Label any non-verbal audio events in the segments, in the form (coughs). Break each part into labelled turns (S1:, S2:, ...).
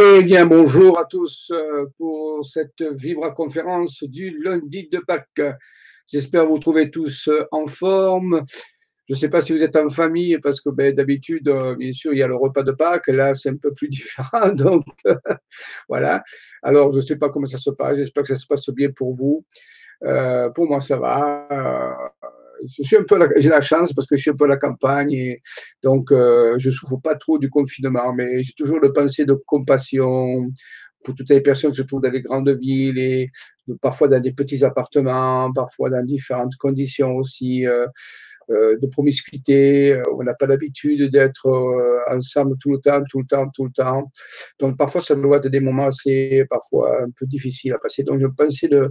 S1: Eh bien, bonjour à tous euh, pour cette Vibra conférence du lundi de Pâques. J'espère vous trouver tous euh, en forme. Je ne sais pas si vous êtes en famille, parce que ben, d'habitude, euh, bien sûr, il y a le repas de Pâques. Là, c'est un peu plus (laughs) différent. Donc, (laughs) voilà. Alors, je ne sais pas comment ça se passe. J'espère que ça se passe bien pour vous. pour moi, ça va je suis un peu, j'ai la chance parce que je suis un peu à la campagne et donc euh, je souffre pas trop du confinement, mais j'ai toujours le pensée de compassion pour toutes les personnes qui se trouvent dans les grandes villes et parfois dans des petits appartements, parfois dans différentes conditions aussi. Euh, de promiscuité, euh, on n'a pas l'habitude d'être euh, ensemble tout le temps, tout le temps, tout le temps. Donc parfois, ça doit être des moments assez, parfois un peu difficiles à passer. Donc je pensais de,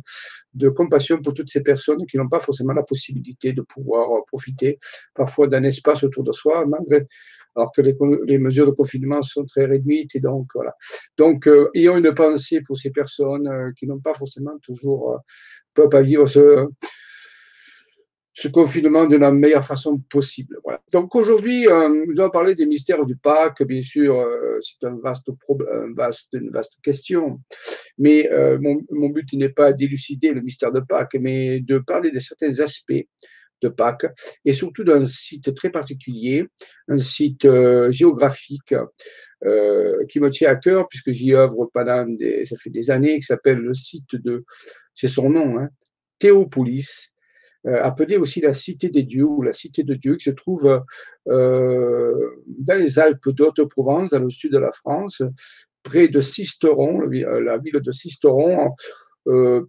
S1: de compassion pour toutes ces personnes qui n'ont pas forcément la possibilité de pouvoir profiter parfois d'un espace autour de soi, malgré alors que les, les, mesures de confinement sont très réduites. Et donc, voilà. Donc, ayons une pensée pour ces personnes qui n'ont pas forcément toujours, peuvent pas vivre ce, ce confinement de la meilleure façon possible. Donc aujourd'hui, euh, nous allons parler des mystères du Pâques. Bien sûr, euh, c'est un vaste, un vaste, une vaste question, mais euh, mon, but n'est pas d'élucider le mystère de Pâques, mais de parler de certains aspects de Pâques et surtout d'un site très particulier, un site géographique qui me tient à cœur puisque j'y œuvre pendant des, ça fait des années, qui s'appelle le site de, c'est son nom, hein, Théopolis appelée aussi la cité des dieux ou la cité de Dieu, qui se trouve euh, dans les Alpes d'Haute-Provence, dans le sud de la France, près de Sisteron, euh, la ville de Sisteron,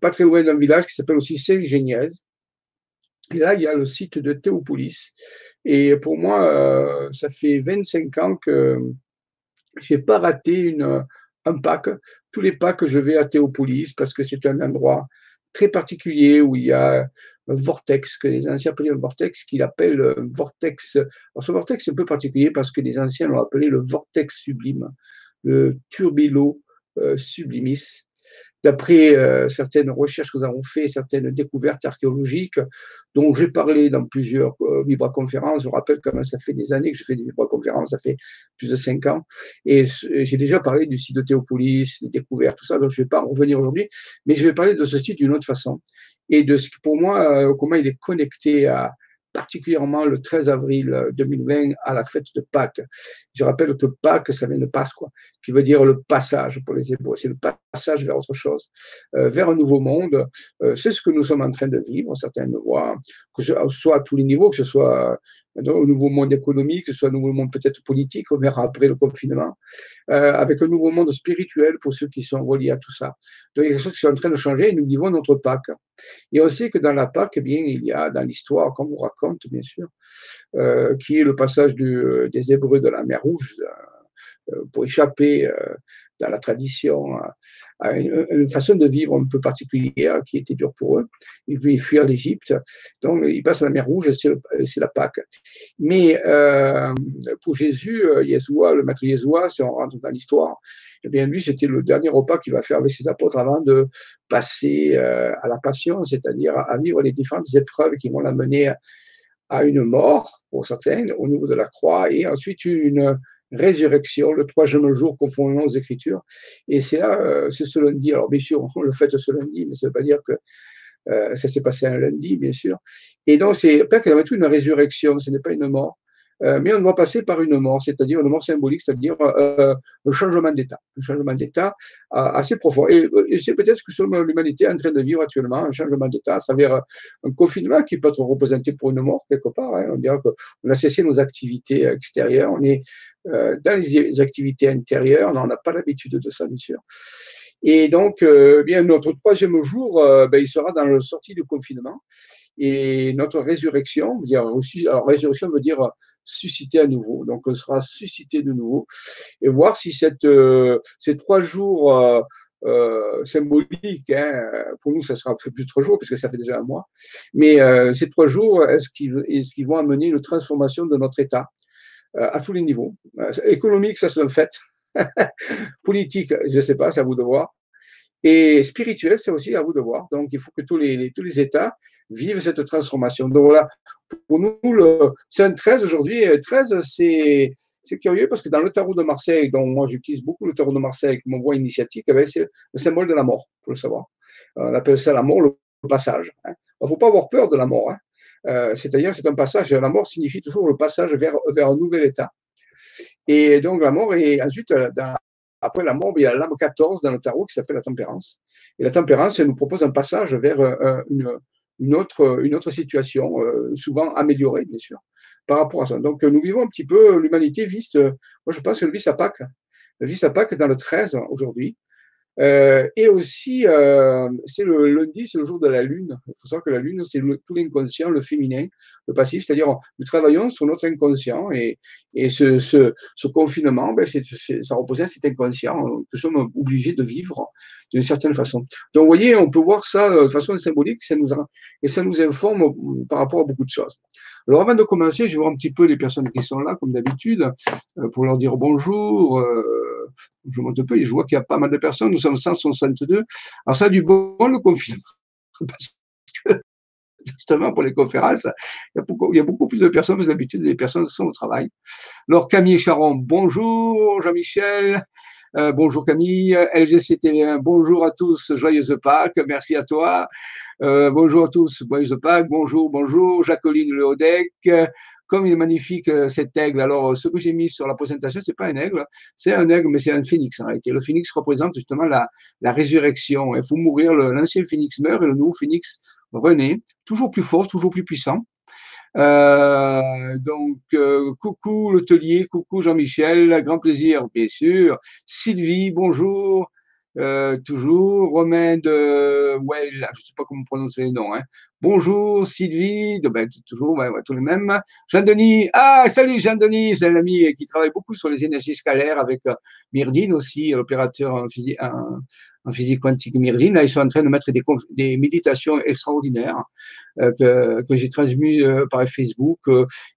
S1: pas très loin d'un village qui s'appelle aussi Saint-Génièse. Et là, il y a le site de Théopolis. Et pour moi, ça fait 25 ans que je n'ai pas raté une, un Pâques. Tous les Pâques, je vais à Théopolis parce que c'est un endroit très particulier où il y a un vortex, que les anciens appelaient un vortex, qu'il appelle un vortex. Alors ce vortex est un peu particulier parce que les anciens l'ont appelé le vortex sublime, le turbilo euh, sublimis d'après euh, certaines recherches que nous avons faites, certaines découvertes archéologiques, dont j'ai parlé dans plusieurs euh, vibra-conférences. Je rappelle quand même, ça fait des années que je fais des vibra-conférences, ça fait plus de cinq ans. Et j'ai déjà parlé du site de Théopolis, des découvertes, tout ça, donc je ne vais pas en revenir aujourd'hui, mais je vais parler de ce site d'une autre façon. Et de ce qui, pour moi, euh, comment il est connecté à, particulièrement le 13 avril 2020 à la fête de Pâques. Je rappelle que Pâques, ça vient de Pasqua, qui veut dire le passage pour les Hébreux. C'est le passage vers autre chose, euh, vers un nouveau monde. Euh, c'est ce que nous sommes en train de vivre, certains le voient, que ce soit à tous les niveaux, que ce soit au nouveau monde économique, que ce soit un nouveau monde peut-être politique, on verra après le confinement, euh, avec un nouveau monde spirituel pour ceux qui sont reliés à tout ça. Donc il y a quelque chose qui est en train de changer et nous vivons notre Pâques. Et on sait que dans la Pâques, eh bien, il y a dans l'histoire, comme on raconte bien sûr, euh, qui est le passage des Hébreux de la mer Rouge euh, pour échapper euh, dans la tradition, à une, façon de vivre un peu particulière qui était dure pour eux. Ils voulaient fuir l'Égypte, donc ils passent la mer Rouge, c'est la Pâque. Mais euh, pour Jésus, euh, Yeshua, le maître Yeshua, si on rentre dans l'histoire, eh bien lui, c'était le dernier repas qu'il va faire avec ses apôtres avant de passer euh, à la passion, c'est-à-dire à vivre les différentes épreuves qui vont l'amener à une mort, pour certains, au niveau de la croix, et ensuite une résurrection, le troisième jour conformément aux Écritures. Et c'est là, euh, c'est ce lundi. Alors, bien sûr, on le fait ce lundi, mais ça ne veut pas dire que euh, ça s'est passé un lundi, bien sûr. Et donc, c'est pas qu'il y avait une résurrection, ce n'est pas une mort. Euh, mais on doit passer par une mort, c'est-à-dire une mort symbolique, c'est-à-dire euh, un changement d'état, un changement d'état euh, assez profond. Et, c'est peut-être ce que l'humanité est en train de vivre actuellement, un changement d'état à travers un confinement qui peut être représenté pour une mort quelque part. Hein. On dirait qu'on a cessé nos activités extérieures, on est dans les activités intérieures, on n'a pas l'habitude de ça, bien sûr. Et donc, bien notre troisième jour, ben, il sera dans la sortie du confinement et notre résurrection, dire aussi, alors résurrection veut dire susciter à nouveau. Donc, on sera suscité de nouveau et voir si euh, ces trois jours euh, euh, symboliques, hein, pour nous, ça sera plus de trois jours puisque ça fait déjà un mois, mais ces trois jours, est-ce qu'ils vont amener une transformation de notre État à tous les niveaux? Économique, ça se le fait. Politique, je ne sais pas, c'est à vous de voir. Et spirituel, c'est aussi à vous de voir. Donc, il faut que tous les États vivent cette transformation. Donc voilà, pour nous, le, un 13 aujourd'hui. 13, c'est, c'est curieux parce que dans le tarot de Marseille, dont moi j'utilise beaucoup le tarot de Marseille comme voie initiatique, eh ben, c'est le symbole de la mort, pour le savoir. On appelle ça la mort, le passage. Hein. Il ne faut pas avoir peur de la mort. Hein. Euh, c'est-à-dire, c'est un passage. La mort signifie toujours le passage vers, un nouvel état. Et donc, la mort, et ensuite, euh, après la mort, il y a la lame 14 dans le tarot qui s'appelle la tempérance. Et la tempérance, elle nous propose un passage vers euh, une, une, autre, une autre situation, souvent améliorée, bien sûr, par rapport à ça. Donc, nous vivons un petit peu, l'humanité vit, moi je pense qu'elle vit sa Pâque. Elle vit sa Pâque dans le 13 aujourd'hui. Euh, et aussi, euh, c'est le lundi, c'est le jour de la lune. Il faut savoir que la lune, c'est tout l'inconscient, le féminin, le passif, c'est-à-dire nous travaillons sur notre inconscient et, et ce, ce, ce confinement, ben, c'est, ça représente cet inconscient que nous sommes obligés de vivre d'une certaine façon. Donc, vous voyez, on peut voir ça de façon symbolique ça nous, et ça nous informe par rapport à beaucoup de choses. Alors, avant de commencer, je vais voir un petit peu les personnes qui sont là, comme d'habitude, euh, pour leur dire bonjour. Euh, je monte un peu et je vois qu'il y a pas mal de personnes. Nous sommes 162. Alors, ça a du bon, le confinement. (laughs) justement, pour les conférences, il y a beaucoup, plus de personnes, parce que d'habitude, les personnes sont au travail. Alors, Camille Charon, bonjour. Jean-Michel. Euh, bonjour Camille, LGCT1, bonjour à tous, joyeuse Pâques, merci à toi. Euh, bonjour à tous, joyeuse Pâques, bonjour, bonjour, Jacqueline Leodec. Comme il est magnifique euh, cet aigle, alors ce que j'ai mis sur la présentation, c'est pas un aigle, c'est un aigle, mais c'est un phénix en réalité. Le phénix représente justement la, la résurrection. Il faut mourir, l'ancien phénix meurt et le nouveau phénix renaît, toujours plus fort, toujours plus puissant. Euh, donc, euh, coucou l'hôtelier, coucou Jean-Michel, grand plaisir, bien sûr. Sylvie, bonjour. Euh, toujours, Romain de ouais, je ne sais pas comment prononcer les noms. Hein. Bonjour Sylvie, de, ben, toujours ouais, tous les mêmes. Jean-Denis, ah salut Jean-Denis, c'est un ami qui travaille beaucoup sur les énergies scalaires avec euh, Myrdine aussi, l'opérateur en physique, en, physique quantique Myrdine. Là, ils sont en train de mettre des, méditations extraordinaires euh, que, que j'ai transmises euh, par Facebook.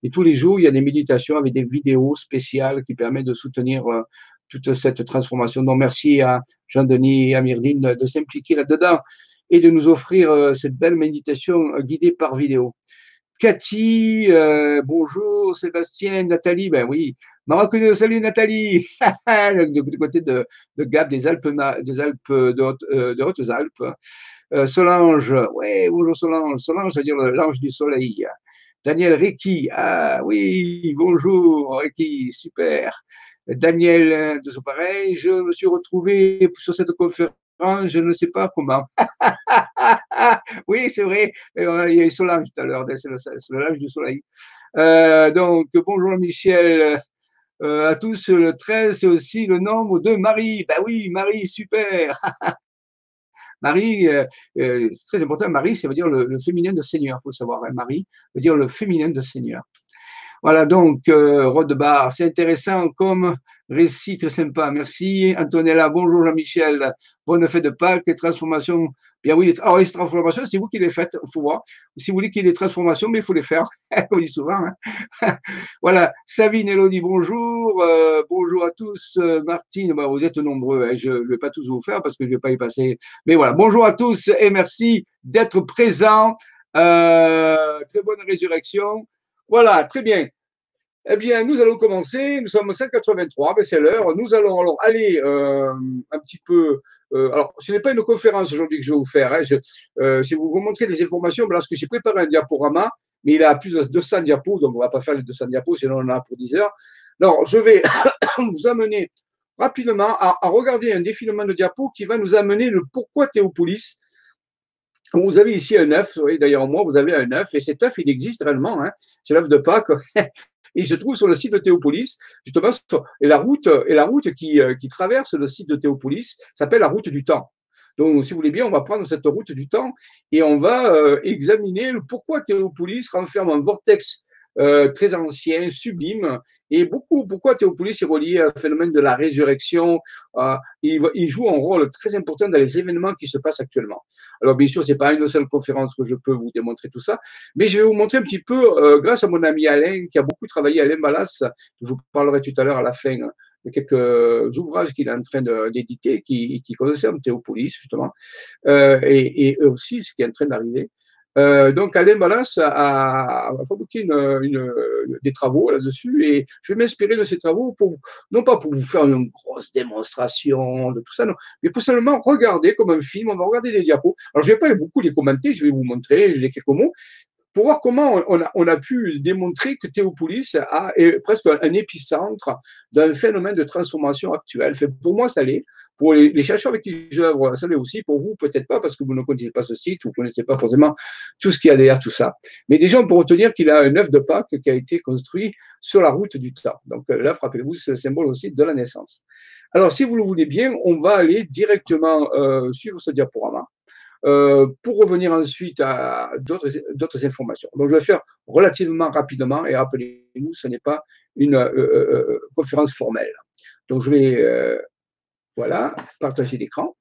S1: et tous les jours, il y a des méditations avec des vidéos spéciales qui permettent de soutenir toute cette transformation. Donc, merci à Jean-Denis et à Myrdine de, s'impliquer là-dedans et de nous offrir euh, cette belle méditation euh, guidée par vidéo. Cathy, euh, bonjour, Sébastien, Nathalie, ben oui, Maroc, salut Nathalie, (laughs) du côté de, Gap, des Alpes, des Alpes de, Haute, de Hautes-Alpes. Solange, oui, bonjour Solange, Solange, c'est-à-dire l'ange du soleil. Daniel Reiki, ah oui, bonjour Reiki, super. Daniel euh, de pareil, je me suis retrouvé sur cette conférence, je ne sais pas comment. (laughs) oui, c'est vrai, euh, il y a eu Solange tout à l'heure, c'est linge du soleil. Euh, donc, bonjour Michel. à tous, le 13, c'est aussi le nombre de Marie. Ben oui, Marie, super. (laughs) Marie, c'est très important. Marie, ça veut dire le, féminin de Seigneur, il faut savoir. Hein. Marie veut dire le féminin de Seigneur. Voilà, donc, euh, Rodebar, c'est intéressant comme récit très sympa. Merci. Antonella, bonjour Jean-Michel. Bonne fête de Pâques et transformation. Bien oui, alors les transformations, c'est vous qui les faites, il faut voir. Si vous voulez qu'il y ait des transformations, mais il faut les faire, (laughs) on dit souvent. Hein. (laughs) voilà, Savine, Elodie, bonjour. Euh, bonjour à tous. Euh, Martine, bah, vous êtes nombreux. Hein. Je ne vais pas tous vous faire parce que je ne vais pas y passer. Mais voilà, bonjour à tous et merci d'être présents. Euh, très bonne résurrection. Voilà, très bien. Eh bien, nous allons commencer. Nous sommes 583, mais c'est l'heure. Nous allons alors aller euh, un petit peu. Euh, alors, ce n'est pas une conférence aujourd'hui que je vais vous faire. Hein. Je, euh, vous montrer des informations parce que j'ai préparé un diaporama, mais il a plus de 200 diapos, donc on ne va pas faire les 200 diapos, sinon on en a pour 10 heures. Alors, je vais (coughs) vous amener rapidement à, à, regarder un défilement de diapos qui va nous amener le pourquoi Théopolis vous avez ici un œuf, oui, d'ailleurs moi vous avez un œuf, et cet œuf il existe réellement, hein. c'est l'œuf de Pâques, (laughs) il se trouve sur le site de Théopolis, justement, et la route, et la route qui, euh, qui traverse le site de Théopolis s'appelle la route du temps. Donc, si vous voulez bien, on va prendre cette route du temps et on va euh, examiner pourquoi Théopolis renferme un vortex très ancien, sublime. Et beaucoup, pourquoi Théopolis est relié au phénomène de la résurrection euh, il, il, joue un rôle très important dans les événements qui se passent actuellement. Alors, bien sûr, c'est pas une seule conférence que je peux vous démontrer tout ça, mais je vais vous montrer un petit peu, euh, grâce à mon ami Alain, qui a beaucoup travaillé, Alain Balas, je vous parlerai tout à l'heure à la fin de quelques ouvrages qu'il est en train d'éditer qui, qui concernent Théopolis, justement, euh, et, et aussi ce qui est en train d'arriver. Euh, donc, Alain Balance a, fabriqué des travaux là-dessus et je vais m'inspirer de ces travaux pour, non pas pour vous faire une grosse démonstration de tout ça, non, mais pour seulement regarder comme un film, on va regarder les diapos. Alors, je vais pas beaucoup les commenter, je vais vous montrer, je les quelques mots, pour voir comment on a, on a pu démontrer que Théopolis a, est presque un épicentre d'un phénomène de transformation actuel. Fait, pour moi, ça l'est. Pour les, chercheurs avec qui j'œuvre, ça l'est aussi. Pour vous, peut-être pas, parce que vous ne connaissez pas ce site, vous ne connaissez pas forcément tout ce qu'il y a derrière tout ça. Mais déjà, on peut retenir qu'il a un œuf de Pâques qui a été construit sur la route du temps. Donc là, rappelez-vous, c'est le symbole aussi de la naissance. Alors, si vous le voulez bien, on va aller directement euh, suivre ce diaporama. Euh, pour revenir ensuite à d'autres informations. Donc, je vais faire relativement rapidement et rappelez-vous, ce n'est pas une euh, euh, conférence formelle. Donc, je vais, voilà, partager l'écran.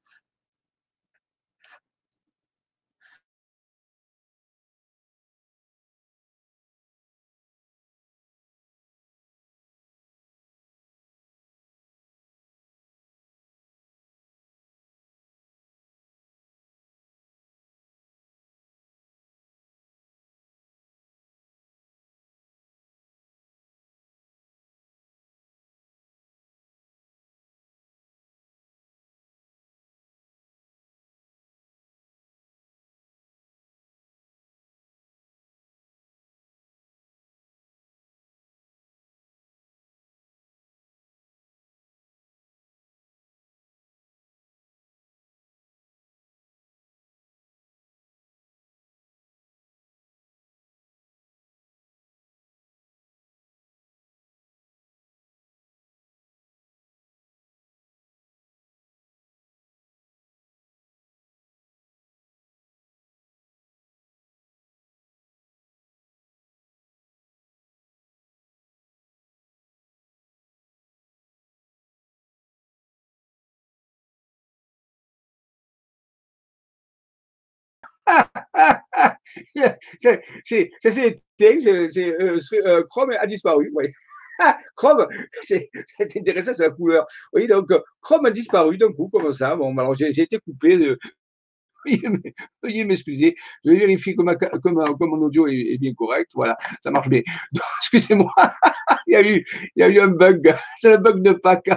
S1: (laughs) c'est euh, Chrome a disparu. (laughs) Chrome, c'est intéressant, c'est la couleur. Oui, donc Chrome a disparu d'un coup, comme ça. Bon, alors j'ai été coupé de. (laughs) Veuillez m'excuser, je vérifie que, que, mon audio est, est, bien correct. Voilà, ça marche bien. Excusez-moi, il, y a eu, il y a eu un bug. C'est le bug de Pâques.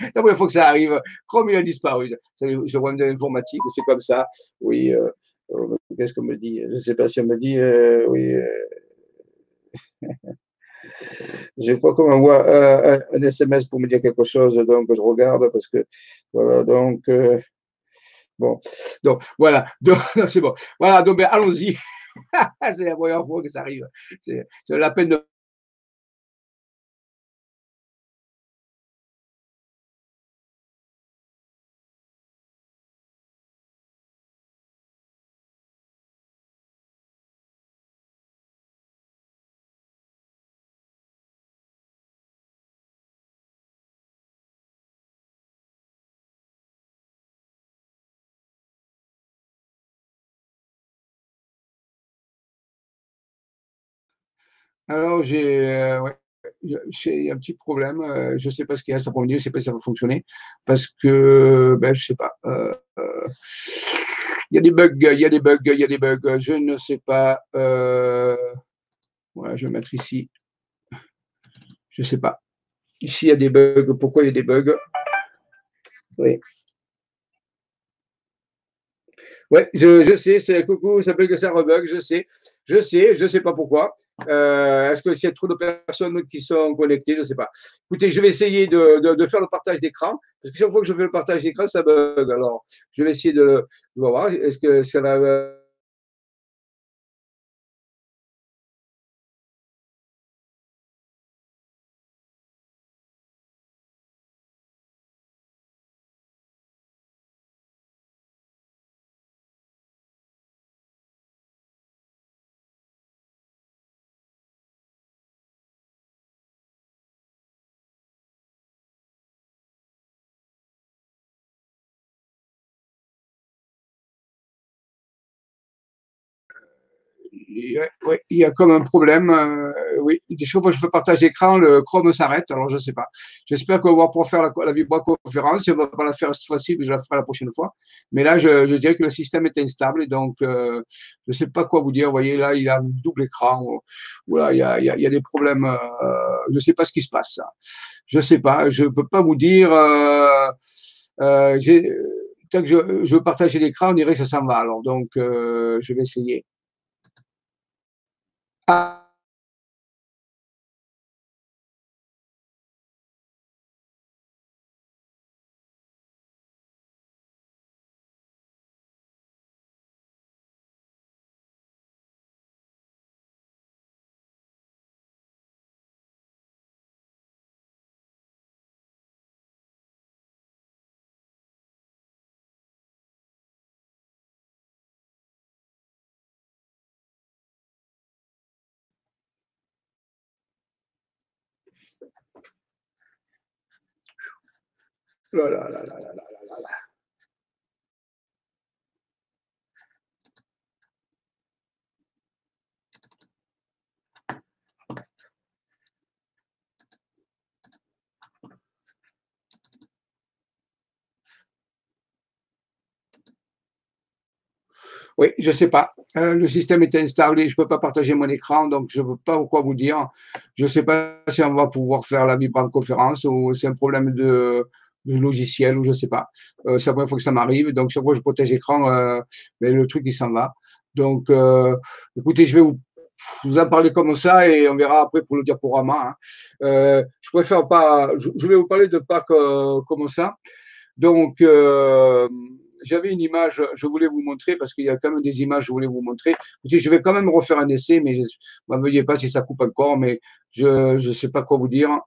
S1: La première fois que ça arrive, Chrome il a disparu. Je vois de l'informatique, c'est comme ça. Oui, euh, Qu'est-ce qu'on me dit? Je ne sais pas si on me dit, euh, oui. Euh... (laughs) je crois qu'on m'envoie euh, un SMS pour me dire quelque chose, donc je regarde parce que, voilà, donc, euh, bon, donc, voilà, (laughs) c'est bon. Voilà, donc, ben, allons-y. (laughs) c'est la première fois que ça arrive. C'est la peine de Alors, j'ai euh, ouais, un petit problème. euh, je ne sais pas ce qu'il y a cet après-midi, je ne sais pas si ça va fonctionner. Parce que, ben, je ne sais pas. euh, euh, Il y a des bugs, il y a des bugs, il y a des bugs. Je ne sais pas. euh, voilà, je vais mettre ici. Je ne sais pas. Ici, il y a des bugs. Pourquoi il y a des bugs? Oui. Ouais, je, je sais, c'est coucou, ça bug, ça rebug, je sais. Je sais, je ne sais pas pourquoi. Euh, Est-ce que a trop de personnes qui sont connectées, je ne sais pas. Écoutez, je vais essayer de, de, de faire le partage d'écran, parce que chaque fois que je fais le partage d'écran, ça bug. Alors, je vais essayer de, de voir. Est-ce que ça va il y a comme un problème. Euh, oui, des fois, je fais partage d'écran, le Chrome s'arrête. Alors, je ne sais pas. J'espère qu'on va pouvoir faire la, la vibra-conférence. On ne va pas la faire cette fois-ci, mais je la ferai la prochaine fois. Mais là, je, dirais que le système est instable donc, euh, je ne sais pas quoi vous dire. Vous voyez, là, il a un double écran. Voilà, il y a, y y des problèmes. Euh, je ne sais pas ce qui se passe. Je ne sais pas. Je ne peux pas vous dire. Euh, tant que je, veux partager l'écran, on dirait que ça s'en va. Alors, donc, je vais essayer. Ah. Là là là là là là là. Oui, je ne sais pas. Euh, le système est installé, je ne peux pas partager mon écran, donc je ne peux pas quoi vous dire. Je ne sais pas si on va pouvoir faire la conférence ou c'est un problème de, logiciel ou je ne sais pas. Euh, c'est la première fois que ça m'arrive, donc chaque fois que je protège l'écran, euh, mais le truc il s'en va. Donc, euh, écoutez, je vais vous, vous, en parler comme ça et on verra après pour le diaporama. Hein. Euh, je préfère pas, je, je, vais vous parler de Pâques euh, comme ça. Donc, j'avais une image, je voulais vous montrer parce qu'il y a quand même des images, je voulais vous montrer. Je vais quand même refaire un essai, mais ne me veuillez pas si ça coupe encore, mais je ne sais pas quoi vous dire.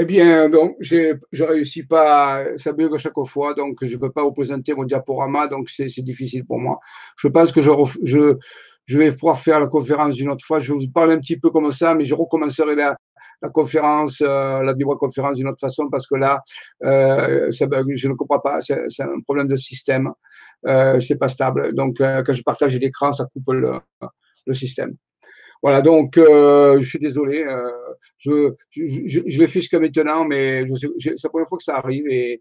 S1: Eh bien, donc, je ne réussis pas, ça bug à chaque fois, donc je ne peux pas vous présenter mon diaporama, donc c'est difficile pour moi. Je pense que je, je, je, vais pouvoir faire la conférence une autre fois. Je vous parler un petit peu comme ça, mais je recommencerai la, la conférence, euh, la vibroconférence d'une autre façon, parce que là, euh, ça bug, je ne comprends pas, c'est un problème de système, euh, c'est pas stable. Donc, euh, quand je partage l'écran, ça coupe le, le système. Voilà, donc euh, je suis désolé. Euh, je, je, je, je fait jusqu'à maintenant, mais c'est la première fois que ça arrive et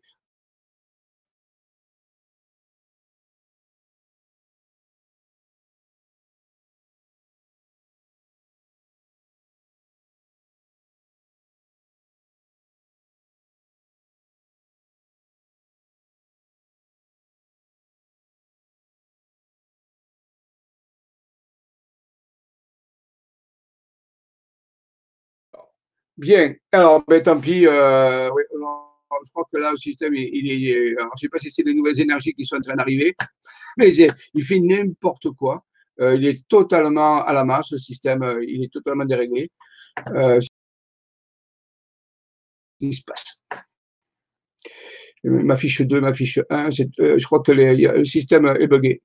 S1: Bien, alors ben, tant pis. Euh, oui, je crois que là, le système, il, est. je ne sais pas si c'est les nouvelles énergies qui sont en train d'arriver, (laughs) mais il, fait n'importe quoi. Euh, il est totalement à la masse, le système, euh, il est totalement déréglé. Euh, qui se passe. Ma fiche 2, ma fiche 1, je crois que le système est buggé.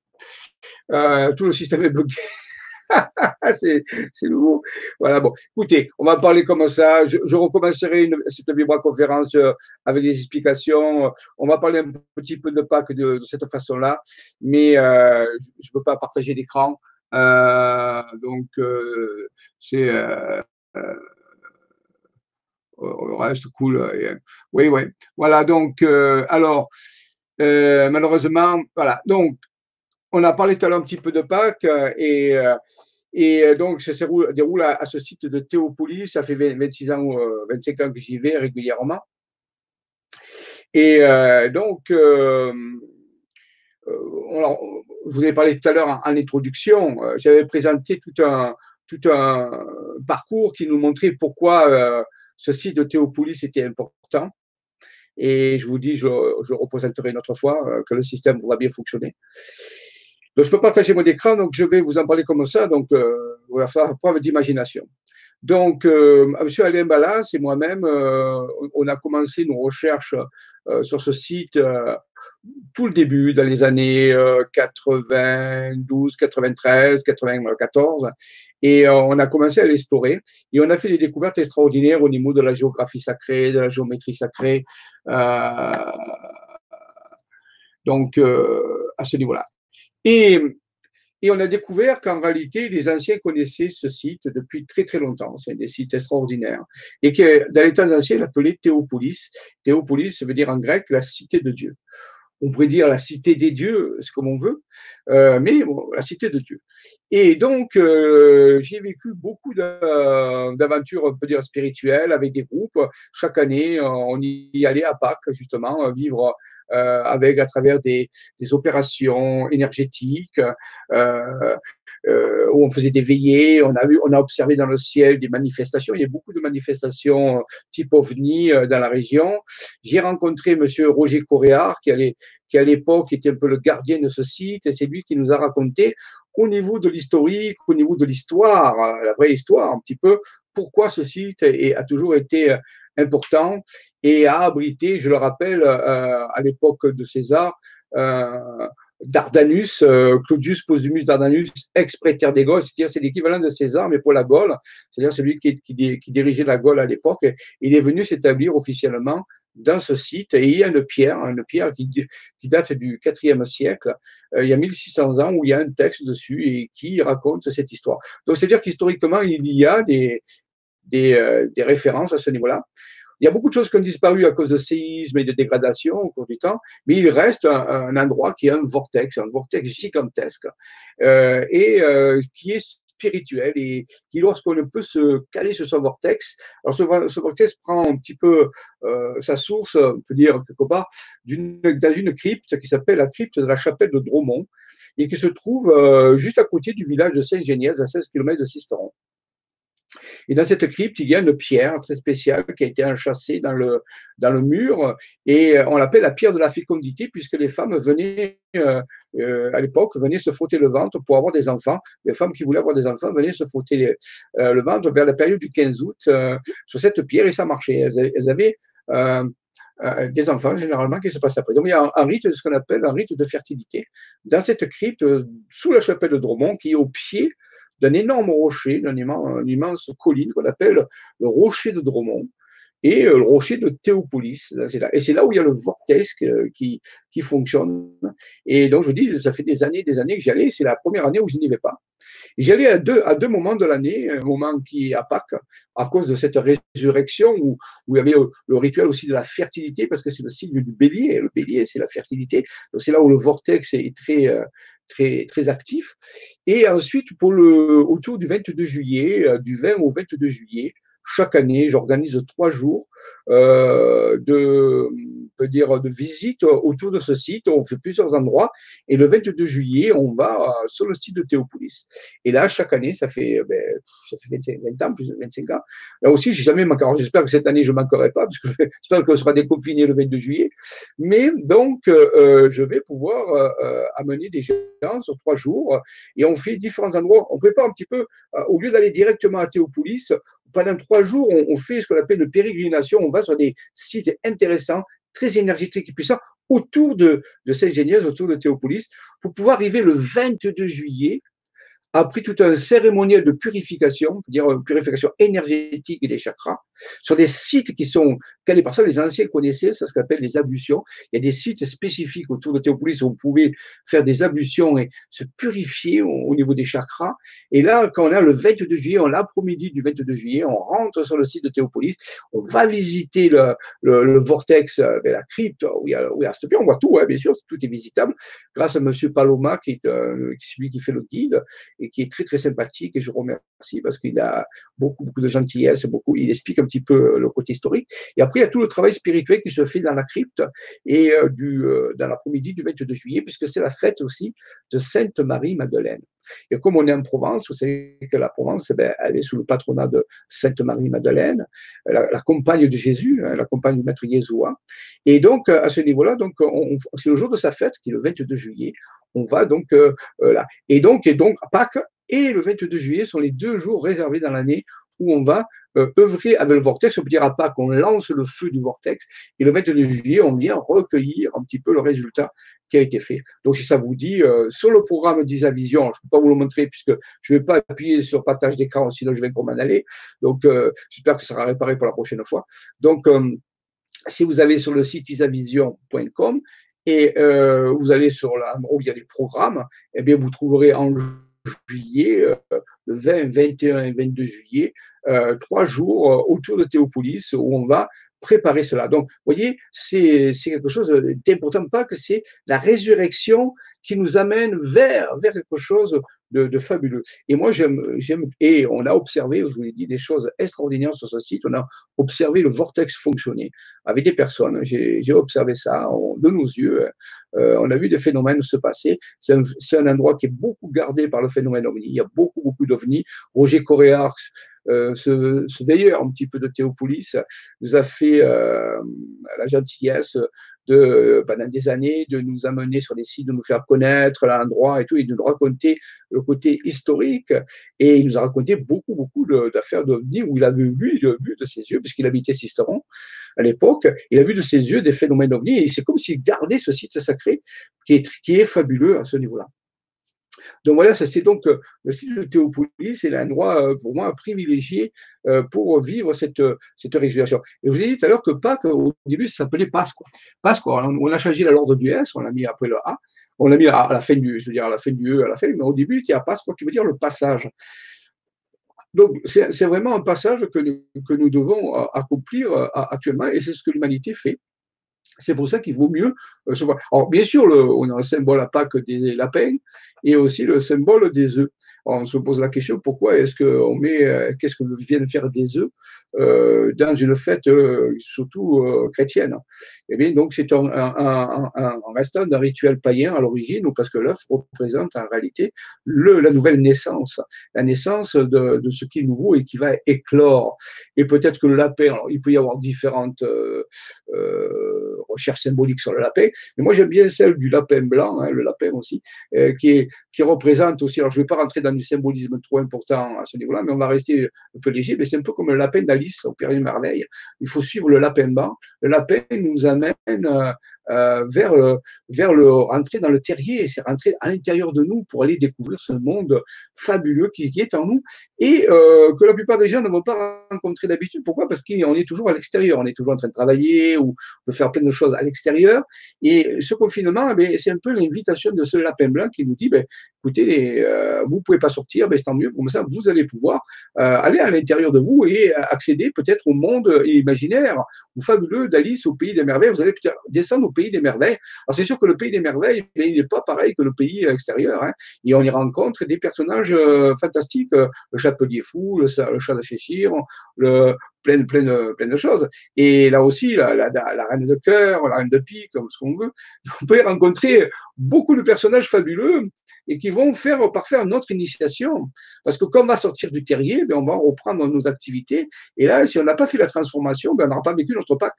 S1: tout le système est buggé. (laughs) (laughs) c'est nouveau. Voilà, bon. Écoutez, on va parler comme ça. Je, recommencerai une, cette vibra-conférence euh, avec des explications. On va parler un petit peu de Pâques de, cette façon-là, mais euh, je ne peux pas partager l'écran. Euh, donc, euh, c'est. Euh, reste cool. Oui, oui. Voilà, donc, alors, malheureusement, voilà. Donc, on a parlé tout à l'heure un petit peu de Pâques et, euh, et euh, donc ça se déroule à, ce site de Théopolis. Ça fait 26 ans, 25 euh, ans que j'y vais régulièrement. Et donc, je vous ai parlé tout à l'heure en, introduction. J'avais présenté tout un, parcours qui nous montrait pourquoi ce site de Théopolis était important. Et je vous dis, je représenterai une autre fois que le système va bien fonctionner. Donc, je peux partager mon écran, donc je vais vous en parler comme ça. Donc, euh, on va faire preuve d'imagination. Donc, euh, M. Alain Ballas et moi-même, euh, on a commencé nos recherches euh, sur ce site euh, tout le début, dans les années 92, 93, 94. Et on a commencé à l'explorer. Et on a fait des découvertes extraordinaires au niveau de la géographie sacrée, de la géométrie sacrée. donc, à ce niveau-là. Et, et on a découvert qu'en réalité, les anciens connaissaient ce site depuis très très longtemps. C'est un des sites extraordinaires. Et que dans les temps anciens, l'appelait Théopolis. Théopolis, veut dire en grec la cité de Dieu. On pourrait dire la cité des dieux, c'est comme on veut, euh, mais bon, la cité de Dieu. Et donc, euh, j'ai vécu beaucoup d'aventures, on peut dire, spirituelles avec des groupes. Chaque année, on y allait à Pâques, justement, vivre euh, avec à travers des, des opérations énergétiques. Euh, euh, où on faisait des veillées, on a, vu, on a observé dans le ciel des manifestations. Il y a beaucoup de manifestations type OVNI dans la région. J'ai rencontré Monsieur Roger Coréard, qui, allait, qui à l'époque était un peu le gardien de ce site, et c'est lui qui nous a raconté au niveau de l'historique, au niveau de l'histoire, la vraie histoire un petit peu, pourquoi ce site a toujours été important et a abrité, je le rappelle, euh, à l'époque de César, euh, Dardanus, euh, Claudius Postumus Dardanus, ex-préteur des Gaules, c'est-à-dire c'est l'équivalent de César, mais pour la Gaule, c'est-à-dire celui qui, qui, qui, dirigeait la Gaule à l'époque. Il est venu s'établir officiellement dans ce site et il y a une pierre, une pierre qui, qui date du IVe siècle, il y a 1600 ans, où il y a un texte dessus et qui raconte cette histoire. Donc c'est-à-dire qu'historiquement, il y a des, des, des références à ce niveau-là. Il y a beaucoup de choses qui ont disparu à cause de séismes et de dégradations au cours du temps, mais il reste un, endroit qui est un vortex, un vortex gigantesque, euh, et euh, qui est spirituel et qui, lorsqu'on peut se caler sur son vortex, alors ce, vortex prend un petit peu euh, sa source, on peut dire quelque part, dans une crypte qui s'appelle la crypte de la chapelle de Dromont et qui se trouve euh, juste à côté du village de Saint-Géniez, à 16 km de Sisteron. Et dans cette crypte, il y a une pierre très spéciale qui a été enchâssée dans le, dans le mur et on l'appelle la pierre de la fécondité puisque les femmes venaient euh, euh, à l'époque, venaient se frotter le ventre pour avoir des enfants. Les femmes qui voulaient avoir des enfants venaient se frotter le ventre vers la période du 15 août sur cette pierre et ça marchait. Elles, avaient des enfants généralement qui se passent après. Donc il y a un, rite, ce qu'on appelle un rite de fertilité, dans cette crypte sous la chapelle de Dromont, qui est au pied d'un énorme rocher, d'une immense, immense, colline qu'on appelle le rocher de Dromont et euh, le rocher de Théopolis. Et c'est là où il y a le vortex qui, qui fonctionne. Et donc, je dis, ça fait des années, des années que j'y allais. C'est la première année où je n'y vais pas. J'y allais à deux, à deux moments de l'année, un moment qui est à Pâques, à cause de cette résurrection où, où il y avait euh, le rituel aussi de la fertilité, parce que c'est le signe du bélier. Le bélier, c'est la fertilité. C'est là où le vortex est très, euh, très, très actif. Et ensuite, pour le, autour du 22 juillet, du 20 au 22 juillet, chaque année, j'organise trois jours euh, de, peut dire, de visite autour de ce site. On fait plusieurs endroits. Et le 22 juillet, on va sur le site de Théopolis. Et là, chaque année, ça fait, ben, ça fait 25, 20 ans, plus de 25 ans. Là aussi, j'ai jamais manqué. J'espère que cette année, je ne manquerai pas, parce que (laughs) j'espère qu'on sera déconfiné le 22 juillet. Mais donc, euh, je vais pouvoir euh, amener des gens sur trois jours. Et on fait différents endroits. On prépare un petit peu, au lieu d'aller directement à Théopolis, pendant trois jours, on, fait ce qu'on appelle une pérégrination. On va sur des sites intéressants, très énergétiques et puissants autour de, Saint-Génièse, autour de Théopolis, pour pouvoir arriver le 22 juillet a pris tout un cérémoniel de purification, dire purification énergétique des chakras, sur des sites qui sont, quand les personnes, les anciens connaissaient, c'est ce qu'on appelle les ablutions. Il y a des sites spécifiques autour de Théopolis où on pouvait faire des ablutions et se purifier au, niveau des chakras. Et là, quand on a le 22 juillet, on l'après-midi du 22 juillet, on rentre sur le site de Théopolis, on va visiter le, le, vortex vers la crypte où il y a, où il y a on voit tout, hein, bien sûr, tout est visitable, grâce à Monsieur Paloma, qui est euh, celui qui fait le guide qui est très très sympathique et je remercie parce qu'il a beaucoup de gentillesse, beaucoup, il explique un petit peu le côté historique. Et après, il y a tout le travail spirituel qui se fait dans la crypte et euh, euh, dans l'après-midi du 22 juillet, puisque c'est la fête aussi de Sainte Marie Madeleine. Et comme on est en Provence, vous savez que la Provence, eh ben, elle est sous le patronat de Sainte Marie Madeleine, la, compagne de Jésus, hein, la compagne du Maître Yeshua. Et donc, à ce niveau-là, donc, c'est le jour de sa fête, qui est le 22 juillet. On va donc euh, là. Et donc, et donc, Pâques et le 22 juillet sont les deux jours réservés dans l'année où on va euh, œuvrer avec le vortex. On ne dira pas qu'on lance le feu du vortex. Et le 22 juillet, on vient recueillir un petit peu le résultat a été fait. Donc, ça vous dit, euh, sur le programme d'Isavision, je ne peux pas vous le montrer puisque je ne vais pas appuyer sur partage d'écran, sinon je vais m'en aller. Donc, euh, j'espère que ça sera réparé pour la prochaine fois. Donc, si vous allez sur le site isavision.com et vous allez sur l'endroit où il y a les programmes, eh bien, vous trouverez en juillet, le 20, 21 et 22 juillet, euh, trois jours euh, autour de Théopolis où on va préparer cela. Donc, vous voyez, c'est quelque chose d'important, pas que c'est la résurrection qui nous amène vers, vers quelque chose de, fabuleux. Et moi, j'aime, et on a observé, je vous l'ai dit, des choses extraordinaires sur ce site. On a observé le vortex fonctionner avec des personnes. J'ai, observé ça de nos yeux. Euh, on a vu des phénomènes se passer. C'est un, un endroit qui est beaucoup gardé par le phénomène ovni. Il y a beaucoup, beaucoup d'ovnis. Roger Coréars, euh, ce, ce, veilleur un petit peu de Théopolis nous a fait euh, la gentillesse de, pendant des années de nous amener sur les sites, de nous faire connaître l'endroit et tout, et de nous raconter le côté historique. Et il nous a raconté beaucoup, beaucoup d'affaires d'OVNI où il avait vu, vu de ses yeux, puisqu'il habitait Sisteron à l'époque, il a vu de ses yeux des phénomènes OVNI et c'est comme s'il gardait ce site sacré qui est, qui est fabuleux à ce niveau-là. Donc voilà, ça c'est donc euh, le site de Théopolis, c'est l'endroit euh, pour moi privilégié euh, pour vivre cette, cette résurrection. Et vous ai dit tout à l'heure que Pâques, au début, ça s'appelait Pasque. Pasque, on a changé l'ordre du S, on l'a mis après le A, on l'a mis à la fin du, je veux dire la fin du E, à la fin, mais au début, il y a Pasque qui veut dire le passage. Donc, c'est vraiment un passage que nous, que nous devons accomplir actuellement, et c'est ce que l'humanité fait. C'est pour ça qu'il vaut mieux se voir. Alors, bien sûr, le, on a le symbole à Pâques des lapins, et aussi le symbole des œufs. On se pose la question pourquoi est-ce qu'on met, euh, qu'est-ce que viennent faire des œufs euh, dans une fête euh, surtout chrétienne? Eh bien, donc c'est un, un, un, restant d'un rituel païen à l'origine, parce que l'œuf représente en réalité le, la nouvelle naissance, la naissance de, de, ce qui est nouveau et qui va éclore. Et peut-être que le lapin, alors, il peut y avoir différentes recherches symboliques sur le lapin. Mais moi, j'aime bien celle du lapin blanc, hein, le lapin aussi, euh, qui, est, qui représente aussi. Alors, je ne vais pas rentrer dans du symbolisme trop important à ce niveau-là, mais on va rester un peu léger. Mais c'est un peu comme le lapin d'Alice au Pays de Merveille. Il faut suivre le lapin blanc. Le lapin nous amène euh, vers, euh, vers le rentrer dans le terrier, c'est rentrer à l'intérieur de nous pour aller découvrir ce monde fabuleux qui, est en nous et euh, que la plupart des gens ne vont pas rencontrer d'habitude. Pourquoi? Parce qu'on est toujours à l'extérieur, on est toujours en train de travailler ou de faire plein de choses à l'extérieur. Et ce confinement, eh c'est un peu l'invitation de ce lapin blanc qui nous dit, ben, écoutez, vous pouvez pas sortir, mais c'est tant mieux, comme ça, vous allez pouvoir aller à l'intérieur de vous et accéder peut-être au monde imaginaire ou fabuleux d'Alice au pays des merveilles. Vous allez descendre au pays des merveilles. Alors c'est sûr que le pays des merveilles, il n'est pas pareil que le pays extérieur. Hein. Et on y rencontre des personnages euh, fantastiques, le chapelier fou, le, chat de Cheshire, le, plein, de choses. Et là aussi, la, reine de cœur, la reine de pique, comme ce qu'on veut, (laughs) on peut y rencontrer beaucoup de personnages fabuleux et qui vont faire parfaire notre initiation. Parce que quand on va sortir du terrier, ben on va reprendre nos activités. Et là, si on n'a pas fait la transformation, ben on n'aura pas vécu notre Pâques.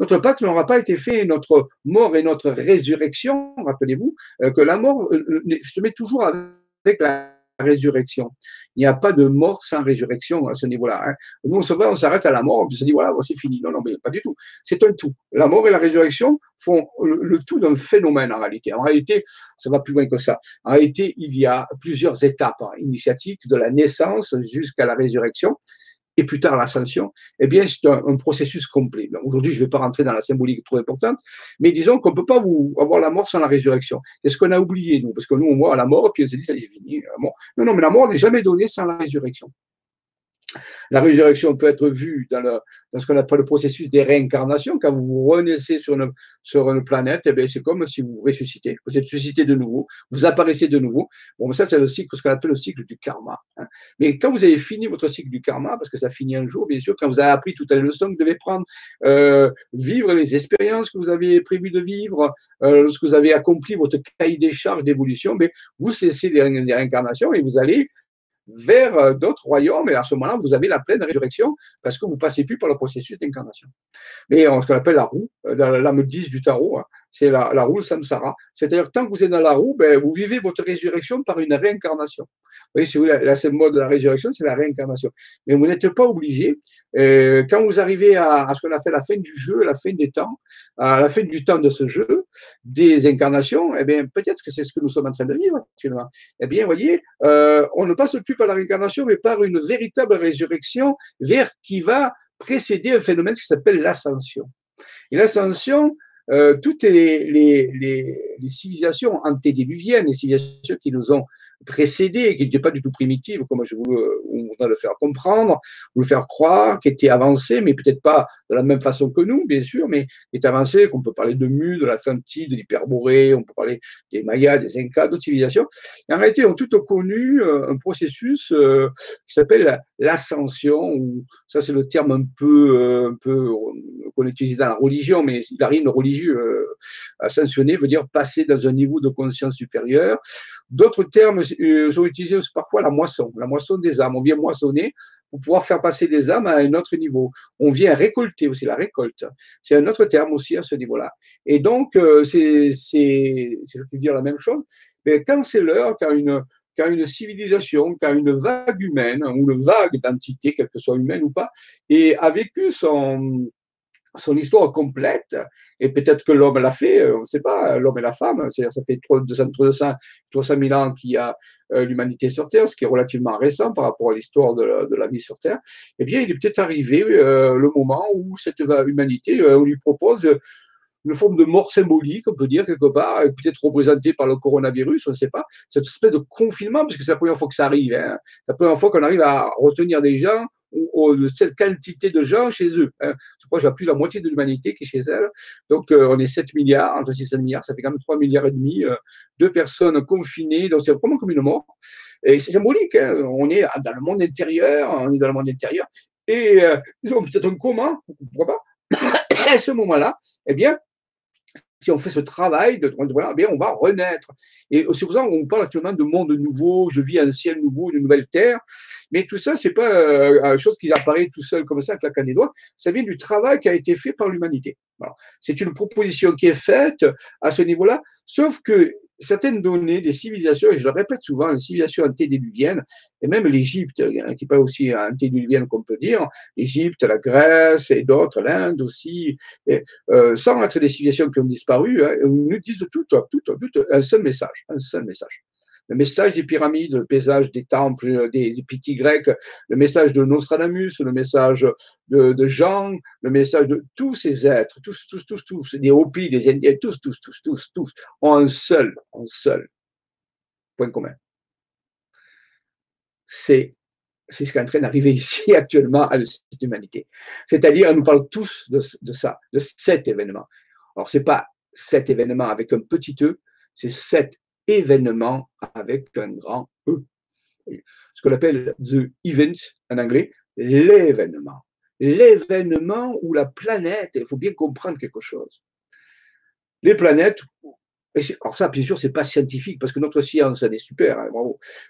S1: Notre Pâques n'aura pas été fait, notre mort et notre résurrection, rappelez-vous, euh, que la mort euh, euh, se met toujours avec la résurrection. Il n'y a pas de mort sans résurrection à ce niveau-là. Hein. Nous, on s'arrête à la mort, on se dit, voilà, c'est fini. Non, non, mais pas du tout. C'est un tout. La mort et la résurrection font le, tout d'un phénomène en réalité. En réalité, ça va plus loin que ça. En réalité, il y a plusieurs étapes hein, initiatiques de la naissance jusqu'à la résurrection et plus tard l'ascension, eh bien, c'est un, processus complet. Aujourd'hui, je ne vais pas rentrer dans la symbolique trop importante, mais disons qu'on ne peut pas vous avoir la mort sans la résurrection. C'est ce qu'on a oublié, nous, parce que nous, on voit la mort, puis on se dit, ça c'est fini. Non, non, mais la mort n'est jamais donnée sans la résurrection. La résurrection peut être vue dans, le, dans ce qu'on appelle le processus des réincarnations. Quand vous vous renaissez sur une, sur une planète, eh c'est comme si vous ressuscitez. Vous êtes suscité de nouveau, vous apparaissez de nouveau. Bon, ça, c'est le cycle, ce qu'on appelle le cycle du karma. Hein. Mais quand vous avez fini votre cycle du karma, parce que ça finit un jour, bien sûr, quand vous avez appris toutes les leçons que vous devez prendre, euh, vivre les expériences que vous avez prévu de vivre, euh, lorsque vous avez accompli votre cahier des charges d'évolution, vous cessez les réincarnations et vous allez vers euh, d'autres royaumes, et à ce moment-là, vous avez la pleine résurrection parce que vous passez plus par le processus d'incarnation. Mais ce qu'on appelle la roue, euh, la lame 10 du tarot, hein, c'est la, roue samsara. C'est-à-dire, tant que vous êtes dans la roue, ben, vous vivez votre résurrection par une réincarnation. Vous voyez, si vous la, symbole de la résurrection, c'est la réincarnation. Mais vous n'êtes pas obligé. Euh, quand vous arrivez à, ce qu'on appelle la fin du jeu, la fin des temps, à la fin du temps de ce jeu, des incarnations, eh bien, peut-être que c'est ce que nous sommes en train de vivre actuellement. Eh bien, vous voyez, euh, on ne passe plus par la réincarnation, mais par une véritable résurrection vers qui va précéder un phénomène qui s'appelle l'ascension. Et l'ascension, toutes les, les, les, les, civilisations antédiluviennes, les civilisations qui nous ont précédé, qui n'était pas du tout primitive, comme je voulais le faire comprendre, ou le faire croire, qui était avancé, mais peut-être pas de la même façon que nous, bien sûr, mais qui est avancé, qu'on peut parler de Mu, de l'Atlantide, de l'Hyperborée, on peut parler des Mayas, des Incas, d'autres civilisations. Et en réalité, ont toutes connu euh, un processus euh, qui s'appelle l'ascension, ou ça c'est le terme un peu, euh, un peu qu'on utilise dans la religion, mais il rien de religieux. ascensionner veut dire passer dans un niveau de conscience supérieur, D'autres termes euh, sont utilisés parfois la moisson, la moisson des âmes. On vient moissonner pour pouvoir faire passer les âmes à un autre niveau. On vient récolter aussi la récolte. C'est un autre terme aussi à ce niveau-là. Et donc, euh, c'est, c'est, je peux dire la même chose. Mais quand c'est l'heure, quand une, quand une civilisation, quand une vague humaine, ou une vague d'entités, quelle que soit humaine ou pas, et a vécu son, son histoire complète, et peut-être que l'homme l'a fait, euh, on ne sait pas, l'homme et la femme, ça fait 200, 300, 000 ans qu'il y a euh, l'humanité sur Terre, ce qui est relativement récent par rapport à l'histoire de, la vie sur Terre, eh bien, il est peut-être arrivé euh, le moment où cette humanité, on lui propose une forme de mort symbolique, on peut dire quelque part, peut-être représentée par le coronavirus, on ne sait pas, cette espèce de confinement, parce que c'est la première fois que ça arrive, hein. c'est la première fois qu'on arrive à retenir des gens ou, cette quantité de gens chez eux. Hein. Je crois qu'il y a plus la moitié de l'humanité qui est chez elle. Donc, euh, on est 7 milliards, entre 6 et 7 milliards, ça fait quand même 3 milliards et demi euh, de personnes confinées. Donc, c'est vraiment comme une mort. Et c'est symbolique. Hein. On est dans le monde intérieur, on est dans le monde intérieur. Et euh, ils ont peut-être un coma, pourquoi pas. (coughs) à ce moment-là, eh bien, si on fait ce travail de voilà, bien, on va renaître. Et c'est pour ça qu'on parle actuellement de monde nouveau, je vis un ciel nouveau, une nouvelle terre. Mais tout ça, c'est pas euh, une chose qui apparaît tout seul comme ça, claquant des doigts. Ça vient du travail qui a été fait par l'humanité. C'est une proposition qui est faite à ce niveau-là, sauf que certaines données des civilisations, et je le répète souvent, les civilisations antédiluviennes, et même l'Égypte, hein, qui n'est pas aussi antédiluvienne qu'on peut dire, l'Égypte, la Grèce et d'autres, l'Inde aussi, euh, sans être des civilisations qui ont disparu, hein, nous disent tout, tout, tout, tout, un seul message, un seul message le message des pyramides, le paysage des temples, des épithys grecs, le message de Nostradamus, le message de, Jean, le message de tous ces êtres, tous, tous, tous, tous, des Hopis, des Indiens, tous, tous, tous, tous, tous, ont un seul, un seul point commun. C'est c'est ce qui est en train d'arriver ici (laughs) actuellement à l'humanité. C'est-à-dire, on nous parle tous de, ça, de cet événement. Alors, ce n'est pas cet événement avec un petit e, c'est cet événement avec un grand E. Ce qu'on appelle the event en anglais, l'événement. L'événement où la planète, il faut bien comprendre quelque chose. Les planètes alors ça, bien sûr, c'est pas scientifique parce que notre science, elle est super, hein,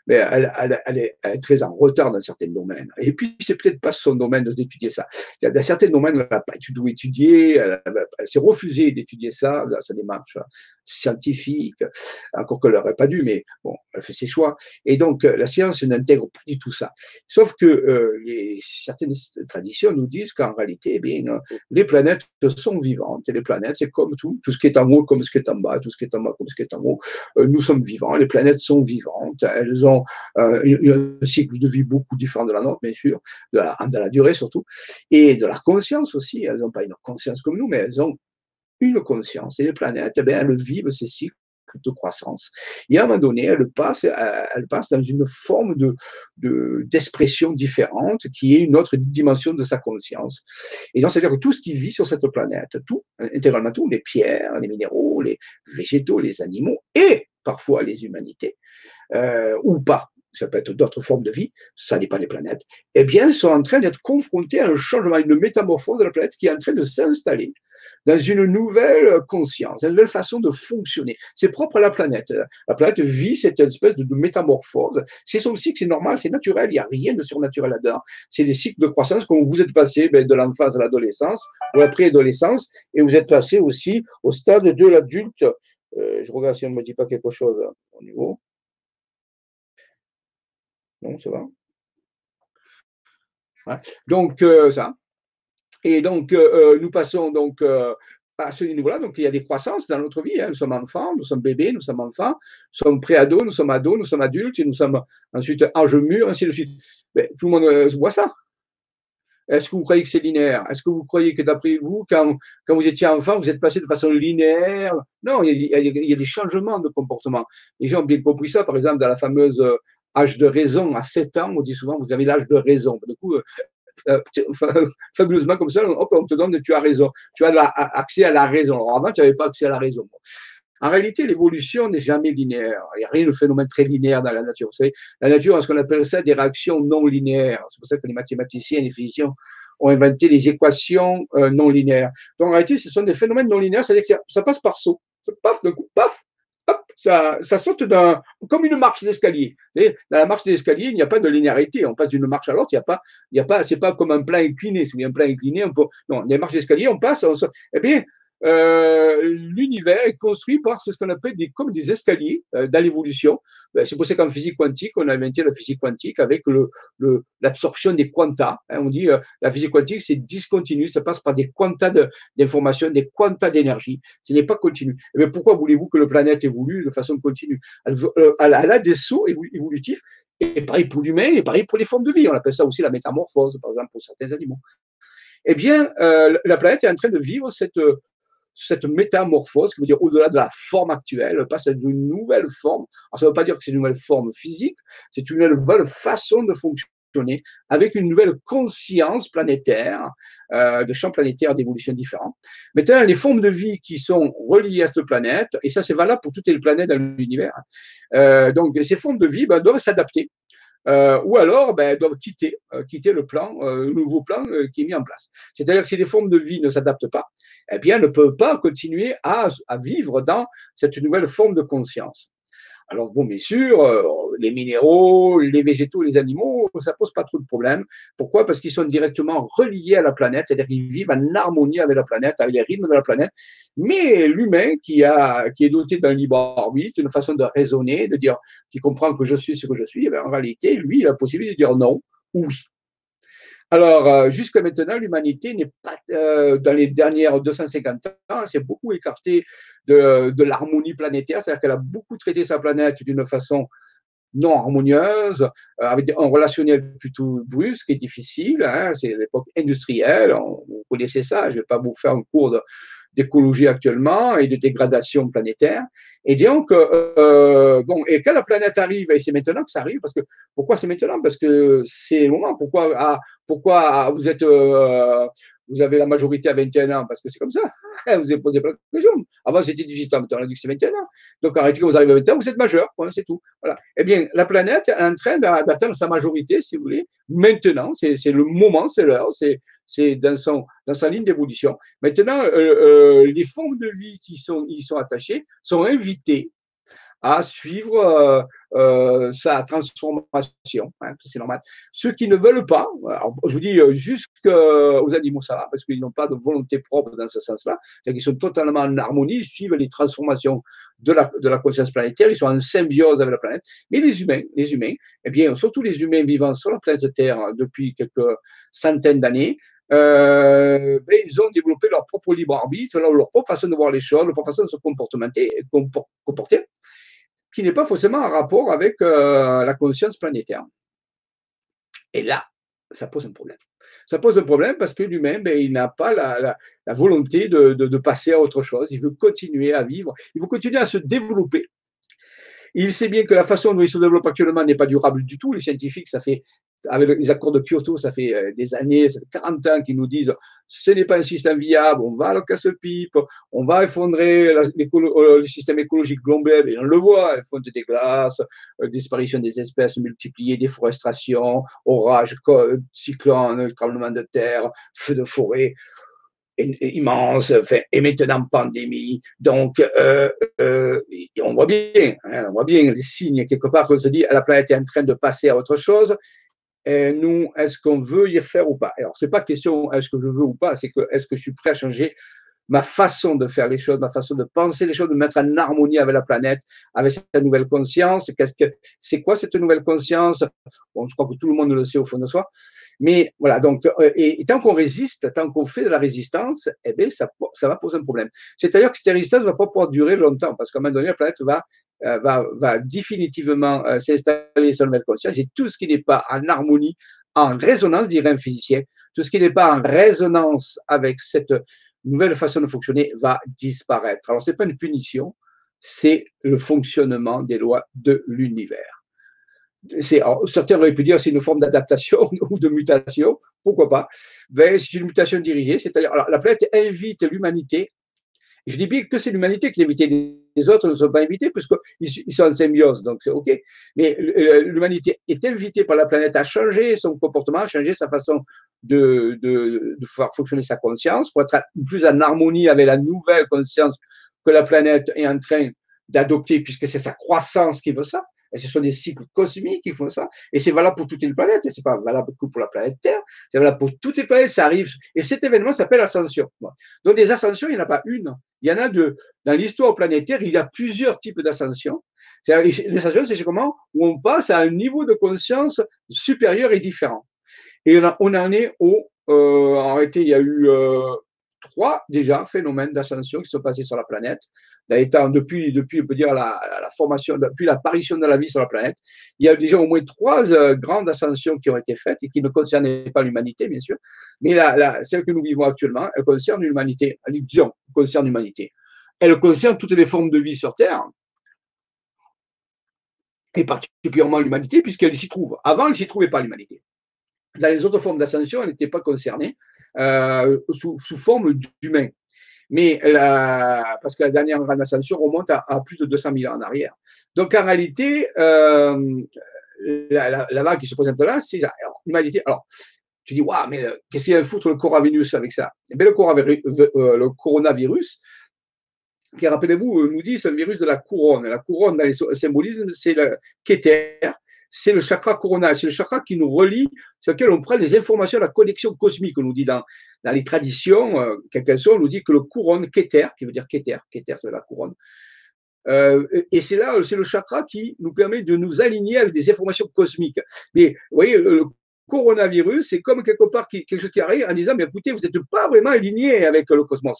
S1: mais elle, elle, est, très en retard dans certains domaines. Et puis, c'est peut-être pas son domaine d'étudier ça. Il y a dans certains domaines, elle n'a pas étudié, elle, elle s'est refusée d'étudier ça, sa démarche scientifique, encore qu'elle n'aurait pas dû, mais bon, elle fait ses choix. Et donc, la science n'intègre plus du tout ça. Sauf que euh, les, certaines traditions nous disent qu'en réalité, eh bien, les planètes sont vivantes. Et les planètes, c'est comme tout, tout ce qui est en haut comme ce qui est en bas, tout ce qui est comme ce qui est en haut. Euh, nous sommes vivants, les planètes sont vivantes. Elles ont euh, un cycle de vie beaucoup différent de la nôtre, bien sûr, de la, durée surtout, et de la conscience aussi. Elles n'ont pas une conscience comme nous, mais elles ont une conscience. Et les planètes, eh elles vivent ces cycles de croissance. Et à un moment donné, passent, elles passent dans une forme de, d'expression différente qui est une autre dimension de sa conscience. Et donc, c'est-à-dire que tout ce qui vit sur cette planète, tout, intégralement tout, les pierres, les minéraux, les végétaux, les animaux et parfois les humanités, euh, ou pas, ça peut être d'autres formes de vie, ça n'est pas les planètes, eh bien, sont en train d'être confrontés à un changement, une métamorphose de la planète qui est en train de s'installer dans une nouvelle conscience, une nouvelle façon de fonctionner. C'est propre à la planète. La planète vit cette espèce de, métamorphose. C'est son cycle, c'est normal, c'est naturel, il n'y a rien de surnaturel là-dedans. C'est des cycles de croissance, comme vous êtes passé ben, de l'enfance à l'adolescence, ou après l'adolescence, et vous êtes passé aussi au stade de l'adulte. Euh, je regarde si on ne me dit pas quelque chose au niveau. Non, ça va. Donc, euh, ça. Et donc, euh, euh, nous passons donc euh, à ce niveau-là. Donc, il y a des croissances dans notre vie. Hein. Nous sommes enfants, nous sommes bébés, nous sommes enfants, nous sommes pré-ados, nous sommes ados, nous sommes adultes, et nous sommes ensuite âge mûr, ainsi de suite. Tout le monde voit ça. Est-ce que vous croyez que c'est linéaire? Est-ce que vous croyez que d'après vous, quand, quand, vous étiez enfant, vous êtes passé de façon linéaire? Non, il y, a, il y, a, des changements de comportement. Les gens ont bien compris ça, par exemple, dans la fameuse âge de raison à 7 ans, on dit souvent vous avez l'âge de raison. Du coup, euh, (laughs) fabuleusement comme ça, on te donne, tu as raison. Tu as accès à la raison. Avant, tu n'avais pas accès à la raison. En réalité, l'évolution n'est jamais linéaire. Il n'y a rien de phénomène très linéaire dans la nature. Vous savez, la nature a ce qu'on appelle ça des réactions non linéaires. C'est pour ça que les mathématiciens et les physiciens ont inventé les équations euh, non linéaires. Donc en réalité, ce sont des phénomènes non linéaires, c'est-à-dire que ça, passe par saut. Paf, d'un coup, paf, ça, ça saute d'un, comme une marche d'escalier. Dans la marche d'escalier, il n'y a pas de linéarité. On passe d'une marche à l'autre, il n'y a pas, il y a pas, c'est pas comme un plan incliné. C'est un plan incliné, on peut, non, les marches d'escalier, on passe, on, eh bien, euh, l'univers est construit par ce qu'on appelle des, comme des escaliers euh, dans l'évolution. Ben, c'est pour ça qu'en physique quantique, on a inventé la physique quantique avec l'absorption le, des quantas. Hein. on dit euh, la physique quantique, c'est discontinu, ça passe par des quantas d'informations, des quantas d'énergie. Ce n'est pas continu. Mais eh pourquoi voulez-vous que le planète évolue de façon continue? Elle, elle, a des sauts évolutifs, et pareil pour l'humain, et pareil pour les formes de vie. On appelle ça aussi la métamorphose, par exemple, pour certains animaux. Eh bien, la planète est en train de vivre cette, cette métamorphose, qui veut dire au-delà de la forme actuelle, passe à une nouvelle forme. Alors, ça ne veut pas dire que c'est une nouvelle forme physique, c'est une nouvelle façon de fonctionner avec une nouvelle conscience planétaire, euh, de champs planétaires d'évolution différents. Maintenant, les formes de vie qui sont reliées à cette planète, et ça c'est valable pour toutes les planètes dans l'univers, euh, donc ces formes de vie ben, doivent s'adapter. Euh, ou alors ben, doivent quitter, quitter le plan, le nouveau plan qui est mis en place. C'est-à-dire que si les formes de vie ne s'adaptent pas, eh bien, ne peut pas continuer à, vivre dans cette nouvelle forme de conscience. Alors bon, bien sûr, euh, les minéraux, les végétaux, les animaux, ça pose pas trop de problèmes. Pourquoi? Parce qu'ils sont directement reliés à la planète, c'est-à-dire qu'ils vivent en harmonie avec la planète, avec les rythmes de la planète. Mais l'humain qui, a, qui est doté d'un libre arbitre, une façon de raisonner, de dire, qui comprend que je suis ce que je suis, eh en réalité, lui, il a la possibilité de dire non ou oui. Alors, euh, jusqu'à maintenant, l'humanité n'est pas, euh, dans les dernières 250 ans, s'est beaucoup écartée de, de l'harmonie planétaire, c'est-à-dire qu'elle a beaucoup traité sa planète d'une façon non harmonieuse, euh, avec un relationnel plutôt brusque et difficile. Hein, c'est l'époque industrielle, on, vous connaissez ça, je ne vais pas vous faire un cours d'écologie actuellement et de dégradation planétaire. Et donc, euh, bon, et quand la planète arrive, et c'est maintenant que ça arrive, parce que pourquoi c'est maintenant? Parce que c'est le moment. Pourquoi, ah, pourquoi vous êtes, euh, vous avez la majorité à 21 ans? Parce que c'est comme ça. (laughs) Vous avez posé plein de questions. Avant, c'était 18 ans, maintenant, on a dit que c'est 21 ans. Donc, arrêtez, vous arrivez à 21 ans, vous êtes majeur, c'est tout. Voilà. Eh bien, la planète est en train d'atteindre sa majorité, si vous voulez. Maintenant, c'est le moment, c'est l'heure, c'est dans, son, dans sa ligne d'évolution. Maintenant, euh, euh, les formes de vie qui sont, y sont attachées sont à suivre euh, euh, sa transformation. Hein, c'est normal. Ceux qui ne veulent pas, je vous dis euh, jusqu'aux animaux, ça va, parce qu'ils n'ont pas de volonté propre dans ce sens-là, c'est-à-dire qu'ils sont totalement en harmonie, ils suivent les transformations de la, de la conscience planétaire, ils sont en symbiose avec la planète. Mais les humains, les humains, eh bien, surtout les humains vivant sur la planète Terre depuis quelques centaines d'années, euh, ben, ils ont développé leur propre libre arbitre, leur, propre façon de voir les choses, leur propre façon de se comporter qui n'est pas forcément en rapport avec euh, la conscience planétaire. Et là, ça pose un problème. Ça pose un problème parce que l'humain, ben, il n'a pas la, volonté de, passer à autre chose. Il veut continuer à vivre, il veut continuer à se développer. Il sait bien que la façon dont il se développe actuellement n'est pas durable du tout. Les scientifiques, ça fait avec les accords de Kyoto, ça fait euh, des années, 40 ans qu'ils nous disent ce n'est pas un système viable, on va à la casse-pipe, on va effondrer euh, le système écologique global, et on le voit, fonte des glaces, euh, disparition des espèces multipliées, déforestation, orages, cyclones, tremblements de terre, feux de forêt immense, et maintenant pandémie. Donc, on voit bien, hein, on voit bien les signes quelque part qu'on se dit la planète est en train de passer à autre chose et nous, est-ce qu'on veut y faire ou pas? Alors, c'est pas question est-ce que je veux ou pas, c'est que est-ce que je suis prêt à changer ma façon de faire les choses, ma façon de penser les choses, de mettre en harmonie avec la planète, avec cette nouvelle conscience? Qu'est-ce que c'est quoi cette nouvelle conscience? Bon, je crois que tout le monde le sait au fond de soi. Mais voilà, donc, euh, et, tant qu'on résiste, tant qu'on fait de la résistance, eh bien, ça, ça va poser un problème. C'est-à-dire que cette résistance ne va pas pouvoir durer longtemps, parce qu'à un moment donné, la planète va euh, va, définitivement euh, s'installer sur nouvelle conscience et tout ce qui n'est pas en harmonie, en résonance, dirait un physicien, tout ce qui n'est pas en résonance avec cette nouvelle façon de fonctionner va disparaître. Alors, ce n'est pas une punition, c'est le fonctionnement des lois de l'univers. certains auraient pu dire c'est une forme d'adaptation (laughs) ou de mutation, pourquoi pas ben, C'est une mutation dirigée, c'est-à-dire la planète invite l'humanité je dis bien que c'est l'humanité qui est invitée. Les autres ne sont pas invités puisqu'ils sont en symbiose, donc c'est OK. Mais l'humanité est invitée par la planète à changer son comportement, à changer sa façon de, de, de faire fonctionner sa conscience pour être plus en harmonie avec la nouvelle conscience que la planète est en train d'adopter puisque c'est sa croissance qui veut ça. Et ce sont des cycles cosmiques qui font ça. Et c'est valable pour toutes les planètes. Et c'est pas valable que pour la planète Terre. C'est valable pour toutes les planètes. Ça arrive. Et cet événement s'appelle ascension. Donc, des ascensions, il n'y en a pas une. Il y en a deux. Dans l'histoire planétaire, il y a plusieurs types d'ascensions. L'ascension, c'est comment où on passe à un niveau de conscience supérieur et différent. Et on, en est au, euh, en réalité, il y a eu euh, trois déjà phénomènes d'ascension qui sont passés sur la planète. depuis, depuis, on peut dire, la, formation, depuis l'apparition de la vie sur la planète, il y a déjà au moins trois euh, grandes ascensions qui ont été faites et qui ne concernaient pas l'humanité, bien sûr. Mais la, celle que nous vivons actuellement, elle concerne l'humanité. Disons, concerne l'humanité. Elle concerne toutes les formes de vie sur Terre et particulièrement l'humanité, puisqu'elle s'y trouve. Avant, elle ne s'y trouvait pas, l'humanité. Dans les autres formes d'ascension, elle n'était pas concernée. Euh, sous, forme d'humain. Mais la, parce que la dernière grande ascension remonte à, plus de 200 000 ans en arrière. Donc en réalité, euh, la, vague qui se présente là, c'est l'humanité. Alors, tu dis, waouh, mais qu'est-ce qu'il y a à foutre le coronavirus avec ça? Eh bien, le, coronavirus, qui, rappelez-vous, nous dit c'est le virus de la couronne. La couronne, dans les symbolismes, c'est le Keter, c'est le chakra coronal, c'est le chakra qui nous relie, sur lequel on prend les informations de la connexion cosmique. On nous dit dans, dans les traditions, euh, quelles on nous dit que le couronne, Keter, qui veut dire Keter, Keter c'est la couronne, euh, et c'est là, c'est le chakra qui nous permet de nous aligner avec des informations cosmiques. Mais vous voyez, le coronavirus, c'est comme quelque part quelque chose qui arrive en disant, mais écoutez, vous n'êtes pas vraiment aligné avec le cosmos,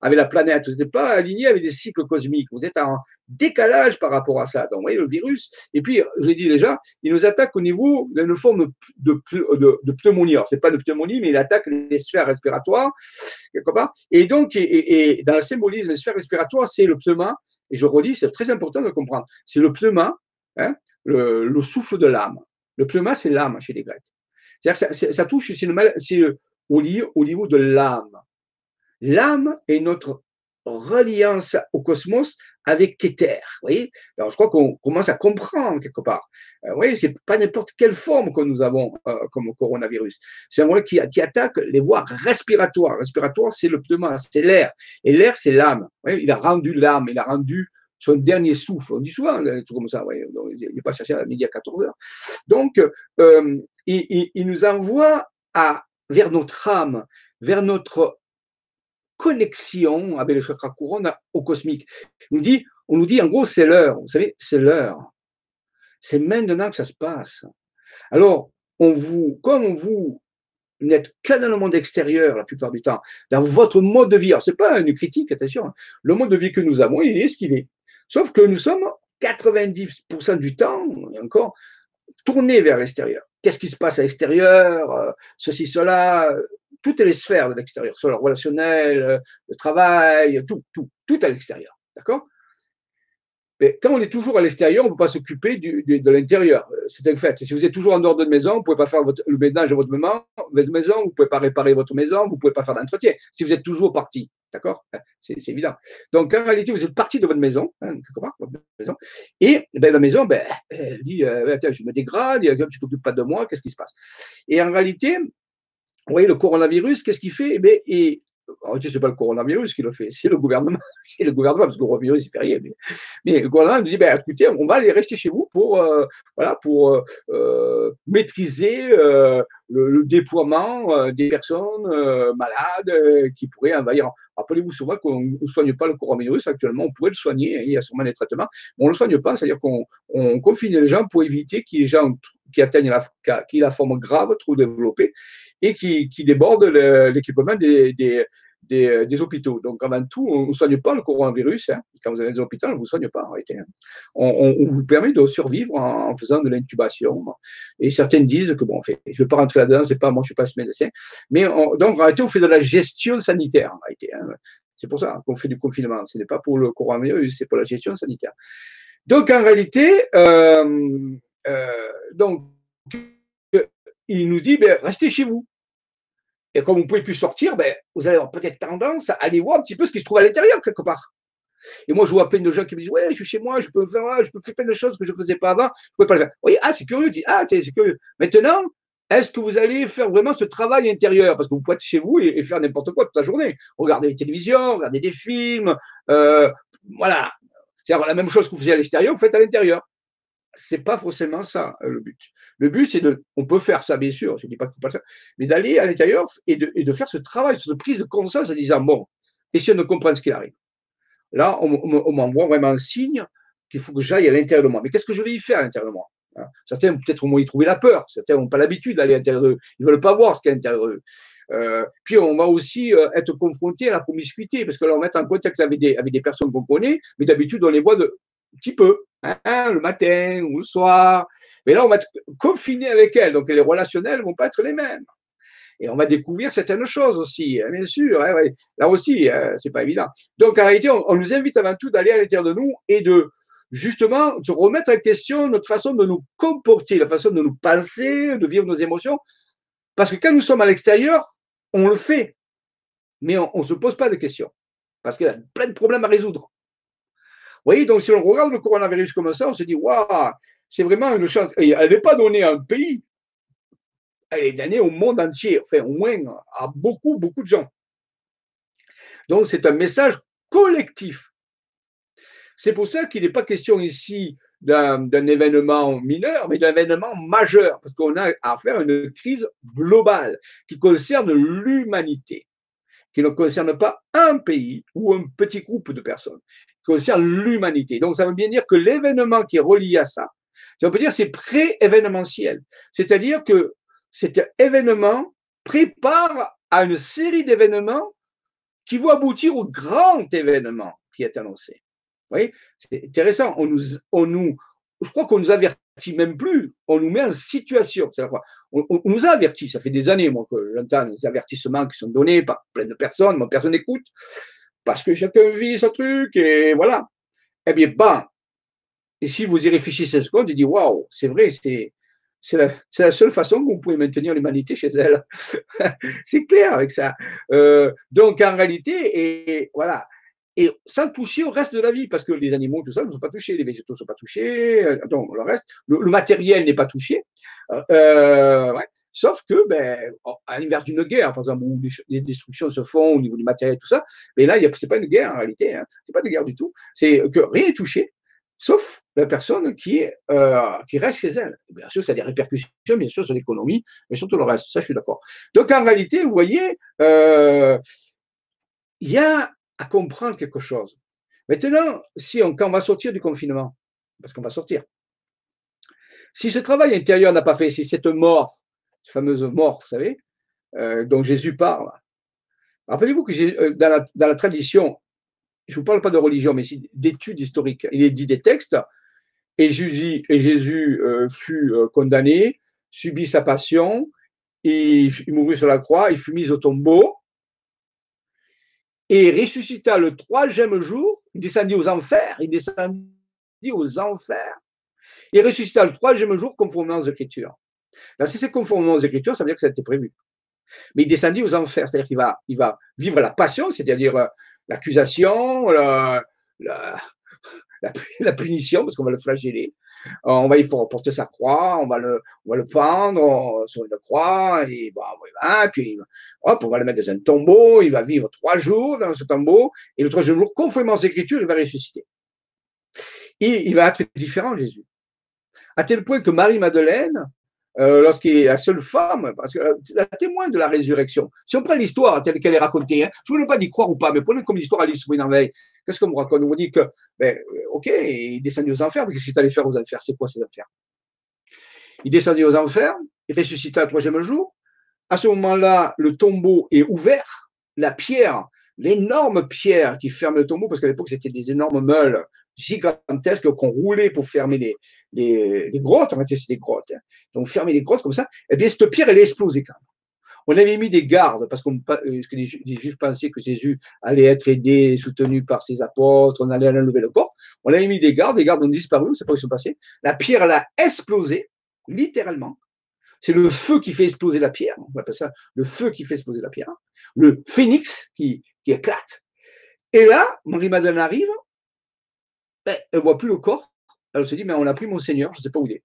S1: avec la planète, vous n'êtes pas aligné avec des cycles cosmiques, vous êtes en décalage par rapport à ça. Donc, vous voyez, le virus, et puis, je l'ai dit déjà, il nous attaque au niveau d'une forme de, de, pneumonie. Alors, c'est pas de pneumonie, mais il attaque les sphères respiratoires, quelque part. Et donc, et, dans le symbolisme, les sphères respiratoires, c'est le pneuma, et je redis, c'est très important de comprendre, c'est le pneuma, hein, le, le souffle de l'âme. Le pneuma, c'est l'âme chez les Grecs. C'est-à-dire ça, touche, c'est au, au niveau de l'âme. L'âme est notre reliance au cosmos avec Keter. Alors, je crois qu'on commence à comprendre quelque part. Euh, vous c'est pas n'importe quelle forme que nous avons euh, comme coronavirus. C'est un qui, qui, attaque les voies respiratoires. Respiratoire, c'est le pneuma, c'est l'air. Et l'air, c'est l'âme. Il a rendu l'âme, il a rendu son dernier souffle. On dit souvent des trucs comme ça. Voyez, il n'est pas cherché à midi à 14 heures. Donc, euh, il, nous envoie vers notre âme, vers notre connexion avec le chakra couronne au cosmique. on nous dit en gros, c'est l'heure. Vous savez, c'est l'heure. C'est maintenant que ça se passe. Alors, comme vous n'êtes que dans le monde extérieur la plupart du temps, dans votre mode de vie. Alors, c'est pas une critique, attention. Hein. Le mode de vie que nous avons, il est ce qu'il est. Sauf que nous sommes 90% du temps, encore, tournés vers l'extérieur. Qu'est-ce qui se passe à l'extérieur euh, Ceci, cela, toutes les sphères de l'extérieur, soit le relationnel, euh, le travail, tout, tout, tout à l'extérieur. D'accord? Mais quand on est toujours à l'extérieur, on ne peut pas s'occuper de, l'intérieur. Euh, c'est un fait. Si vous êtes toujours en dehors de maison, vous ne pouvez pas faire le ménage de votre maison, votre vous ne pouvez pas réparer votre maison, vous ne pouvez pas faire d'entretien. Si vous êtes toujours parti, d'accord? C'est, évident. Donc en réalité, vous êtes parti de votre maison, hein, votre maison, et ben, la maison, ben, elle dit, euh, je me dégrade, tu t'occupes pas de moi, qu'est-ce qui se passe? Et en réalité, vous voyez, le coronavirus, qu'est-ce qu'il fait? Eh bien, et, en ce n'est pas le coronavirus qui le fait, c'est le gouvernement. (laughs) C'est le gouvernement, parce que le coronavirus, il fait rien. Mais, le gouvernement nous dit, ben, écoutez, on va aller rester chez vous pour, euh, voilà, pour euh, euh, maîtriser le, déploiement des personnes malades qui pourraient envahir. Rappelez-vous souvent qu'on ne soigne pas le coronavirus actuellement, on pourrait le soigner, hein, il y a sûrement des traitements, mais on ne le soigne pas, c'est-à-dire qu'on confine les gens pour éviter qu'il y ait des gens qui atteignent la forme grave, trop développée, qui, déborde l'équipement des, des, hôpitaux. Donc, avant tout, on ne soigne pas le coronavirus. Hein. Quand vous avez des hôpitaux, on ne vous soigne pas en réalité. Hein. On, on, vous permet de survivre en, faisant de l'intubation. Et certains disent que, bon, en fait, je ne vais pas rentrer là-dedans, c'est pas moi, je ne suis pas ce médecin. Mais donc, en réalité, on fait de la gestion sanitaire en réalité. Hein. C'est pour ça qu'on fait du confinement. Ce n'est pas pour le coronavirus, c'est pour la gestion sanitaire. Donc, en réalité, euh, euh, donc, il nous dit, ben, restez chez vous. Et comme vous ne pouvez plus sortir, ben, vous allez avoir peut-être tendance à aller voir un petit peu ce qui se trouve à l'intérieur, quelque part. Et moi, je vois plein de gens qui me disent, ouais, je suis chez moi, je peux faire, je peux faire plein de choses que je ne faisais pas avant, je ne pouvais pas le faire. Vous voyez, ah, c'est curieux, ah, c'est curieux. Maintenant, est-ce que vous allez faire vraiment ce travail intérieur? Parce que vous pouvez être chez vous et, faire n'importe quoi toute la journée. Regarder les télévisions, regarder des films, euh, voilà. C'est-à-dire la même chose que vous faisiez à l'extérieur, vous faites à l'intérieur c'est pas forcément ça euh, le but. Le but, c'est de, on peut faire ça bien sûr, je ne dis pas qu'il faut pas faire, mais d'aller à l'intérieur et de, et de, faire ce travail, cette prise de conscience en disant bon, essayons de comprendre ce qui arrive? Là, on, m'envoie vraiment un signe qu'il faut que j'aille à l'intérieur de moi. Mais qu'est-ce que je vais y faire à l'intérieur de moi hein? Certains peut-être moins y trouver la peur, certains n'ont pas l'habitude d'aller à l'intérieur d'eux, ils ne veulent pas voir ce qu'il y a à l'intérieur d'eux. Euh, puis on va aussi euh, être confronté à la promiscuité, parce que là, on met en contact avec des, avec des personnes qu'on connaît, mais d'habitude on les voit de, un petit peu, hein, le matin ou le soir. Mais là, on va être confiné avec elles, donc les relationnels ne vont pas être les mêmes. Et on va découvrir certaines choses aussi, hein, bien sûr. Hein, là aussi, c'est pas évident. Donc, en réalité, on, nous invite avant tout d'aller à l'intérieur de nous et de justement se remettre en question notre façon de nous comporter, la façon de nous penser, de vivre nos émotions. Parce que quand nous sommes à l'extérieur, on le fait, mais on ne se pose pas de questions. Parce qu'il y a plein de problèmes à résoudre voyez, donc si on regarde le coronavirus comme ça, on se dit, waouh, c'est vraiment une chance. Elle n'est pas donnée à un pays, elle est donnée au monde entier, enfin au moins à beaucoup, beaucoup de gens. Donc c'est un message collectif. C'est pour ça qu'il n'est pas question ici d'un événement mineur, mais d'un événement majeur, parce qu'on a affaire à une crise globale qui concerne l'humanité, qui ne concerne pas un pays ou un petit groupe de personnes, qui concerne l'humanité. Donc ça veut bien dire que l'événement qui est relié à ça, ça veut dire c'est pré-événementiel, c'est-à-dire que cet événement prépare à une série d'événements qui vont aboutir au grand événement qui est annoncé. Vous voyez, c'est intéressant. On nous, on nous, je crois qu'on nous avertit même plus. On nous met en situation. On, on, nous a. Ça fait des années, moi, que j'entends les avertissements qui sont donnés par plein de personnes. Moi, personne n'écoute parce que chacun vit son truc et voilà. Eh bien, bon. Et si vous y réfléchissez 5 secondes, vous dites waouh, c'est vrai, c'est c'est la, seule façon que vous pouvez maintenir l'humanité chez elle. (laughs) c'est clair avec ça. Euh, donc en réalité, et voilà, et sans toucher au reste de la vie, parce que les animaux, tout ça, ne sont pas touchés, les végétaux ne sont pas touchés, euh, donc le reste, le, matériel n'est pas touché. Euh. Sauf que, ben, à l'inverse d'une guerre, par exemple, où des destructions se font au niveau du matériel, tout ça, mais là, ce n'est pas une guerre en réalité, hein, ce n'est pas une guerre du tout. C'est que rien n'est touché, sauf la personne euh, qui reste chez elle. Bien sûr, ça a des répercussions, bien sûr, sur l'économie, mais surtout le reste, ça, je suis d'accord. Donc, en réalité, vous voyez, euh, il y a à comprendre quelque chose. Maintenant, si on, quand on va sortir du confinement, parce qu'on va sortir, si ce travail intérieur n'a pas fait, si cette mort, cette fameuse mort, vous savez, euh, dont Jésus parle, rappelez-vous que dans la tradition, je ne vous parle pas de religion, mais d'études historiques, il est dit des textes, et Jésus, et euh, fut condamné, subit sa passion, il, mourut sur la croix, il fut mis au tombeau, et ressuscita le troisième jour, il descendit aux enfers, il descendit aux enfers, il ressuscita le troisième jour conformément aux Écritures. Là, si c'est conformément aux Écritures, ça veut dire que ça a été prévu. Mais il descendit aux enfers, c'est-à-dire qu'il va, il va vivre la passion, c'est-à-dire euh, l'accusation, la, la, la, punition, parce qu'on va le flageller, euh, on va il faut porter sa croix, on va le, on va le pendre sur une croix, et bon, voilà, puis hop, on va le mettre dans un tombeau, il va vivre trois jours dans ce tombeau, et le troisième jour, conformément aux Écritures, il va ressusciter. Il va être différent, Jésus. À tel point que Marie-Madeleine, euh, lorsqu'il est la seule femme, parce que euh, la témoin de la résurrection. Si on prend l'histoire telle qu'elle est racontée, hein, je ne veux pas d'y croire ou pas, mais prenez comme l'histoire Alice Winnerveille. Qu'est-ce qu'on vous raconte? On vous dit que, ben, euh, ok, il descendit aux enfers, mais qu'est-ce qu'il allait faire aux enfers? C'est quoi ces enfers? Il descendit aux enfers, il ressuscita le troisième jour. À ce moment-là, le tombeau est ouvert, la pierre, l'énorme pierre qui ferme le tombeau, parce qu'à l'époque, c'était des énormes meules gigantesques qu'on roulait pour fermer les, les, grottes, en fait, c'est des grottes. Hein. Donc, fermer les grottes comme ça, eh bien, cette pierre, elle est explosée quand même. On avait mis des gardes parce euh, que les, Juifs pensaient que Jésus allait être aidé, soutenu par ses apôtres, on allait enlever le corps. On avait mis des gardes, les gardes ont disparu, on ne sait pas où ils sont passés. La pierre, elle a explosé, littéralement. C'est le feu qui fait exploser la pierre, on appelle ça le feu qui fait exploser la pierre, le phénix qui, qui éclate. Et là, Marie-Madeleine arrive, ben, elle ne voit plus le corps, elle se dit, mais on a pris mon Seigneur, je ne sais pas où il est.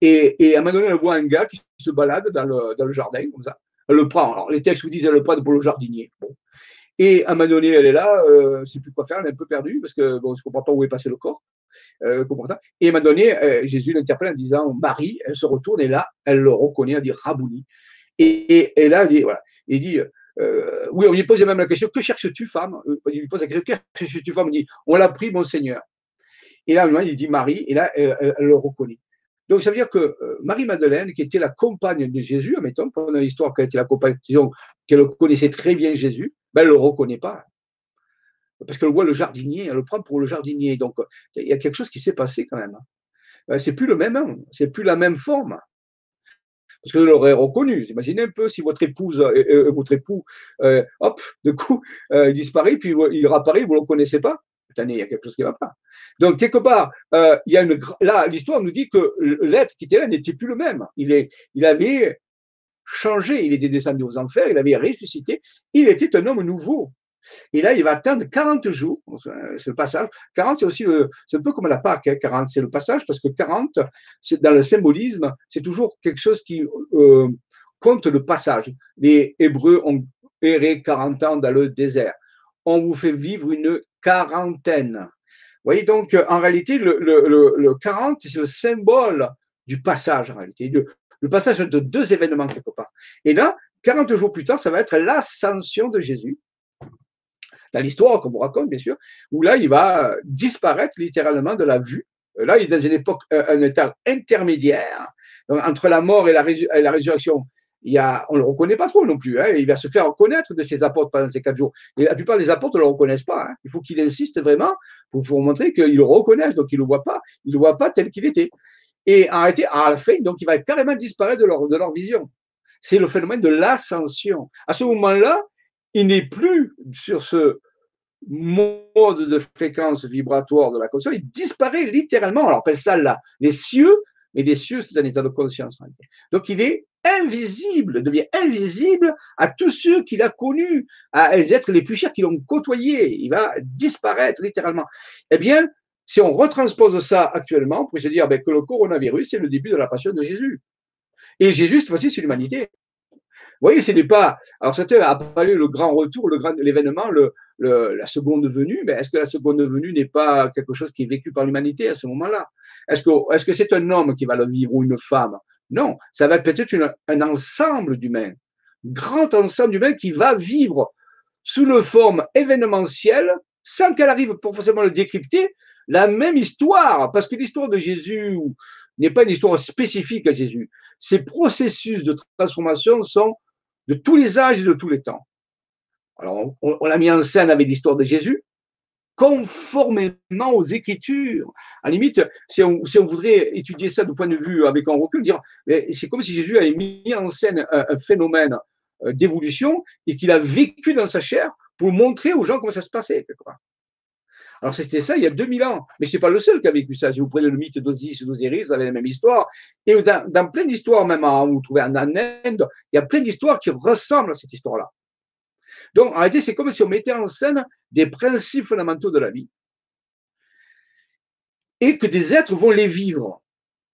S1: Et, à un moment donné, elle voit un gars qui se balade dans le, jardin, comme ça. Elle le prend. Alors, les textes vous disent, elle le prend pour le jardinier. Bon. Et à un moment donné, elle est là, euh, ne sait plus quoi faire, elle est un peu perdue, parce que bon, ne comprend pas où est passé le corps. Euh, et à un moment donné, euh, Jésus l'interpelle en disant Marie, elle se retourne et là, elle le reconnaît, elle dit Rabouni. Et, là, il dit, voilà, il dit euh, oui, on lui pose même la question Que cherches-tu, femme? Il lui pose la question Que cherches-tu, femme? Il dit On l'a pris, mon Seigneur. Et là, il dit Marie, et là, elle, le reconnaît. Donc, ça veut dire que euh, Marie-Madeleine, qui était la compagne de Jésus, admettons, pendant l'histoire qu'elle était la compagne, disons, qu'elle connaissait très bien Jésus, ben, elle ne le reconnaît pas. Parce qu'elle voit le jardinier, elle le prend pour le jardinier. Donc, il y a quelque chose qui s'est passé quand même. Ben, c'est plus le même homme, c'est plus la même forme. Parce que l'aurait reconnu. Imaginez un peu si votre épouse, euh, euh, votre époux, hop, de coup, il disparaît, puis il réapparaît, vous ne le connaissez pas? Il y a quelque chose qui ne va pas. Donc, quelque part, euh, là, l'histoire nous dit que l'être qui était là n'était plus le même. Il, avait changé, il était descendu aux enfers, il avait ressuscité, il était un homme nouveau. Et là, il va attendre 40 jours, c'est le passage. 40, c'est aussi, c'est un peu comme la Pâque, 40, hein. c'est le passage, parce que 40, c'est dans le symbolisme, c'est toujours quelque chose qui euh, compte le passage. Les Hébreux ont erré 40 ans dans le désert. On vous fait vivre une quarantaine. voyez, donc, en réalité, le, le, le 40, c'est le symbole du passage, en réalité, le passage de deux événements quelque part. Et là, 40 jours plus tard, ça va être l'ascension de Jésus. Dans l'histoire qu'on vous raconte, bien sûr, où là, il va disparaître littéralement de la vue. Là, il est dans une époque, euh, un état intermédiaire, entre la mort et la, résurrection. Il y a, on ne le reconnaît pas trop non plus. Hein. Il va se faire reconnaître de ses apôtres pendant ces quatre jours. Et la plupart des apôtres ne le reconnaissent pas. Hein. Il faut qu'il insiste vraiment pour vous montrer qu'ils le reconnaissent. Donc, ils ne le voient pas. Ils ne le voient pas tel qu'il était. Et en réalité, à la fin, donc, il va carrément disparaître de leur, vision c'est le phénomène de l'ascension. À ce moment-là, il n'est plus sur ce mode de fréquence vibratoire de la conscience, il disparaît littéralement. On appelle ça là, les cieux, mais les cieux, c'est un état de conscience. Donc il est invisible, devient invisible à tous ceux qu'il a connus, à les êtres les plus chers qui l'ont côtoyé. Il va disparaître littéralement. Eh bien, si on retranspose ça actuellement, on pourrait se dire ben, que le coronavirus, c'est le début de la passion de Jésus. Et Jésus, cette fois-ci, c'est l'humanité. Vous voyez, ce n'est pas. Alors, certains a parlé le grand retour, le grand, l'événement, le, la seconde venue. Mais est-ce que la seconde venue n'est pas quelque chose qui est vécu par l'humanité à ce moment-là? Est-ce que, est-ce c'est un homme qui va le vivre ou une femme? Non, ça va être peut-être un ensemble d'humains, grand ensemble d'humains qui va vivre sous une forme événementielle, sans qu'elle arrive pour forcément le décrypter, la même histoire, parce que l'histoire de Jésus n'est pas une histoire spécifique à Jésus ces processus de transformation sont de tous les âges et de tous les temps. Alors, on, l'a mis en scène avec l'histoire de Jésus, conformément aux Écritures. À limite, si on, voudrait étudier ça du point de vue avec un recul, dire, c'est comme si Jésus avait mis en scène un, phénomène euh, d'évolution et qu'il a vécu dans sa chair pour montrer aux gens comment ça se passait. Alors c'était ça il y a 2000 ans, mais c'est pas le seul qui a vécu ça. Si vous prenez le mythe d'Osiris et d'Osiris, vous avez la même histoire. Et dans, plein d'histoires, même en, vous trouvez en Inde, il y a plein d'histoires qui ressemblent à cette histoire-là. Donc en réalité, c'est comme si on mettait en scène des principes fondamentaux de la vie et que des êtres vont les vivre.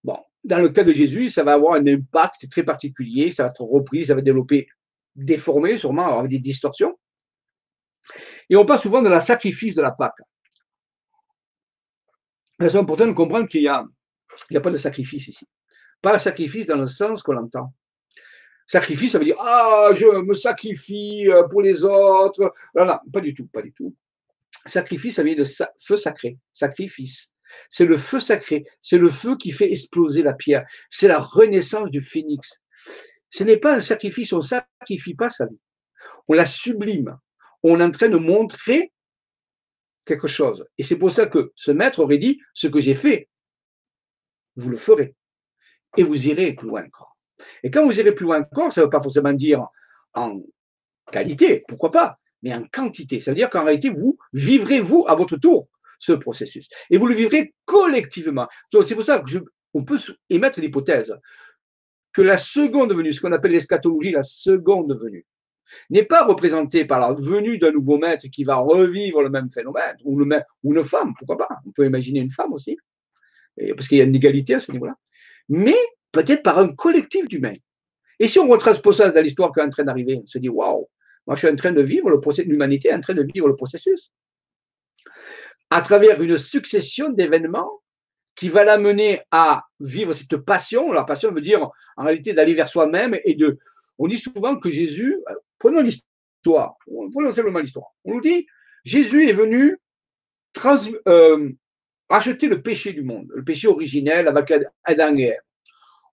S1: Bon, dans le cas de Jésus, ça va avoir un impact très particulier, ça va être repris, ça va développer déformé, sûrement avec des distorsions. Et on parle souvent de la sacrifice de la Pâque. C'est important de comprendre qu'il n'y a, a pas de sacrifice ici. Pas de sacrifice dans le sens qu'on l'entend. Sacrifice, ça veut dire Ah, je me sacrifie euh, pour les autres. Non, non, pas du tout, pas du tout. Sacrifice, ça vient de feu sacré, sacrifice. C'est le feu sacré, c'est le feu qui fait exploser la pierre. C'est la renaissance du phénix. Ce n'est pas un sacrifice, on ne sacrifie pas sa vie. On la sublime. On est en train de montrer quelque chose. Et c'est pour ça que ce maître aurait dit, ce que j'ai fait, vous le ferez. Et vous irez plus loin encore. Et quand vous irez plus loin encore, ça ne veut pas forcément dire en qualité, pourquoi pas, mais en quantité. Ça veut dire qu'en réalité, vous vivrez, vous, à votre tour, ce processus. Et vous le vivrez collectivement. C'est pour ça qu'on peut émettre l'hypothèse que la seconde venue, ce qu'on appelle l'eschatologie, la seconde venue, n'est pas représenté par la venue d'un nouveau maître qui va revivre le même phénomène, ou, une femme, pourquoi pas On peut imaginer une femme aussi, parce qu'il y a une égalité à ce niveau-là, mais peut-être par un collectif d'humains. Et si on retranspose ça dans l'histoire qui est en train d'arriver, on se dit waouh, moi je suis en train de vivre le processus, l'humanité est en train de vivre le processus. À travers une succession d'événements qui va l'amener à vivre cette passion. La passion veut dire en réalité d'aller vers soi-même et de. On dit souvent que Jésus, Prenons l'histoire, prenons simplement l'histoire. On nous dit, Jésus est venu euh, racheter le péché du monde, le péché originel avec Adam et.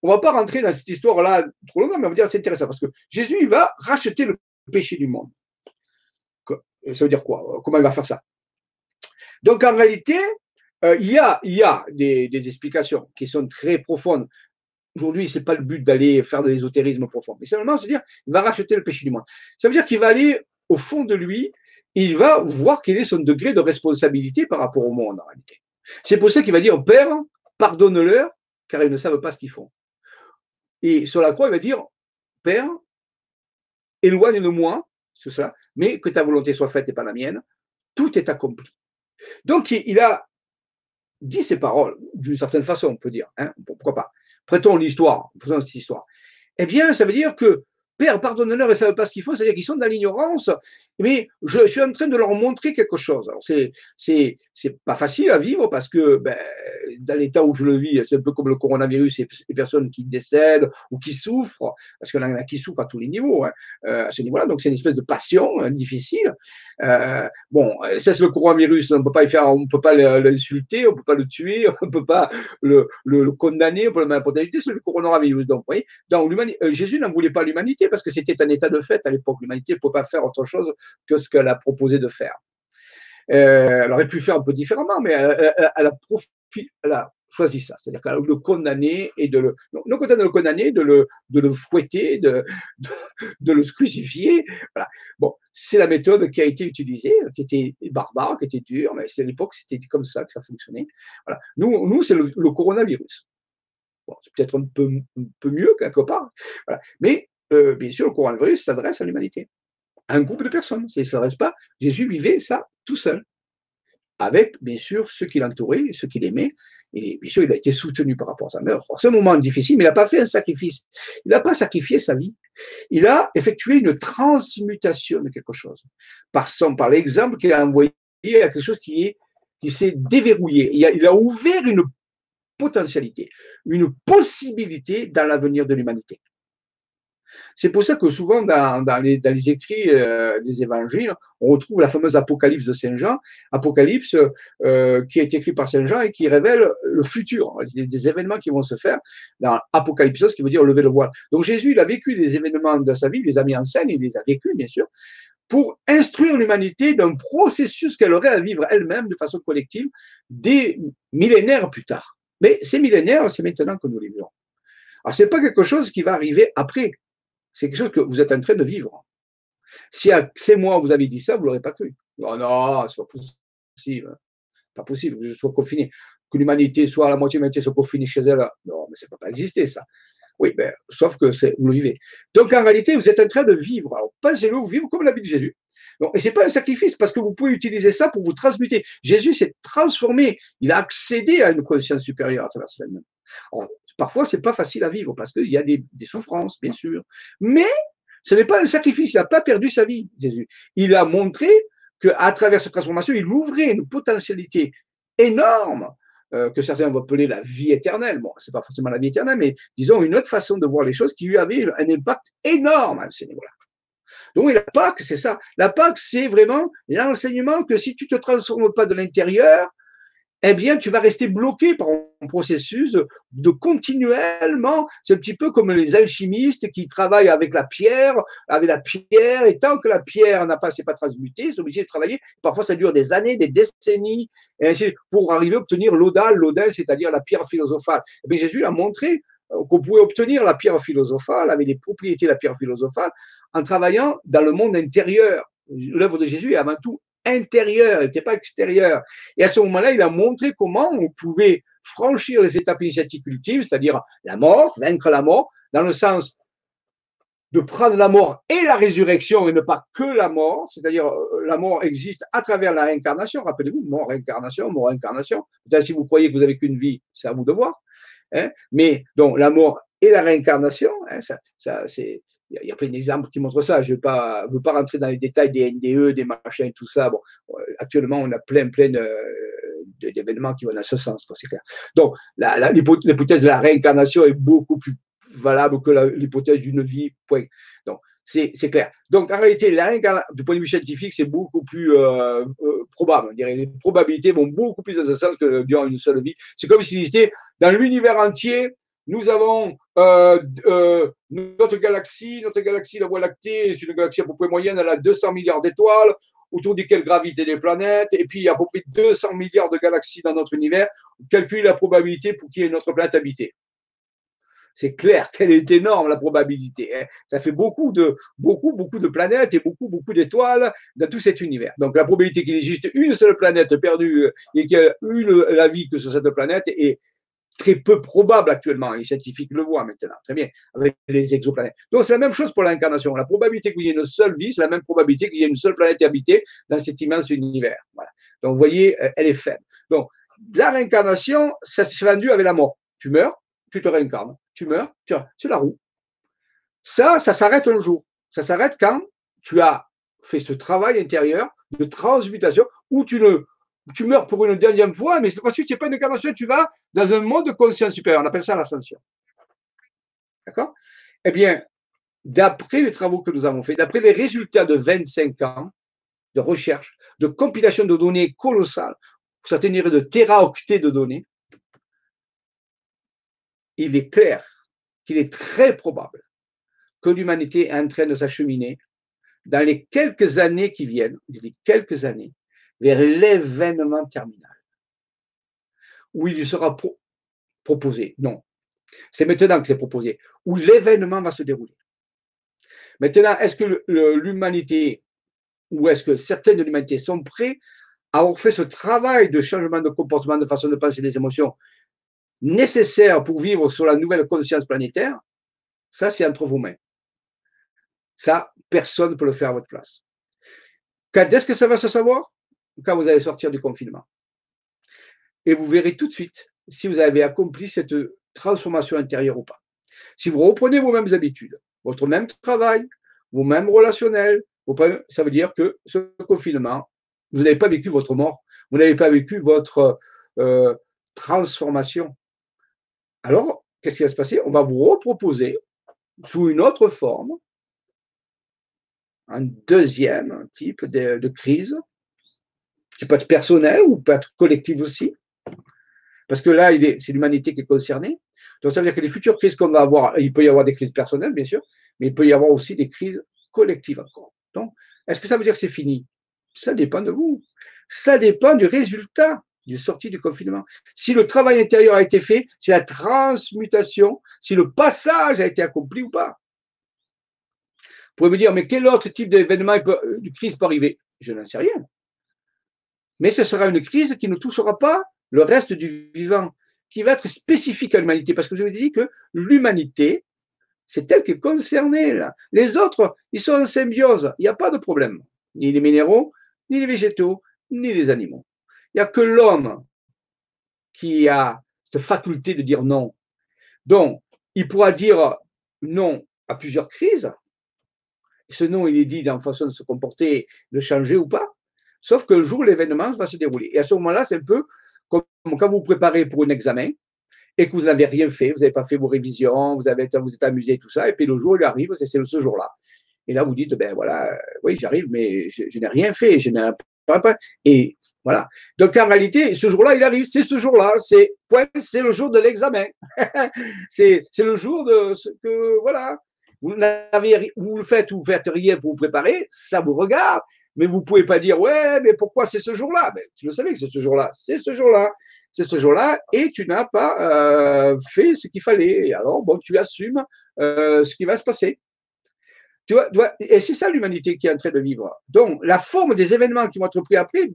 S1: On ne va pas rentrer dans cette histoire-là trop longtemps, mais on va dire c'est intéressant parce que Jésus, il va racheter le péché du monde. Ça veut dire quoi? Comment il va faire ça? Donc en réalité, euh, il y a, des, explications qui sont très profondes Aujourd'hui, ce n'est pas le but d'aller faire de l'ésotérisme profond, mais simplement se dire, il va racheter le péché du monde. Ça veut dire qu'il va aller au fond de lui, il va voir quel est son degré de responsabilité par rapport au monde en réalité. C'est pour ça qu'il va dire, Père, pardonne-leur, car ils ne savent pas ce qu'ils font. Et sur la croix, il va dire, Père, éloigne-le-moi, c'est ça, mais que ta volonté soit faite et pas la mienne, tout est accompli. Donc, il a dit ces paroles, d'une certaine façon, on peut dire, hein, pourquoi pas. Prêtons l'histoire, prêtons cette histoire. Eh bien, ça veut dire que Père, pardonne-leur et ne savent pas ce qu'il faut, c'est-à-dire qu'ils sont dans l'ignorance mais je suis en train de leur montrer quelque chose. Alors, c'est, c'est pas facile à vivre parce que, ben, dans l'état où je le vis, c'est un peu comme le coronavirus, c'est des personnes qui décèdent ou qui souffrent, parce y en a qui souffrent à tous les niveaux, hein, euh, à ce niveau-là. Donc, c'est une espèce de passion hein, difficile. Euh, bon, c'est le coronavirus. On peut pas y faire, on peut pas l'insulter, on peut pas le tuer, (laughs) on peut pas le, le, condamner, on peut le mettre c'est le coronavirus. Donc, vous voyez, donc, euh, Jésus n'en voulait pas l'humanité parce que c'était un état de fait à l'époque. L'humanité ne pouvait pas faire autre chose que ce qu'elle a proposé de faire. Euh, elle aurait pu faire un peu différemment, mais elle, a, choisi ça, c'est-à-dire qu'elle le condamner et de le, non, content de le condamner, de le, de le fouetter, de, de, le crucifier. Voilà. Bon, c'est la méthode qui a été utilisée, qui était barbare, qui était dure, mais c'est à l'époque, c'était comme ça que ça fonctionnait. Voilà. Nous, nous c'est le, coronavirus. Bon, c'est peut-être un peu, un peu mieux quelque part. Voilà. Mais euh, bien sûr, le coronavirus s'adresse à l'humanité un groupe de personnes. Ça ne s'adresse pas. Jésus vivait ça tout seul, avec bien sûr ceux qui l'entouraient, ceux qui l'aimaient. Et bien sûr, il a été soutenu par rapport à sa mère. C'est un moment difficile, mais il n'a pas fait un sacrifice. Il n'a pas sacrifié sa vie. Il a effectué une transmutation de quelque chose. Par, son, par l'exemple qu'il a envoyé à quelque chose qui, est, qui s'est déverrouillé. Il a, il a ouvert une potentialité, une possibilité dans l'avenir de l'humanité. C'est pour ça que souvent dans, les, écrits euh, des évangiles, on retrouve la fameuse Apocalypse de Saint Jean, Apocalypse euh, qui est écrit par Saint Jean et qui révèle le futur, des, événements qui vont se faire dans Apocalypse, qui veut dire lever le voile. Donc Jésus, il a vécu des événements de sa vie, il les a mis en scène, il les a vécus bien sûr, pour instruire l'humanité d'un processus qu'elle aurait à vivre elle-même de façon collective des millénaires plus tard. Mais ces millénaires, c'est maintenant que nous les vivons. Alors, ce n'est pas quelque chose qui va arriver après. C'est quelque chose que vous êtes en train de vivre. Si à ces mois vous avez dit ça, vous ne l'aurez pas cru. Non, non, c'est pas possible. Pas possible que je sois confiné. Que l'humanité soit, la moitié de l'humanité soit confinée chez elle. Non, mais ça ne peut pas exister, ça. Oui, ben, sauf que vous le vivez. Donc en réalité, vous êtes en train de vivre. Alors, pensez-le, vous vivez comme la vie de Jésus. Et ce n'est pas un sacrifice parce que vous pouvez utiliser ça pour vous transmuter. Jésus s'est transformé. Il a accédé à une conscience supérieure à travers cela même. Parfois, c'est pas facile à vivre parce qu'il y a des, souffrances, bien sûr. Mais ce n'est pas un sacrifice. Il n'a pas perdu sa vie, Jésus. Il a montré qu'à travers cette transformation, il ouvrait une potentialité énorme euh, que certains vont appeler la vie éternelle. Bon, c'est pas forcément la vie éternelle, mais disons une autre façon de voir les choses qui lui avait un impact énorme à ce niveau-là. Donc, la Pâque, c'est ça. La Pâque, c'est vraiment l'enseignement que si tu ne te transformes pas de l'intérieur, eh bien, tu vas rester bloqué par un processus de, continuellement. C'est un petit peu comme les alchimistes qui travaillent avec la pierre, avec la pierre, et tant que la pierre n'a pas, s'est pas transmutée, ils sont obligés de travailler. Parfois, ça dure des années, des décennies, et ainsi, pour arriver à obtenir l'odal, l'odal, c'est-à-dire la pierre philosophale. Mais eh Jésus a montré euh, qu'on pouvait obtenir la pierre philosophale, avec les propriétés de la pierre philosophale, en travaillant dans le monde intérieur. L'œuvre de Jésus est avant tout intérieur, n'était pas extérieur. Et à ce moment-là, il a montré comment on pouvait franchir les étapes initiatiques ultimes, c'est-à-dire la mort, vaincre la mort, dans le sens de prendre la mort et la résurrection et ne pas que la mort, c'est-à-dire euh, la mort existe à travers la réincarnation. Rappelez-vous, mort, réincarnation, mort, réincarnation. Si vous croyez que vous avez qu'une vie, c'est à vous de voir. Hein. Mais donc la mort et la réincarnation, hein, ça, ça c'est il y, a plein d'exemples qui montrent ça. Je ne veux pas, rentrer dans les détails des NDE, des machins, tout ça. Bon, euh, actuellement, on a plein, plein d'événements qui vont dans ce sens, c'est clair. Donc, l'hypothèse de la réincarnation est beaucoup plus valable que l'hypothèse d'une vie. Donc, c'est clair. Donc, en réalité, la du point de vue scientifique, c'est beaucoup plus euh, euh, probable. Les probabilités vont beaucoup plus dans ce sens que durant une seule vie. C'est comme s'il était dans l'univers entier, nous avons euh, euh, notre galaxie, notre galaxie, la Voie lactée, c'est une galaxie à peu près moyenne, elle a 200 milliards d'étoiles, autour desquelles gravitent des planètes, et puis il y a à peu près 200 milliards de galaxies dans notre univers. Calculez la probabilité pour qu'il y ait notre planète habitée. C'est clair qu'elle est énorme, la probabilité. Hein. Ça fait beaucoup de, beaucoup, beaucoup de planètes et beaucoup, beaucoup d'étoiles dans tout cet univers. Donc, la probabilité qu'il existe une seule planète perdue et qu'il y ait une, la vie que sur cette planète est, très peu probable actuellement. Les scientifiques le voient maintenant, très bien, avec les exoplanètes. Donc, c'est la même chose pour l'incarnation. La probabilité qu'il y ait une seule vie, c'est la même probabilité qu'il y ait une seule planète habitée dans cet immense univers. Donc, vous voyez, euh, elle est faible. Donc, la réincarnation, ça s'est vendu avec la mort. Tu meurs, tu te réincarnes. Tu meurs, c'est la roue. Ça, ça s'arrête un jour. Ça s'arrête quand tu as fait ce travail intérieur de transmutation où tu ne tu meurs pour une dernière fois, mais cette fois-ci, tu n'es pas une incarnation, tu vas dans un monde de conscience supérieure. On appelle ça l'ascension. D'accord? Eh bien, d'après les travaux que nous avons faits, d'après les résultats de 25 ans de recherche, de compilation de données colossales, certaines diraient de téraoctets de données, il est clair qu'il est très probable que l'humanité est en train de s'acheminer dans les quelques années qui viennent, les quelques années, vers l'événement terminal, où il sera proposé. Non, c'est maintenant que c'est proposé, où l'événement va se dérouler. Maintenant, est-ce que l'humanité ou est-ce que certaines de l'humanité sont prêts à avoir fait ce travail de changement de comportement, de façon de penser des émotions nécessaires pour vivre sur la nouvelle conscience planétaire? Ça, c'est entre vos mains. Ça, personne ne peut le faire à votre place. Quand est-ce que ça va se savoir? Quand vous allez sortir du confinement. Et vous verrez tout de suite si vous avez accompli cette transformation intérieure ou pas. Si vous reprenez vos mêmes habitudes, votre même travail, vos mêmes relationnels, ça veut dire que ce confinement, vous n'avez pas vécu votre mort, vous n'avez pas vécu votre euh, transformation. Alors, qu'est-ce qui va se passer? On va vous reproposer sous une autre forme un deuxième type de, crise, qui peut être personnelle ou peut être collective aussi, parce que là, c'est l'humanité qui est concernée. Donc, ça veut dire que les futures crises qu'on va avoir, il peut y avoir des crises personnelles, bien sûr, mais il peut y avoir aussi des crises collectives encore. Donc, est-ce que ça veut dire que c'est fini? Ça dépend de vous. Ça dépend du résultat du sortie du confinement. Si le travail intérieur a été fait, si la transmutation, si le passage a été accompli ou pas. Vous pouvez me dire, mais quel autre type d'événement, de crise peut arriver? Je n'en sais rien. Mais ce sera une crise qui ne touchera pas le reste du vivant, qui va être spécifique à l'humanité. Parce que je vous ai dit que l'humanité, c'est elle qui est concernée. Les autres, ils sont en symbiose. Il n'y a pas de problème. Ni les minéraux, ni les végétaux, ni les animaux. Il n'y a que l'homme qui a cette faculté de dire non. Donc, il pourra dire non à plusieurs crises, ce nom, il est dit dans la façon de se comporter, de changer ou pas. Sauf que le jour l'événement va se dérouler. Et à ce moment-là, c'est un peu comme quand vous vous préparez pour un examen et que vous n'avez rien fait, vous n'avez pas fait vos révisions, vous, avez, vous êtes amusé, tout ça, et puis le jour il arrive, c'est ce jour-là. Et là, vous dites, ben voilà, oui, j'arrive, mais je, n'ai rien fait, je n'ai pas. Et voilà. Donc en réalité, ce jour-là, il arrive, c'est ce jour-là, c'est c'est le jour de l'examen. (laughs) c'est le jour de ce que, voilà, vous, vous le faites ou vous faites rien pour vous préparer, ça vous regarde. Mais vous ne pouvez pas dire, ouais, mais pourquoi c'est ce jour-là? Ben, Tu le savais que c'est ce jour-là. C'est ce jour-là. C'est ce jour-là et tu n'as pas euh, fait ce qu'il fallait. Et alors, bon, tu assumes euh, ce qui va se passer. Tu vois, et c'est ça l'humanité qui est en train de vivre. Donc, la forme des événements qui vont être pris après,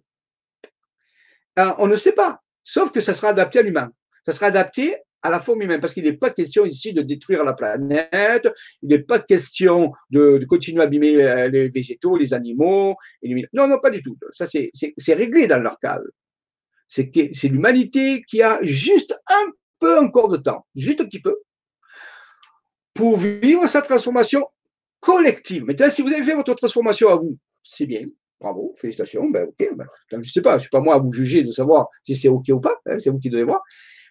S1: euh, on ne sait pas. Sauf que ça sera adapté à l'humain. Ça sera adapté à la forme humaine, parce qu'il n'est pas question ici de détruire la planète, il n'est pas question de, continuer à abîmer les végétaux, les animaux. Non, non, pas du tout. Ça, c'est réglé dans leur cas. C'est l'humanité qui a juste un peu encore de temps, juste un petit peu, pour vivre sa transformation collective. Maintenant, si vous avez fait votre transformation à vous, c'est bien, bravo, félicitations, ben ok, ben, je ne sais pas, je ne suis pas moi à vous juger de savoir si c'est ok ou pas, hein, c'est vous qui devez voir.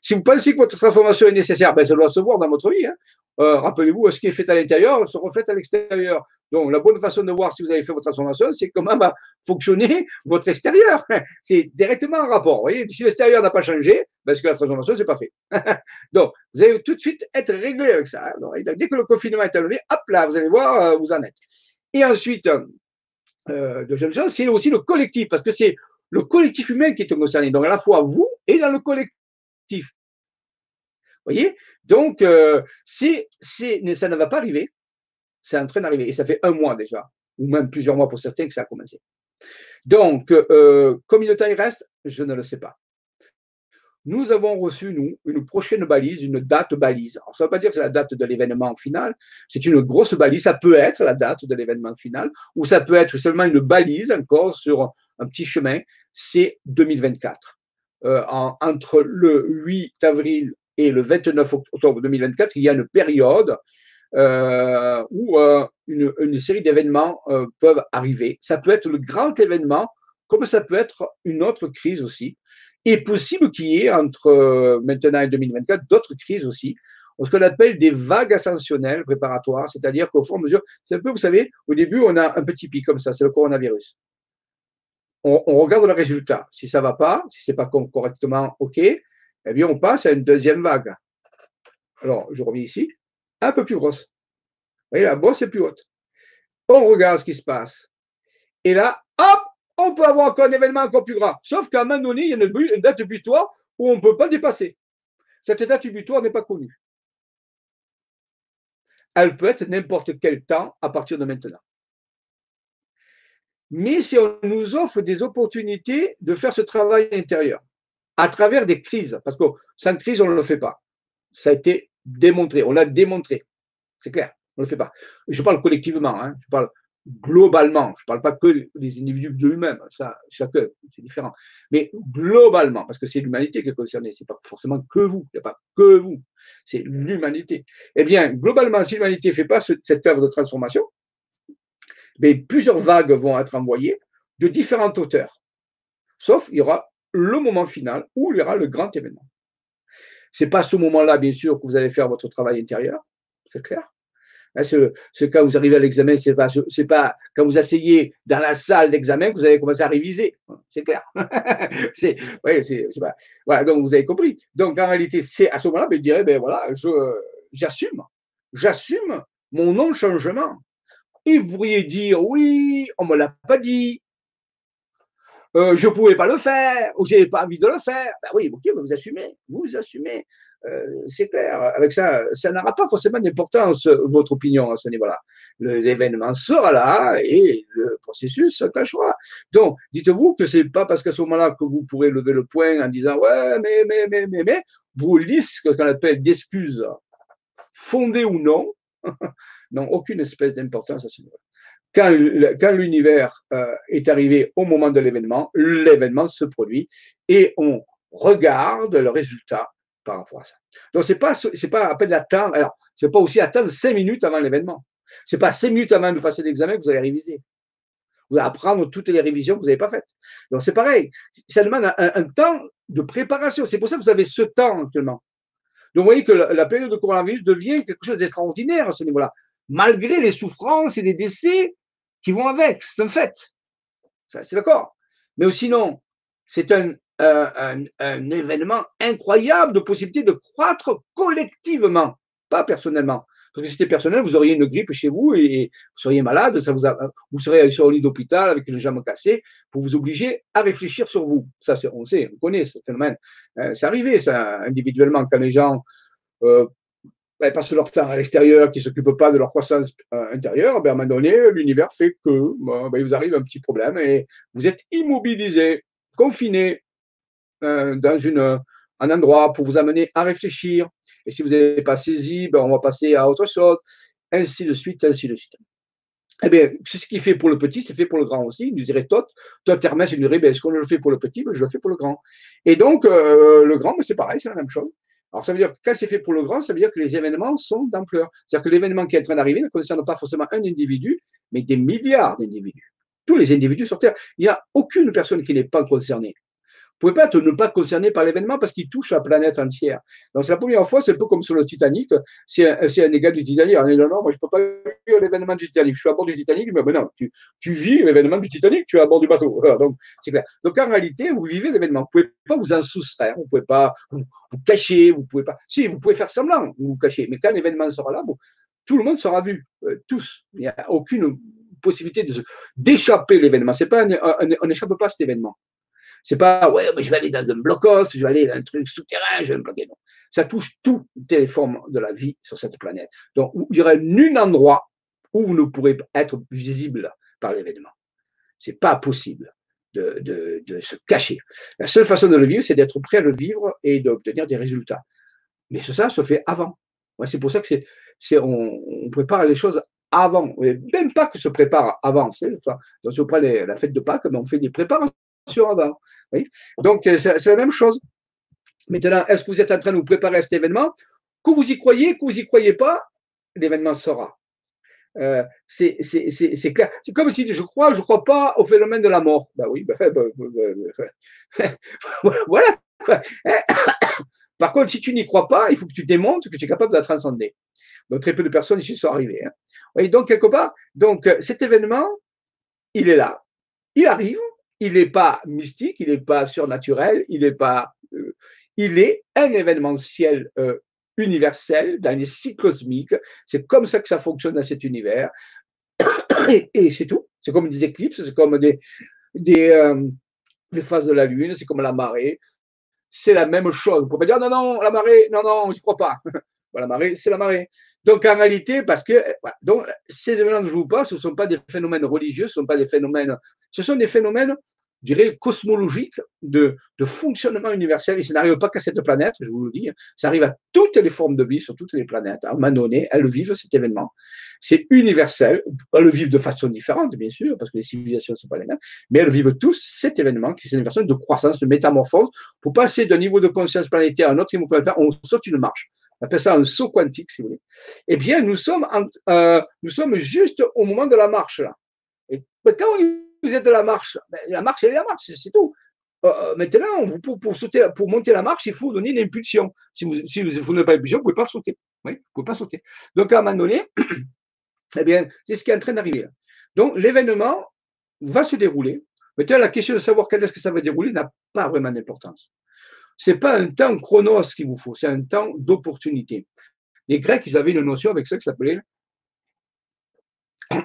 S1: Si vous pensez que votre transformation est nécessaire, ben, ça doit se voir dans votre vie. Hein. Euh, rappelez-vous, ce qui est fait à l'intérieur se reflète à l'extérieur. Donc, la bonne façon de voir si vous avez fait votre transformation, c'est comment va fonctionner votre extérieur. (laughs) C'est directement en rapport. Vous voyez, si l'extérieur n'a pas changé, parce que la transformation, c'est pas fait. (laughs) Donc, vous allez tout de suite être réglé avec ça. Hein. dès que le confinement est enlevé, hop là, vous allez voir, euh, vous en êtes. Et ensuite, euh, deuxième chose, c'est aussi le collectif, parce que c'est le collectif humain qui est concerné. Donc, à la fois vous et dans le collectif voyez? Donc, euh, si, ça ne va pas arriver, c'est en train d'arriver. Et ça fait un mois déjà, ou même plusieurs mois pour certains que ça a commencé. Donc, euh, combien de temps il reste? Je ne le sais pas. Nous avons reçu, nous, une prochaine balise, une date balise. Alors, ça ne veut pas dire que c'est la date de l'événement final, c'est une grosse balise. Ça peut être la date de l'événement final, ou ça peut être seulement une balise encore sur un petit chemin. C'est 2024. Euh, entre le 8 avril et le 29 octobre 2024, il y a une période euh, où une, une, série d'événements peuvent arriver. Ça peut être le grand événement, comme ça peut être une autre crise aussi. Et possible qu'il y ait entre maintenant et 2024 d'autres crises aussi, ce qu'on appelle des vagues ascensionnelles préparatoires, c'est-à-dire qu'au à mesure, c'est un peu, vous savez, au début, on a un petit pic comme ça, c'est le coronavirus. On, regarde le résultat. Si ça va pas, si ce n'est pas correctement OK, eh bien, on passe à une deuxième vague. Alors, je reviens ici, un peu plus grosse. Vous voyez, la bosse est plus haute. On regarde ce qui se passe. Et là, hop, on peut avoir encore un événement encore plus grand. Sauf qu'à un moment donné, il y a une date butoir où on ne peut pas dépasser. Cette date butoir n'est pas connue. Elle peut être n'importe quel temps à partir de maintenant. Mais si on nous offre des opportunités de faire ce travail intérieur à travers des crises, parce que sans crise, on ne le fait pas. Ça a été démontré, on l'a démontré. C'est clair, on ne le fait pas. Je parle collectivement, hein, je parle globalement, je ne parle pas que des individus de eux-mêmes, ça, chacun, c'est différent. Mais globalement, parce que c'est l'humanité qui est concernée, ce n'est pas forcément que vous, il n'y a pas que vous, c'est l'humanité. Eh bien, globalement, si l'humanité ne fait pas cette œuvre de transformation, mais plusieurs vagues vont être envoyées de différentes hauteurs. Sauf, il y aura le moment final où il y aura le grand événement. Ce n'est pas à ce moment-là, bien sûr, que vous allez faire votre travail intérieur, c'est clair. Hein, c'est quand vous arrivez à l'examen, c'est pas, c'est pas quand vous asseyez dans la salle d'examen que vous allez commencer à réviser. C'est clair. (laughs) c'est, c'est, voilà, donc vous avez compris. Donc en réalité, c'est à ce moment-là, ben, je dirais, ben voilà, j'assume, j'assume mon non-changement. Et vous pourriez dire, oui, on me l'a pas dit, euh, je ne pouvais pas le faire, ou je n'avais pas envie de le faire. Ben oui, ok, vous assumez, vous assumez. Euh, c'est clair. Avec ça, ça n'aura pas forcément d'importance, votre opinion à ce niveau-là. L'événement sera là et le processus s'attachera. Donc, dites-vous que c'est pas parce qu'à ce moment-là que vous pourrez lever le poing en disant ouais, mais, mais, mais, mais, mais, vous ce qu'on appelle d'excuses, fondées ou non, (laughs) n'ont aucune espèce d'importance à ce niveau-là. Quand, l'univers euh, est arrivé au moment de l'événement, l'événement se produit et on regarde le résultat par rapport à ça. Donc, ce n'est pas, c'est pas à peine d'attendre. Alors, ce n'est pas aussi attendre cinq minutes avant l'événement. Ce n'est pas cinq minutes avant de passer l'examen que vous allez réviser. Vous allez apprendre toutes les révisions que vous n'avez pas faites. Donc, c'est pareil. Ça demande un, temps de préparation. C'est pour ça que vous avez ce temps actuellement. Donc, vous voyez que la, période de coronavirus devient quelque chose d'extraordinaire à ce niveau-là, malgré les souffrances et les décès qui vont avec. C'est un fait. C'est d'accord. Mais sinon, c'est un, un, événement incroyable de possibilité de croître collectivement, pas personnellement. Parce que si c'était personnel, vous auriez une grippe chez vous et vous seriez malade, ça vous, vous seriez sur le lit d'hôpital avec une jambe cassée pour vous obliger à réfléchir sur vous. Ça, on sait, on connaît ce phénomène. Euh, c'est arrivé, ça, individuellement, quand les gens euh, ben, passent leur temps à l'extérieur, qui ne s'occupent pas de leur croissance euh, intérieure, ben, à un moment donné, l'univers fait que ben, il vous arrive un petit problème et vous êtes immobilisé, confiné, euh, dans un endroit pour vous amener à réfléchir. Et si vous n'avez pas saisi, ben, on va passer à autre chose, ainsi de suite, ainsi de suite. Eh bien, c'est ce qui fait pour le petit, c'est fait pour le grand aussi. Il nous dirait toi, toi, Hermès, il nous dirait, ben, est-ce qu'on le fait pour le petit? Ben, Je le fais pour le grand. Et donc, euh, le grand, c'est pareil, c'est la même chose. Alors, ça veut dire que quand c'est fait pour le grand, ça veut dire que les événements sont d'ampleur. C'est-à-dire que l'événement qui est en train d'arriver ne concerne pas forcément un individu, mais des milliards d'individus. Tous les individus sur Terre. Il n'y a aucune personne qui n'est pas concernée pouvez pas ne pas concerné par l'événement parce qu'il touche la planète entière. Donc, c'est la première fois, c'est un peu comme sur le Titanic. C'est un, un égal du Titanic. On non, non, moi, je peux pas vivre l'événement du Titanic. Je suis à bord du Titanic, mais non, tu, vis l'événement du Titanic, tu es à bord du bateau. (laughs) Donc, c'est clair. Donc, en réalité, vous vivez l'événement. Vous pouvez pas vous en soustraire. Vous pouvez pas vous, cacher. Vous pouvez pas. Si, vous pouvez faire semblant, vous vous cacher. Mais quand l'événement sera là, tout le monde sera vu. Euh, tous. Il n'y a aucune possibilité d'échapper l'événement. C'est pas on n'échappe pas à cet événement. C'est pas, ouais, mais je vais aller dans un blocos, je vais aller dans un truc souterrain, je vais me bloquer. Non. Ça touche toutes les formes de la vie sur cette planète. Donc, il n'y aurait nul endroit où vous ne pourrez être visible par l'événement. C'est pas possible de, de, se cacher. La seule façon de le vivre, c'est d'être prêt à le vivre et d'obtenir des résultats. Mais ça se fait avant. C'est pour ça que c'est, c'est on, prépare les choses avant. Même pas que se prépare avant. C'est, donc, si on prend la fête de Pâques, on fait des préparations avant. Donc, euh, c'est la même chose. Maintenant, est-ce que vous êtes en train de vous préparer à cet événement? Que vous y croyez, que vous y croyez pas, l'événement sera. Euh, c'est clair. C'est comme si je crois, je ne crois pas au phénomène de la mort. Ben oui, ben, ben, ben, (laughs) voilà. (coughs) Par contre, si tu n'y crois pas, il faut que tu démontres que tu es capable de la transcender. Très peu de personnes ici sont arrivées. Hein. Donc, quelque part, donc, cet événement, il est là. Il arrive. Il n'est pas mystique, il n'est pas surnaturel, il n'est pas. Euh, il est un événementiel euh, universel dans les cycles cosmiques. C'est comme ça que ça fonctionne dans cet univers. (coughs) Et, c'est tout. C'est comme des éclipses, c'est comme des, des, euh, phases de la Lune, c'est comme la marée. C'est la même chose. Vous pouvez pas dire non, non, la marée, non, non, je ne crois pas. (laughs) la marée, c'est la marée. Donc en réalité, parce que donc, ces événements que je vous passe, ce ne sont pas des phénomènes religieux, ce ne sont pas des phénomènes, ce sont des phénomènes je dirais, cosmologique de, de fonctionnement universel. Et ça n'arrive pas qu'à cette planète, je vous le dis. Ça arrive à toutes les formes de vie sur toutes les planètes. À un moment donné, elles vivent cet événement. C'est universel. Elles le vivent de façon différente, bien sûr, parce que les civilisations ne sont pas les mêmes. Mais elles vivent tous cet événement qui est une version de croissance, de métamorphose. Pour passer d'un niveau de conscience planétaire à un autre niveau planétaire, on saute une marche. On appelle ça un saut quantique, si vous voulez. Eh bien, nous sommes, euh, juste au moment de la marche, là. Et quand on vous êtes de la marche. Ben, la marche, elle est la marche, c'est tout. Euh, euh, maintenant, pour, monter la marche, il faut donner une impulsion. Si vous, vous, n'avez pas d'impulsion, vous ne pouvez pas sauter. Oui, vous pouvez pas sauter. Donc, à un moment donné, (coughs) eh bien, c'est ce qui est en train d'arriver. Donc, l'événement va se dérouler. Maintenant, la question de savoir quand est-ce que ça va dérouler n'a pas vraiment d'importance. Ce n'est pas un temps chronos qu'il vous faut, c'est un temps d'opportunité. Les Grecs, ils avaient une notion avec ça qui s'appelait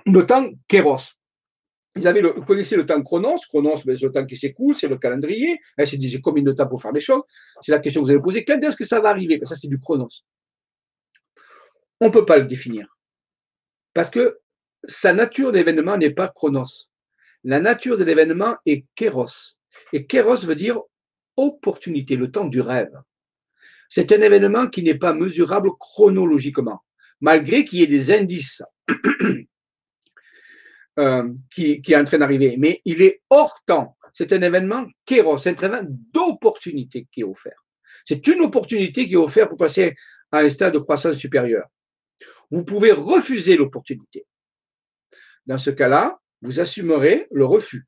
S1: le temps kéros ils avaient le, vous connaissez le temps chronos. Chronos, ben, c'est le temps qui s'écoule, c'est le calendrier. Hein, c'est j'ai combien de temps pour faire les choses. C'est la question que vous allez poser. Quand est-ce que ça va arriver? Ben, Ça, c'est du chronos. On ne peut pas le définir. Parce que sa nature d'événement n'est pas chronos. La nature de l'événement est kéros. Et kéros veut dire opportunité, le temps du rêve. C'est un événement qui n'est pas mesurable chronologiquement, malgré qu'il y ait des indices. (coughs) Euh, qui, est en train d'arriver, mais il est hors temps. C'est un événement kéros, c'est un événement d'opportunité qui est offert. C'est une opportunité qui est offerte pour passer à un stade de croissance supérieure. Vous pouvez refuser l'opportunité. Dans ce cas-là, vous assumerez le refus.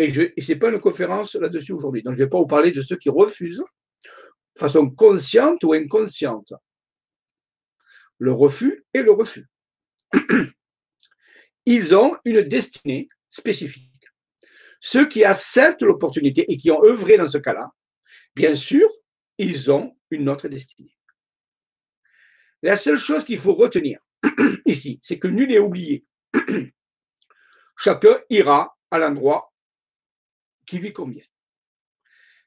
S1: Et, ce n'est pas une conférence là-dessus aujourd'hui. Donc, je ne vais pas vous parler de ceux qui refusent de façon consciente ou inconsciente. Le refus et le refus. (clears throat) ils ont une destinée spécifique. Ceux qui acceptent l'opportunité et qui ont œuvré dans ce cas-là, bien sûr, ils ont une autre destinée. La seule chose qu'il faut retenir (clears throat) ici, c'est que nul n'est oublié. (clears throat) Chacun ira à l'endroit qui lui convient.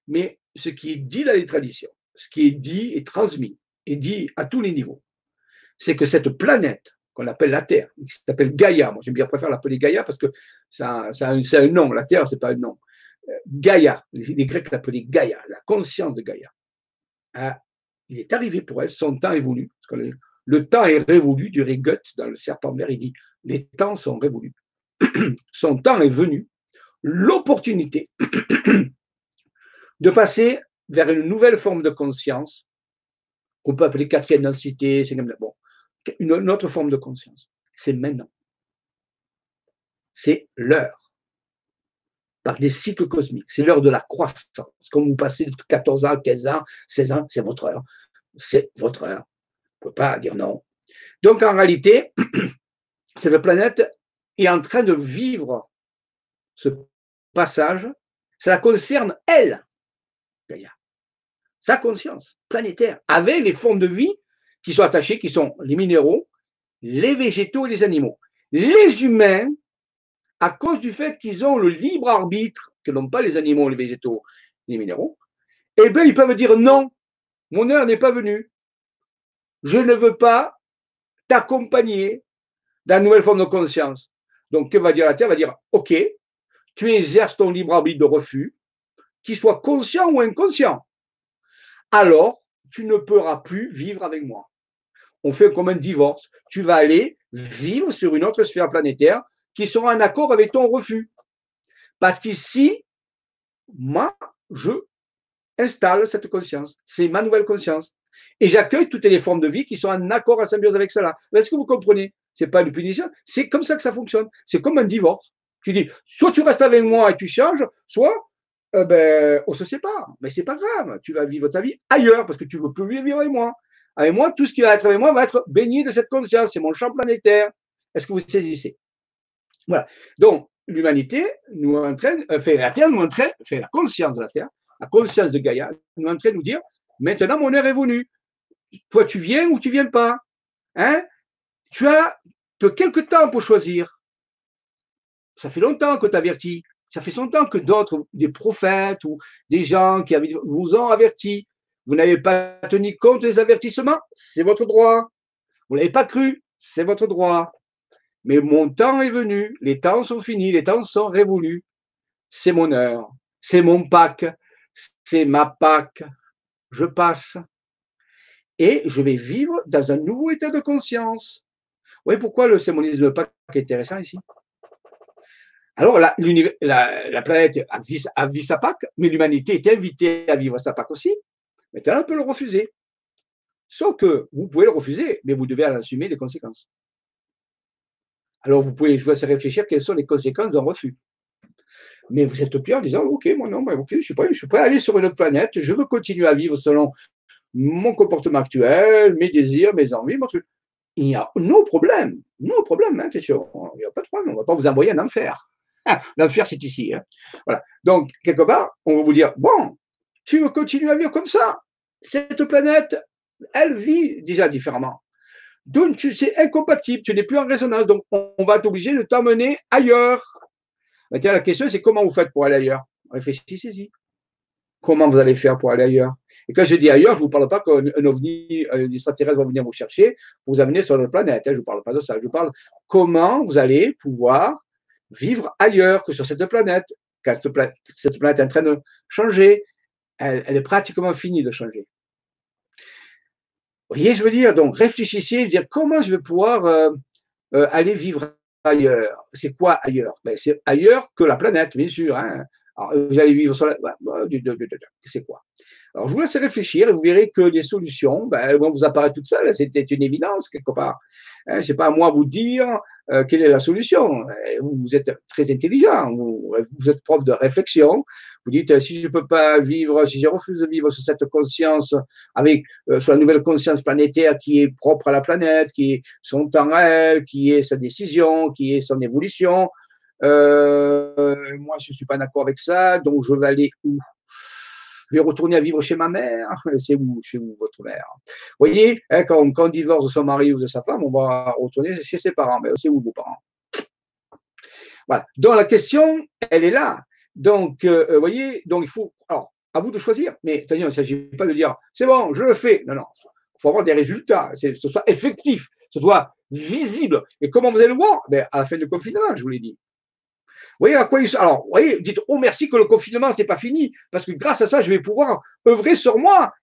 S1: Mais ce qui est dit dans les traditions, ce qui est dit et transmis, et dit à tous les niveaux, c'est que cette planète qu'on appelle la Terre, qui s'appelle Gaïa. Moi, j'aime bien préférer l'appeler Gaïa parce que ça, ça c'est un nom. La Terre, c'est pas un nom. Euh, Gaïa, les, Grecs l'appelaient Gaïa, la conscience de Gaïa. Ah, il est arrivé pour elle, son temps est voulu. le, temps est révolu, du Goethe dans le serpent vert, il dit les temps sont révolus. (clears throat) son temps est venu, l'opportunité de passer vers une nouvelle forme de conscience qu'on peut appeler quatrième densité, c'est bon, une autre forme de conscience. C'est maintenant. C'est l'heure. Par des cycles cosmiques. C'est l'heure de la croissance. Comme vous passez de 14 ans, 15 ans, 16 ans, c'est votre heure. C'est votre heure. On ne peut pas dire non. Donc en réalité, (clears throat) cette planète est en train de vivre ce passage. Ça concerne, elle, sa conscience planétaire, avec les formes de vie qui sont attachés, qui sont les minéraux, les végétaux et les animaux. Les humains, à cause du fait qu'ils ont le libre arbitre, que n'ont pas les animaux, les végétaux, les minéraux, eh bien, ils peuvent dire non, mon heure n'est pas venue. Je ne veux pas t'accompagner dans nouvelle forme de conscience. Donc, que va dire la Terre? Va dire, OK, tu exerces ton libre arbitre de refus, qu'il soit conscient ou inconscient. Alors, tu ne pourras plus vivre avec moi on fait comme un divorce. Tu vas aller vivre sur une autre sphère planétaire qui sera en accord avec ton refus. Parce qu'ici, moi, je installe cette conscience. C'est ma nouvelle conscience. Et j'accueille toutes les formes de vie qui sont en accord, en symbiose avec cela. Est-ce que vous comprenez? C'est pas une punition, c'est comme ça que ça fonctionne. C'est comme un divorce. Tu dis, soit tu restes avec moi et tu changes, soit euh, ben, on se sépare. Mais c'est pas grave, tu vas vivre ta vie ailleurs parce que tu veux plus vivre avec moi. Avec moi, tout ce qui va être avec moi va être baigné de cette conscience. C'est mon champ planétaire. Est-ce que vous saisissez? Voilà. Donc, l'humanité nous entraîne, euh, fait la Terre nous entraîne, fait la conscience de la Terre, la conscience de Gaïa, nous entraîne nous dire maintenant mon heure est venue. Toi, tu viens ou tu viens pas? Hein? Tu as que quelques temps pour choisir. Ça fait longtemps que tu avertis. Ça fait longtemps que d'autres, des prophètes ou des gens qui vous ont averti. Vous n'avez pas tenu compte des avertissements, c'est votre droit. Vous n'avez pas cru, c'est votre droit. Mais mon temps est venu, les temps sont finis, les temps sont révolus. C'est mon heure, c'est mon Pâques, c'est ma Pâques. Je passe. Et je vais vivre dans un nouveau état de conscience. Vous voyez pourquoi le symbolisme Pâques est intéressant ici? Alors, la, la, planète a vu, sa Pâques, mais l'humanité est invitée à vivre sa Pâques aussi. Maintenant, on peut le refuser. Sauf que vous pouvez le refuser, mais vous devez en assumer les conséquences. Alors, vous pouvez, je vous réfléchir quelles sont les conséquences d'un refus. Mais vous êtes bien en disant, OK, moi non, ok, je suis prêt, je suis prêt à aller sur une autre planète, je veux continuer à vivre selon mon comportement actuel, mes désirs, mes envies, mon truc. Il n'y a no problème, no problème, hein, question. Il n'y a pas de problème, on ne va pas vous envoyer en enfer. Ah, l'enfer, c'est ici. Hein. Voilà. Donc, quelque part, on va vous dire, bon, tu veux continuer à vivre comme ça? Cette planète, elle vit déjà différemment. Donc, c'est incompatible, tu n'es plus en résonance, donc on va t'obliger de t'emmener ailleurs. Maintenant, la question, c'est comment vous faites pour aller ailleurs? Réfléchissez-y. Comment vous allez faire pour aller ailleurs? Et quand je dis ailleurs, je ne vous parle pas qu'un ovni, un extraterrestre va venir vous chercher, vous amener sur notre planète. Hein, je ne vous parle pas de ça. Je vous parle comment vous allez pouvoir vivre ailleurs que sur cette planète. Car cette planète, est en train de changer. Elle, est pratiquement finie de changer. Vous voyez, je veux dire, donc réfléchissez, dire comment je vais pouvoir euh, euh, aller vivre ailleurs? C'est quoi ailleurs? Ben, C'est ailleurs que la planète, bien sûr. Hein. Vous allez vivre sur la. Bah, c'est quoi? Alors, je vous laisse réfléchir et vous verrez que les solutions, ben, elles vont vous apparaître toutes seules. C'était une évidence, quelque part. Hein, Ce n'est pas à moi de vous dire euh, quelle est la solution? Vous, êtes très intelligent, vous, êtes prof de réflexion. Vous dites, euh, si je ne peux pas vivre, si je refuse de vivre sur cette conscience, avec euh, sur la nouvelle conscience planétaire qui est propre à la planète, qui est son temps réel, qui est sa décision, qui est son évolution, moi, je ne suis pas d'accord avec ça, donc je vais aller où? Je vais retourner à vivre chez ma mère. (laughs) C'est où chez vous, votre mère? Voyez, hein, quand, on divorce de son mari ou de sa femme, on va retourner chez ses parents. Mais c'est où vos parents? Voilà. Donc la question, elle est là. Donc, euh, vous voyez, donc il faut. Alors, à vous de choisir. Mais il ne s'agit pas de dire c'est bon, je le fais. Non, non. Il faut avoir des résultats, que ce soit effectif, ce soit visible. Et comment vous allez le voir? Ben, À la fin du confinement, je vous l'ai dit voyez à quoi il... Alors, vous voyez, dites, oh merci que le confinement, ce n'est pas fini, parce que grâce à ça, je vais pouvoir œuvrer sur moi.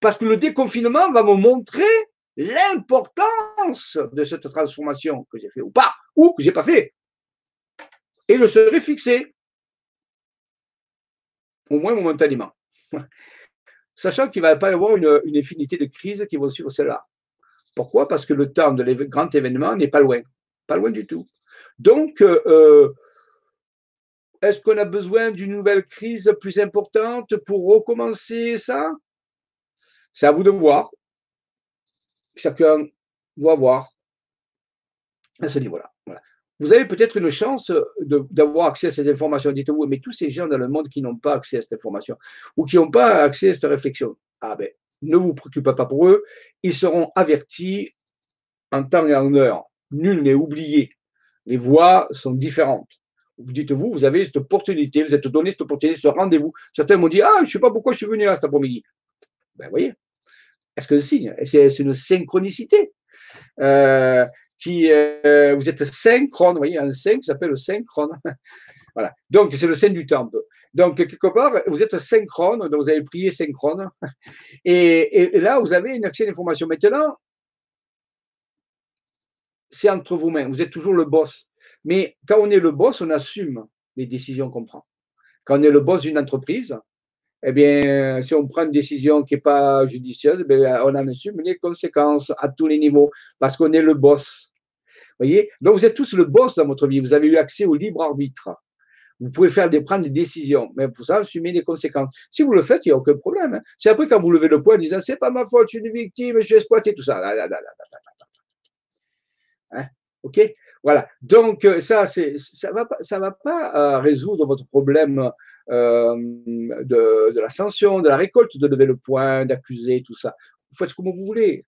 S1: Parce que le déconfinement va me montrer l'importance de cette transformation que j'ai fait ou pas, ou que je n'ai pas fait. Et je serai fixé, au moins momentanément. (laughs) Sachant qu'il ne va pas y avoir une, infinité de crises qui vont suivre celle-là. Pourquoi? Parce que le temps de grand événement n'est pas loin. Pas loin du tout. Donc, euh, euh, est-ce qu'on a besoin d'une nouvelle crise plus importante pour recommencer ça? C'est à vous de voir. Chacun va voir à ce niveau-là. Vous avez peut-être une chance d'avoir accès à ces informations. Dites-vous, mais tous ces gens dans le monde qui n'ont pas accès à cette information ou qui n'ont pas accès à cette réflexion, ah ben, ne vous préoccupez pas pour eux, ils seront avertis en temps et en heure. Nul n'est oublié. Les voix sont différentes. Vous dites-vous, vous avez cette opportunité, vous êtes donné cette opportunité, ce rendez-vous. Certains m'ont dit Ah, je ne sais pas pourquoi je suis venu là cet après-midi. Ben, vous voyez, est-ce que signe? C'est une synchronicité. Euh, qui, euh, vous êtes synchrone, vous voyez, un 5 s'appelle synchrone. (laughs) voilà. Donc, c'est le sein du temple. Donc, quelque part, vous êtes synchrone, donc vous avez prié synchrone. (laughs) Et, et là, vous avez une accès d'information. Maintenant, c'est entre vos mains. Vous êtes toujours le boss. Mais quand on est le boss, on assume les décisions qu'on prend. Quand on est le boss d'une entreprise, eh bien, si on prend une décision qui n'est pas judicieuse, eh on en assume les conséquences à tous les niveaux parce qu'on est le boss. voyez? Donc, vous êtes tous le boss dans votre vie. Vous avez eu accès au libre arbitre. Vous pouvez faire des, prendre des décisions, mais vous assumez les conséquences. Si vous le faites, il n'y a aucun problème. C'est après quand vous levez le poing en disant c'est pas ma faute, je suis une victime, je suis exploité, tout ça. Hein? OK? Voilà. Donc, euh, ça, c'est, ça va va pas euh, résoudre votre problème euh, de, de l'ascension, de la récolte, de lever le poing, d'accuser, tout ça. Vous faites comme vous voulez.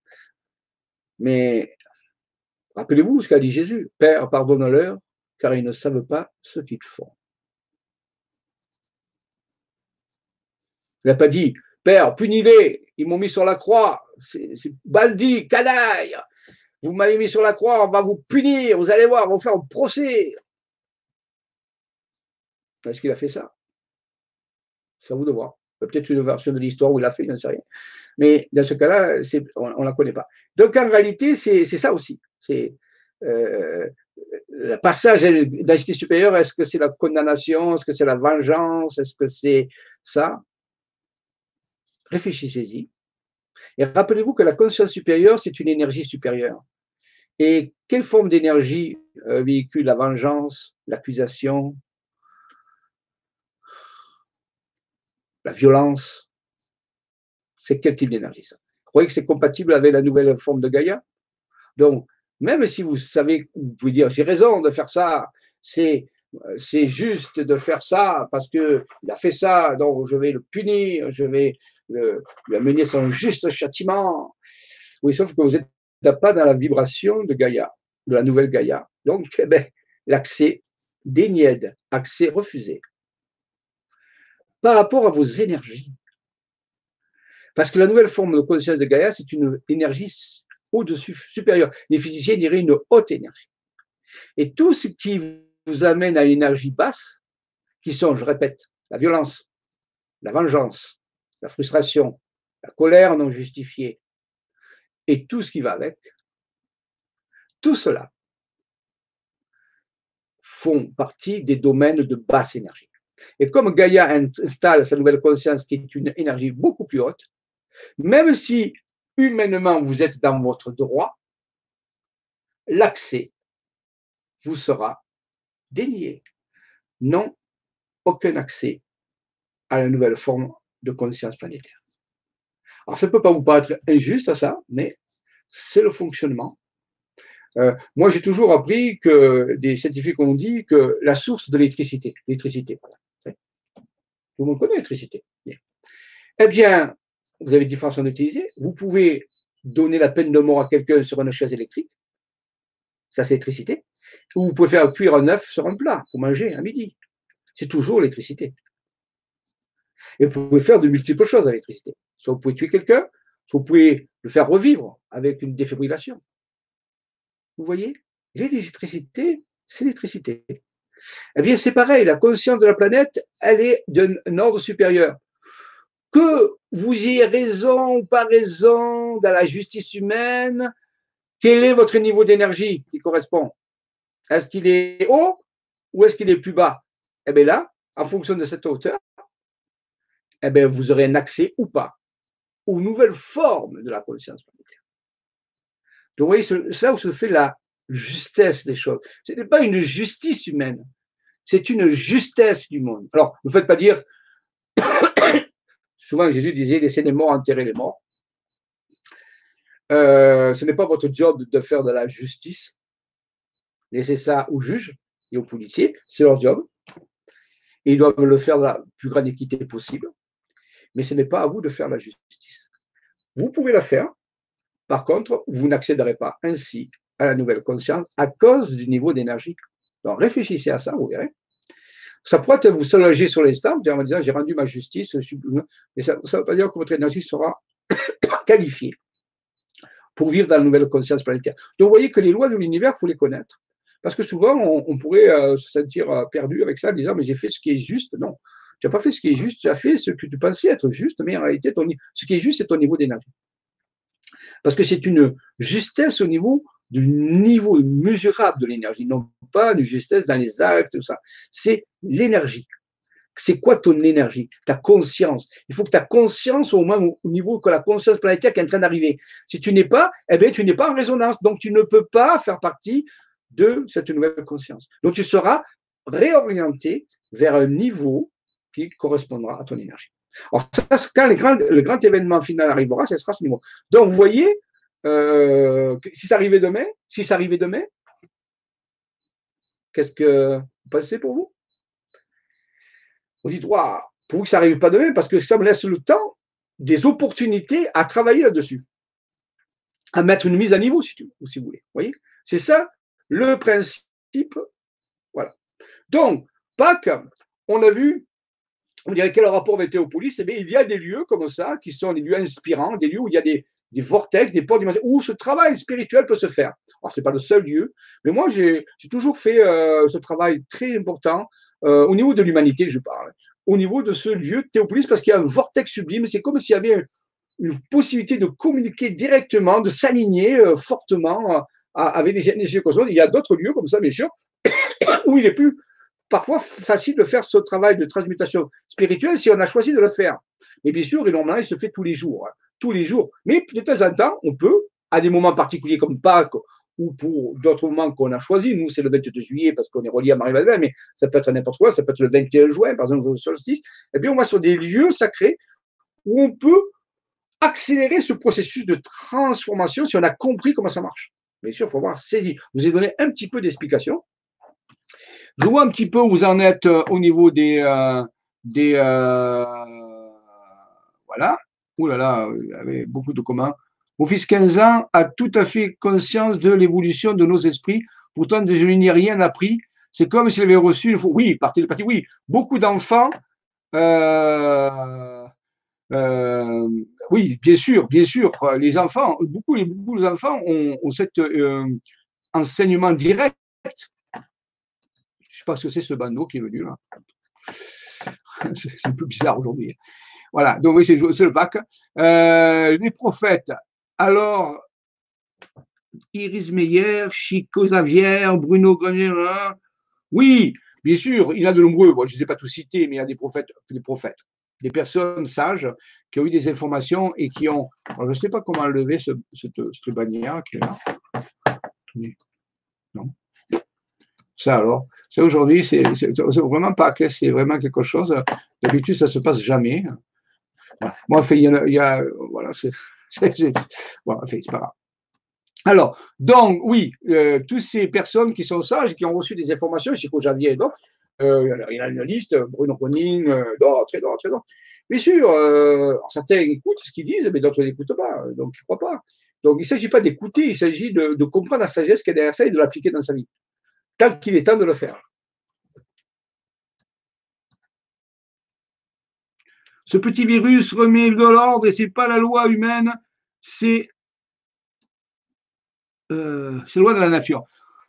S1: Mais rappelez-vous ce qu'a dit Jésus Père, pardonne-leur, car ils ne savent pas ce qu'ils font. Il n'a pas dit, Père, punis-les, ils m'ont mis sur la croix, c'est baldi, canaille, vous m'avez mis sur la croix, on va vous punir, vous allez voir, on va faire un procès. Est-ce qu'il a fait ça? C'est à vous de voir. Peut-être une version de l'histoire où il a fait, je ne sais rien. Mais dans ce cas-là, on ne la connaît pas. Donc en réalité, c'est ça aussi. C'est euh, le passage d'identité supérieure, est-ce que c'est la condamnation, est-ce que c'est la vengeance, est-ce que c'est ça? Réfléchissez-y. Et rappelez-vous que la conscience supérieure, c'est une énergie supérieure. Et quelle forme d'énergie euh, véhicule la vengeance, l'accusation, la violence. C'est quel type d'énergie ça? Vous croyez que c'est compatible avec la nouvelle forme de Gaïa? Donc, même si vous savez, vous dire, j'ai raison de faire ça, c'est c'est juste de faire ça parce qu'il a fait ça, donc je vais le punir, je vais le, lui amener son juste châtiment. Oui, sauf que vous n'êtes pas dans la vibration de Gaïa, de la nouvelle Gaïa. Donc, eh ben, l'accès dénié, accès refusé. Par rapport à vos énergies. Parce que la nouvelle forme de conscience de Gaïa, c'est une énergie au-dessus, supérieure. Les physiciens diraient une haute énergie. Et tout ce qui vous amène à une énergie basse, qui sont, je répète, la violence, la vengeance, la frustration, la colère non justifiée et tout ce qui va avec, tout cela font partie des domaines de basse énergie. Et comme Gaïa installe sa nouvelle conscience qui est une énergie beaucoup plus haute, même si humainement vous êtes dans votre droit, l'accès vous sera dénié. Non, aucun accès à la nouvelle forme conscience planétaire. Alors, ça ne peut pas vous paraître injuste à ça, mais c'est le fonctionnement. Euh, moi, j'ai toujours appris que des scientifiques ont dit que la source de l'électricité, l'électricité, voilà. Tout le monde connaît l'électricité. Eh bien, vous avez différentes façons d'utiliser. Vous pouvez donner la peine de mort à quelqu'un sur une chaise électrique. Ça, c'est l'électricité. Ou vous pouvez faire cuire un œuf sur un plat pour manger à midi. C'est toujours l'électricité. Et vous pouvez faire de multiples choses avec l'électricité. Soit vous pouvez tuer quelqu'un, soit vous pouvez le faire revivre avec une défibrillation. Vous voyez? L'électricité, c'est l'électricité. Eh bien, c'est pareil, la conscience de la planète, elle est d'un ordre supérieur. Que vous ayez raison ou pas raison dans la justice humaine, quel est votre niveau d'énergie qui correspond? Est-ce qu'il est haut ou est-ce qu'il est plus bas? Eh bien là, en fonction de cette hauteur, eh bien, vous aurez un accès ou pas aux nouvelles formes de la conscience planétaire. Donc, vous voyez, c'est là où se fait la justesse des choses. Ce n'est pas une justice humaine, c'est une justesse du monde. Alors, ne faites pas dire, (coughs) souvent Jésus disait, laissez les morts enterrer les morts. Euh, ce n'est pas votre job de faire de la justice. Laissez ça aux juges et aux policiers, c'est leur job. Ils doivent le faire de la plus grande équité possible mais ce n'est pas à vous de faire la justice. Vous pouvez la faire, par contre, vous n'accéderez pas ainsi à la nouvelle conscience à cause du niveau d'énergie. Donc réfléchissez à ça, vous verrez. Ça pourrait vous soulager sur l'instant, en disant j'ai rendu ma justice, mais ça ne veut pas dire que votre énergie sera (coughs) qualifiée pour vivre dans la nouvelle conscience planétaire. Donc vous voyez que les lois de l'univers, il faut les connaître. Parce que souvent, on, pourrait euh, se sentir euh, perdu avec ça, en disant mais j'ai fait ce qui est juste. Non, tu n'as pas fait ce qui est juste, tu as fait ce que tu pensais être juste, mais en réalité, ce qui est juste, c'est ton niveau d'énergie. Parce que c'est une justesse au niveau du niveau mesurable de l'énergie, non pas une justesse dans les actes, tout ça. C'est l'énergie. c'est quoi ton énergie, ta conscience. Il faut que ta conscience, au moins au niveau que la conscience planétaire qui est en train d'arriver. Si tu n'es pas, eh bien, tu n'es pas en résonance. Donc, tu ne peux pas faire partie de cette nouvelle conscience. Donc, tu seras réorienté vers un niveau correspondra à ton énergie. Alors, quand le grand, événement final arrivera, ce sera ce niveau. Donc, vous voyez, euh, si ça arrivait demain, si ça arrivait demain, qu'est-ce que vous pensez pour vous? Vous dites, waouh, pour que ça n'arrive pas demain, parce que ça me laisse le temps des opportunités à travailler là-dessus, à mettre une mise à niveau, si vous voulez. voyez? C'est ça le principe. Voilà. Donc, Pâques, on a vu, on dirait quel rapport avec Théopolis, eh bien, il y a des lieux comme ça qui sont des lieux inspirants, des lieux où il y a des, vortex, des portes où ce travail spirituel peut se faire. Alors, ce n'est pas le seul lieu, mais moi, j'ai toujours fait euh, ce travail très important euh, au niveau de l'humanité, je parle, au niveau de ce lieu Théopolis, parce qu'il y a un vortex sublime, c'est comme s'il y avait une possibilité de communiquer directement, de s'aligner euh, fortement avec les énergies cosmiques. Il y a d'autres lieux comme ça, bien sûr, (coughs) où il est plus parfois facile de faire ce travail de transmutation spirituelle si on a choisi de le faire. Mais bien sûr, normalement, il se fait tous les jours. Hein, tous les jours. Mais de temps en temps, on peut, à des moments particuliers comme Pâques ou pour d'autres moments qu'on a choisis. Nous, c'est le 22 juillet parce qu'on est relié à Marie-Madeleine, mais ça peut être n'importe quoi, ça peut être le 21 juin, par exemple, le solstice. Et eh bien, on va sur des lieux sacrés où on peut accélérer ce processus de transformation si on a compris comment ça marche. Bien sûr, il faut voir saisi. Je vous ai donné un petit peu d'explication. Je vois un petit peu où vous en êtes euh, au niveau des. Euh, des euh, voilà. Ouh là là, il y avait beaucoup de communs. Mon fils 15 ans a tout à fait conscience de l'évolution de nos esprits. Pourtant, je n'y ai rien appris. C'est comme s'il avait reçu Oui, par télépathie, oui. Beaucoup d'enfants, oui, bien sûr, bien sûr. Les enfants, beaucoup, beaucoup d'enfants ont, cet enseignement direct. Pas ce que c'est ce bandeau qui est venu là. (laughs) C'est un peu bizarre aujourd'hui. Voilà, donc oui, c'est le bac. les prophètes alors, Iris Meyer, Chico Xavier, Bruno Grenier, oui, bien sûr, il y a de nombreux, je ne les ai pas tous cités, mais il y a des prophètes, des prophètes, des personnes sages qui ont eu des informations et qui ont, je ne sais pas comment enlever ce, cette, qui est là. Non. Ça alors, ça aujourd'hui, c'est vraiment pas c'est vraiment quelque chose. D'habitude, ça se passe jamais. Moi, fait, il y a, a voilà, c'est (laughs) c'est pas grave. Alors, donc, oui, euh, toutes ces personnes qui sont sages, qui ont reçu des informations, Chico Javier et d'autres, euh, il y a une liste, Bruno Ronin, euh, d'autres, d'autres, d'autres. Bien sûr, certains écoutent ce qu'ils disent, mais d'autres n'écoutent pas, donc ils ne croient pas? Donc, il ne s'agit pas d'écouter, il s'agit de, de, comprendre la sagesse qui est derrière ça et de l'appliquer dans sa vie, tant qu'il est temps de le faire. Ce petit virus remet de l'ordre et c'est pas la loi humaine, c'est euh, la loi de la nature.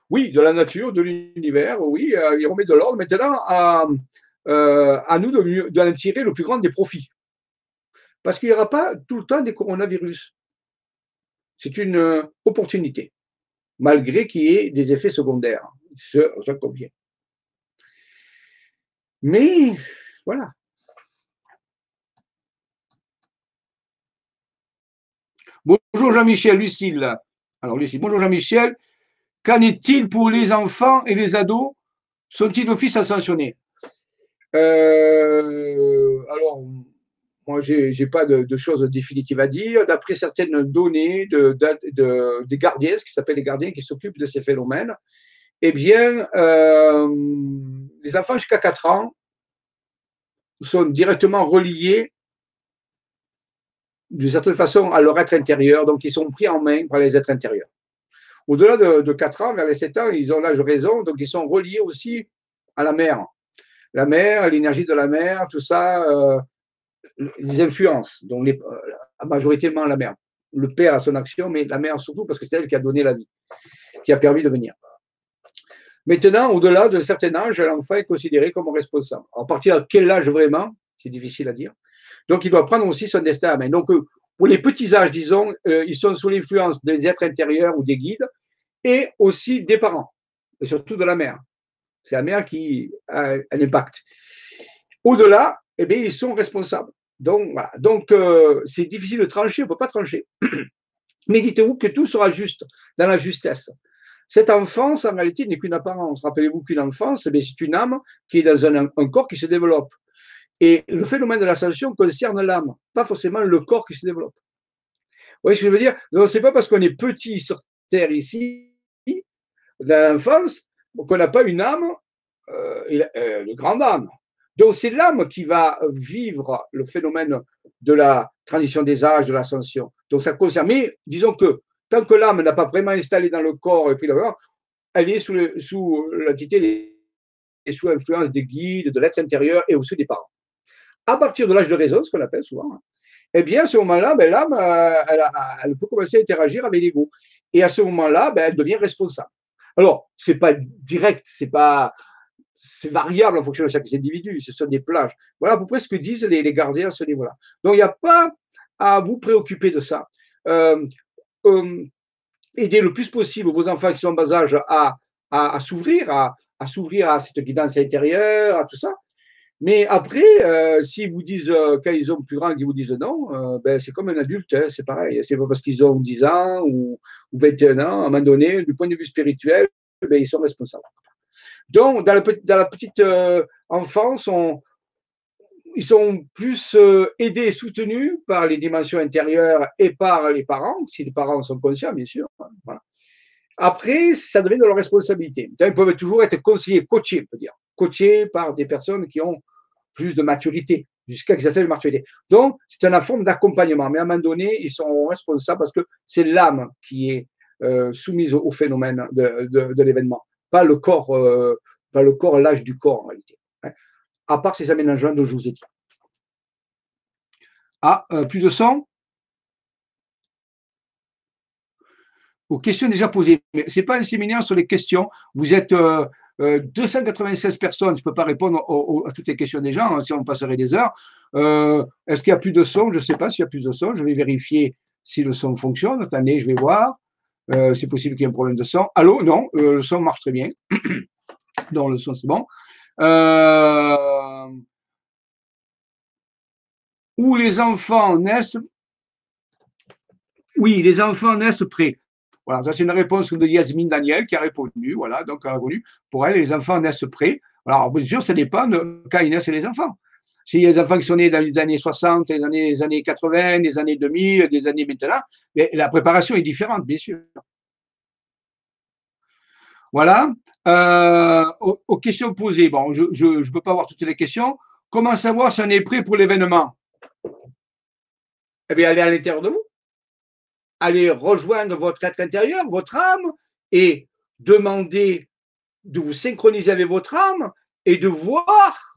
S1: Oui, de la nature, de l'univers, oui, euh, il remet de l'ordre. Maintenant, à, euh, à nous de, tirer le plus grand des profits. Parce qu'il n'y aura pas tout le temps des coronavirus. C'est une opportunité, malgré qu'il y ait des effets secondaires. Ça convient. Mais voilà, Bonjour Jean-Michel, Lucille. Alors Lucille, bonjour Jean-Michel. Qu'en est-il pour les enfants et les ados? Sont-ils d'office ascensionnés? Euh, Alors, moi, je n'ai pas de, choses définitives à dire. D'après certaines données de, des gardiens, ce qui s'appelle les gardiens qui s'occupent de ces phénomènes, eh bien, euh, les enfants jusqu'à 4 ans sont directement reliés d'une certaine façon à leur être intérieur, donc ils sont pris en main par les êtres intérieurs. Au-delà de, 4 ans, vers les 7 ans, ils ont l'âge de raison, donc ils sont reliés aussi à la mer. La mer, l'énergie de la mer, tout ça, euh, les influences, donc les, euh, majoritairement la mer. Le père a son action, mais la mère surtout, parce que c'est elle qui a donné la vie, qui a permis de venir. Maintenant, au-delà d'un certain âge, l'enfant est considéré comme responsable. à partir de quel âge vraiment, c'est difficile à dire. Donc, il doit prendre aussi son destin à main. Donc, euh, pour les petits âges, disons, euh, ils sont sous l'influence des êtres intérieurs ou des guides et aussi des parents, et surtout de la mère. C'est la mère qui a un impact. Au-delà, eh bien, ils sont responsables. Donc, voilà. Donc, euh, c'est difficile de trancher, on ne peut pas trancher. (clears throat) Mais dites-vous que tout sera juste, dans la justesse. Cette enfance, en réalité, n'est qu'une apparence. Rappelez-vous qu'une enfance, eh c'est une âme qui est dans un, corps qui se développe. Et le phénomène de l'ascension concerne l'âme, pas forcément le corps qui se développe. Vous voyez ce que je veux dire? Donc, ce n'est pas parce qu'on est petit sur Terre ici, dans l'enfance, qu'on n'a pas une âme, euh, euh, une grande âme. Donc, c'est l'âme qui va vivre le phénomène de la transition des âges, de l'ascension. Donc, ça concerne. Mais disons que tant que l'âme n'a pas vraiment installé dans le corps et puis elle est sous, sous l'entité et sous l'influence des guides, de l'être intérieur et aussi des parents. À partir de l'âge de raison, ce qu'on appelle souvent, eh bien, à ce moment-là, ben, l'âme, euh, elle, peut commencer à interagir avec l'ego. Et à ce moment-là, ben, elle devient responsable. Alors, c'est pas direct, c'est pas, c'est variable en fonction de chaque individu, ce sont des plages. Voilà à peu près ce que disent les, gardiens à ce niveau-là. Donc, il n'y a pas à vous préoccuper de ça. Euh, euh, aider le plus possible vos enfants qui sont en bas âge à, à, s'ouvrir, à, à s'ouvrir à cette guidance intérieure, à tout ça. Mais après, euh, s'ils vous disent, quand ils ont plus grand, qu'ils vous disent non, ben, c'est comme un adulte, hein, c'est pareil. C'est pas parce qu'ils ont 10 ans ou, ou, 21 ans, à un moment donné, du point de vue spirituel, ben, ils sont responsables. Donc, dans la, petite euh, enfance, ils sont plus euh, aidés et soutenus par les dimensions intérieures et par les parents, si les parents sont conscients, bien sûr. Après, ça devient de leur responsabilité. Ils peuvent toujours être conseillés, coachés, on peut dire, coachés par des personnes qui ont plus de maturité, jusqu'à qu'ils atteignent la maturité. Donc, c'est une forme d'accompagnement, mais à un moment donné, ils sont responsables parce que c'est l'âme qui est euh, soumise au, phénomène de l'événement pas le corps, euh, pas le corps, l'âge du corps en réalité. À part ces aménagements dont je vous ai dit. Ah, euh, plus de son Aux questions déjà posées. Mais ce n'est pas un séminaire sur les questions. Vous êtes 296 euh, personnes. Je ne peux pas répondre à toutes les questions des gens, hein, si on passerait des heures. Est-ce qu'il y a plus de son? Je ne sais pas s'il y a plus de son. Je vais vérifier si le son fonctionne. Attendez, je vais voir. Euh, c'est possible qu'il y ait un problème de son. Allô? Non, euh, le son marche très bien. (clears throat) non, le son, c'est bon. Euh, où les enfants naissent. Oui, les enfants naissent prêts. Voilà, ça c'est une réponse de Yasmine Daniel qui a répondu. Voilà, donc elle a répondu. Pour elle, les enfants naissent prêts. Alors, bien sûr, ça dépend de quand ils naissent les enfants. S'il y a enfants sont nés dans les années 60, les années, les années 80, les années 2000, des années maintenant, mais la préparation est différente, bien sûr. Voilà. Euh, aux, questions posées, bon, je ne peux pas voir toutes les questions. Comment savoir si on est prêt pour l'événement? Eh bien, allez à l'intérieur de vous. Allez rejoindre votre être intérieur, votre âme, et demander de vous synchroniser avec votre âme et de voir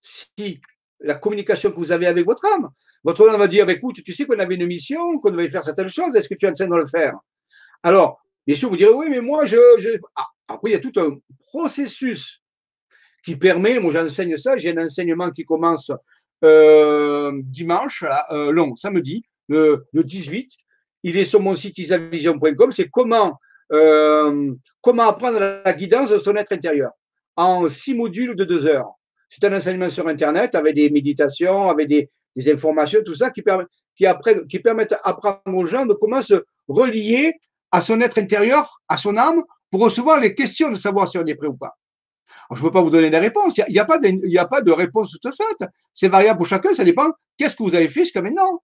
S1: si la communication que vous avez avec votre âme. Votre âme va dire, bah, écoute, tu sais qu'on avait une mission, qu'on devait faire certaines choses, est-ce que tu es en train de le faire? Alors, bien sûr, vous direz, oui, mais moi, je... Ah, après, il y a tout un processus qui permet, moi j'enseigne ça, j'ai un enseignement qui commence dimanche, euh, non, samedi, le, 18, il est sur mon site isavision.com, c'est comment, euh, comment apprendre la guidance de son être intérieur en six modules de deux heures. C'est un enseignement sur Internet avec des méditations, avec des, informations, tout ça qui, qui, qui permettent d'apprendre aux gens de comment se relier à son être intérieur, à son âme, pour recevoir les questions de savoir si on est prêt ou pas. Je ne peux pas vous donner des réponses. Il n'y a, pas de, réponse toute faite. C'est variable pour chacun. Ça dépend. Qu'est-ce que vous avez fait jusqu'à maintenant?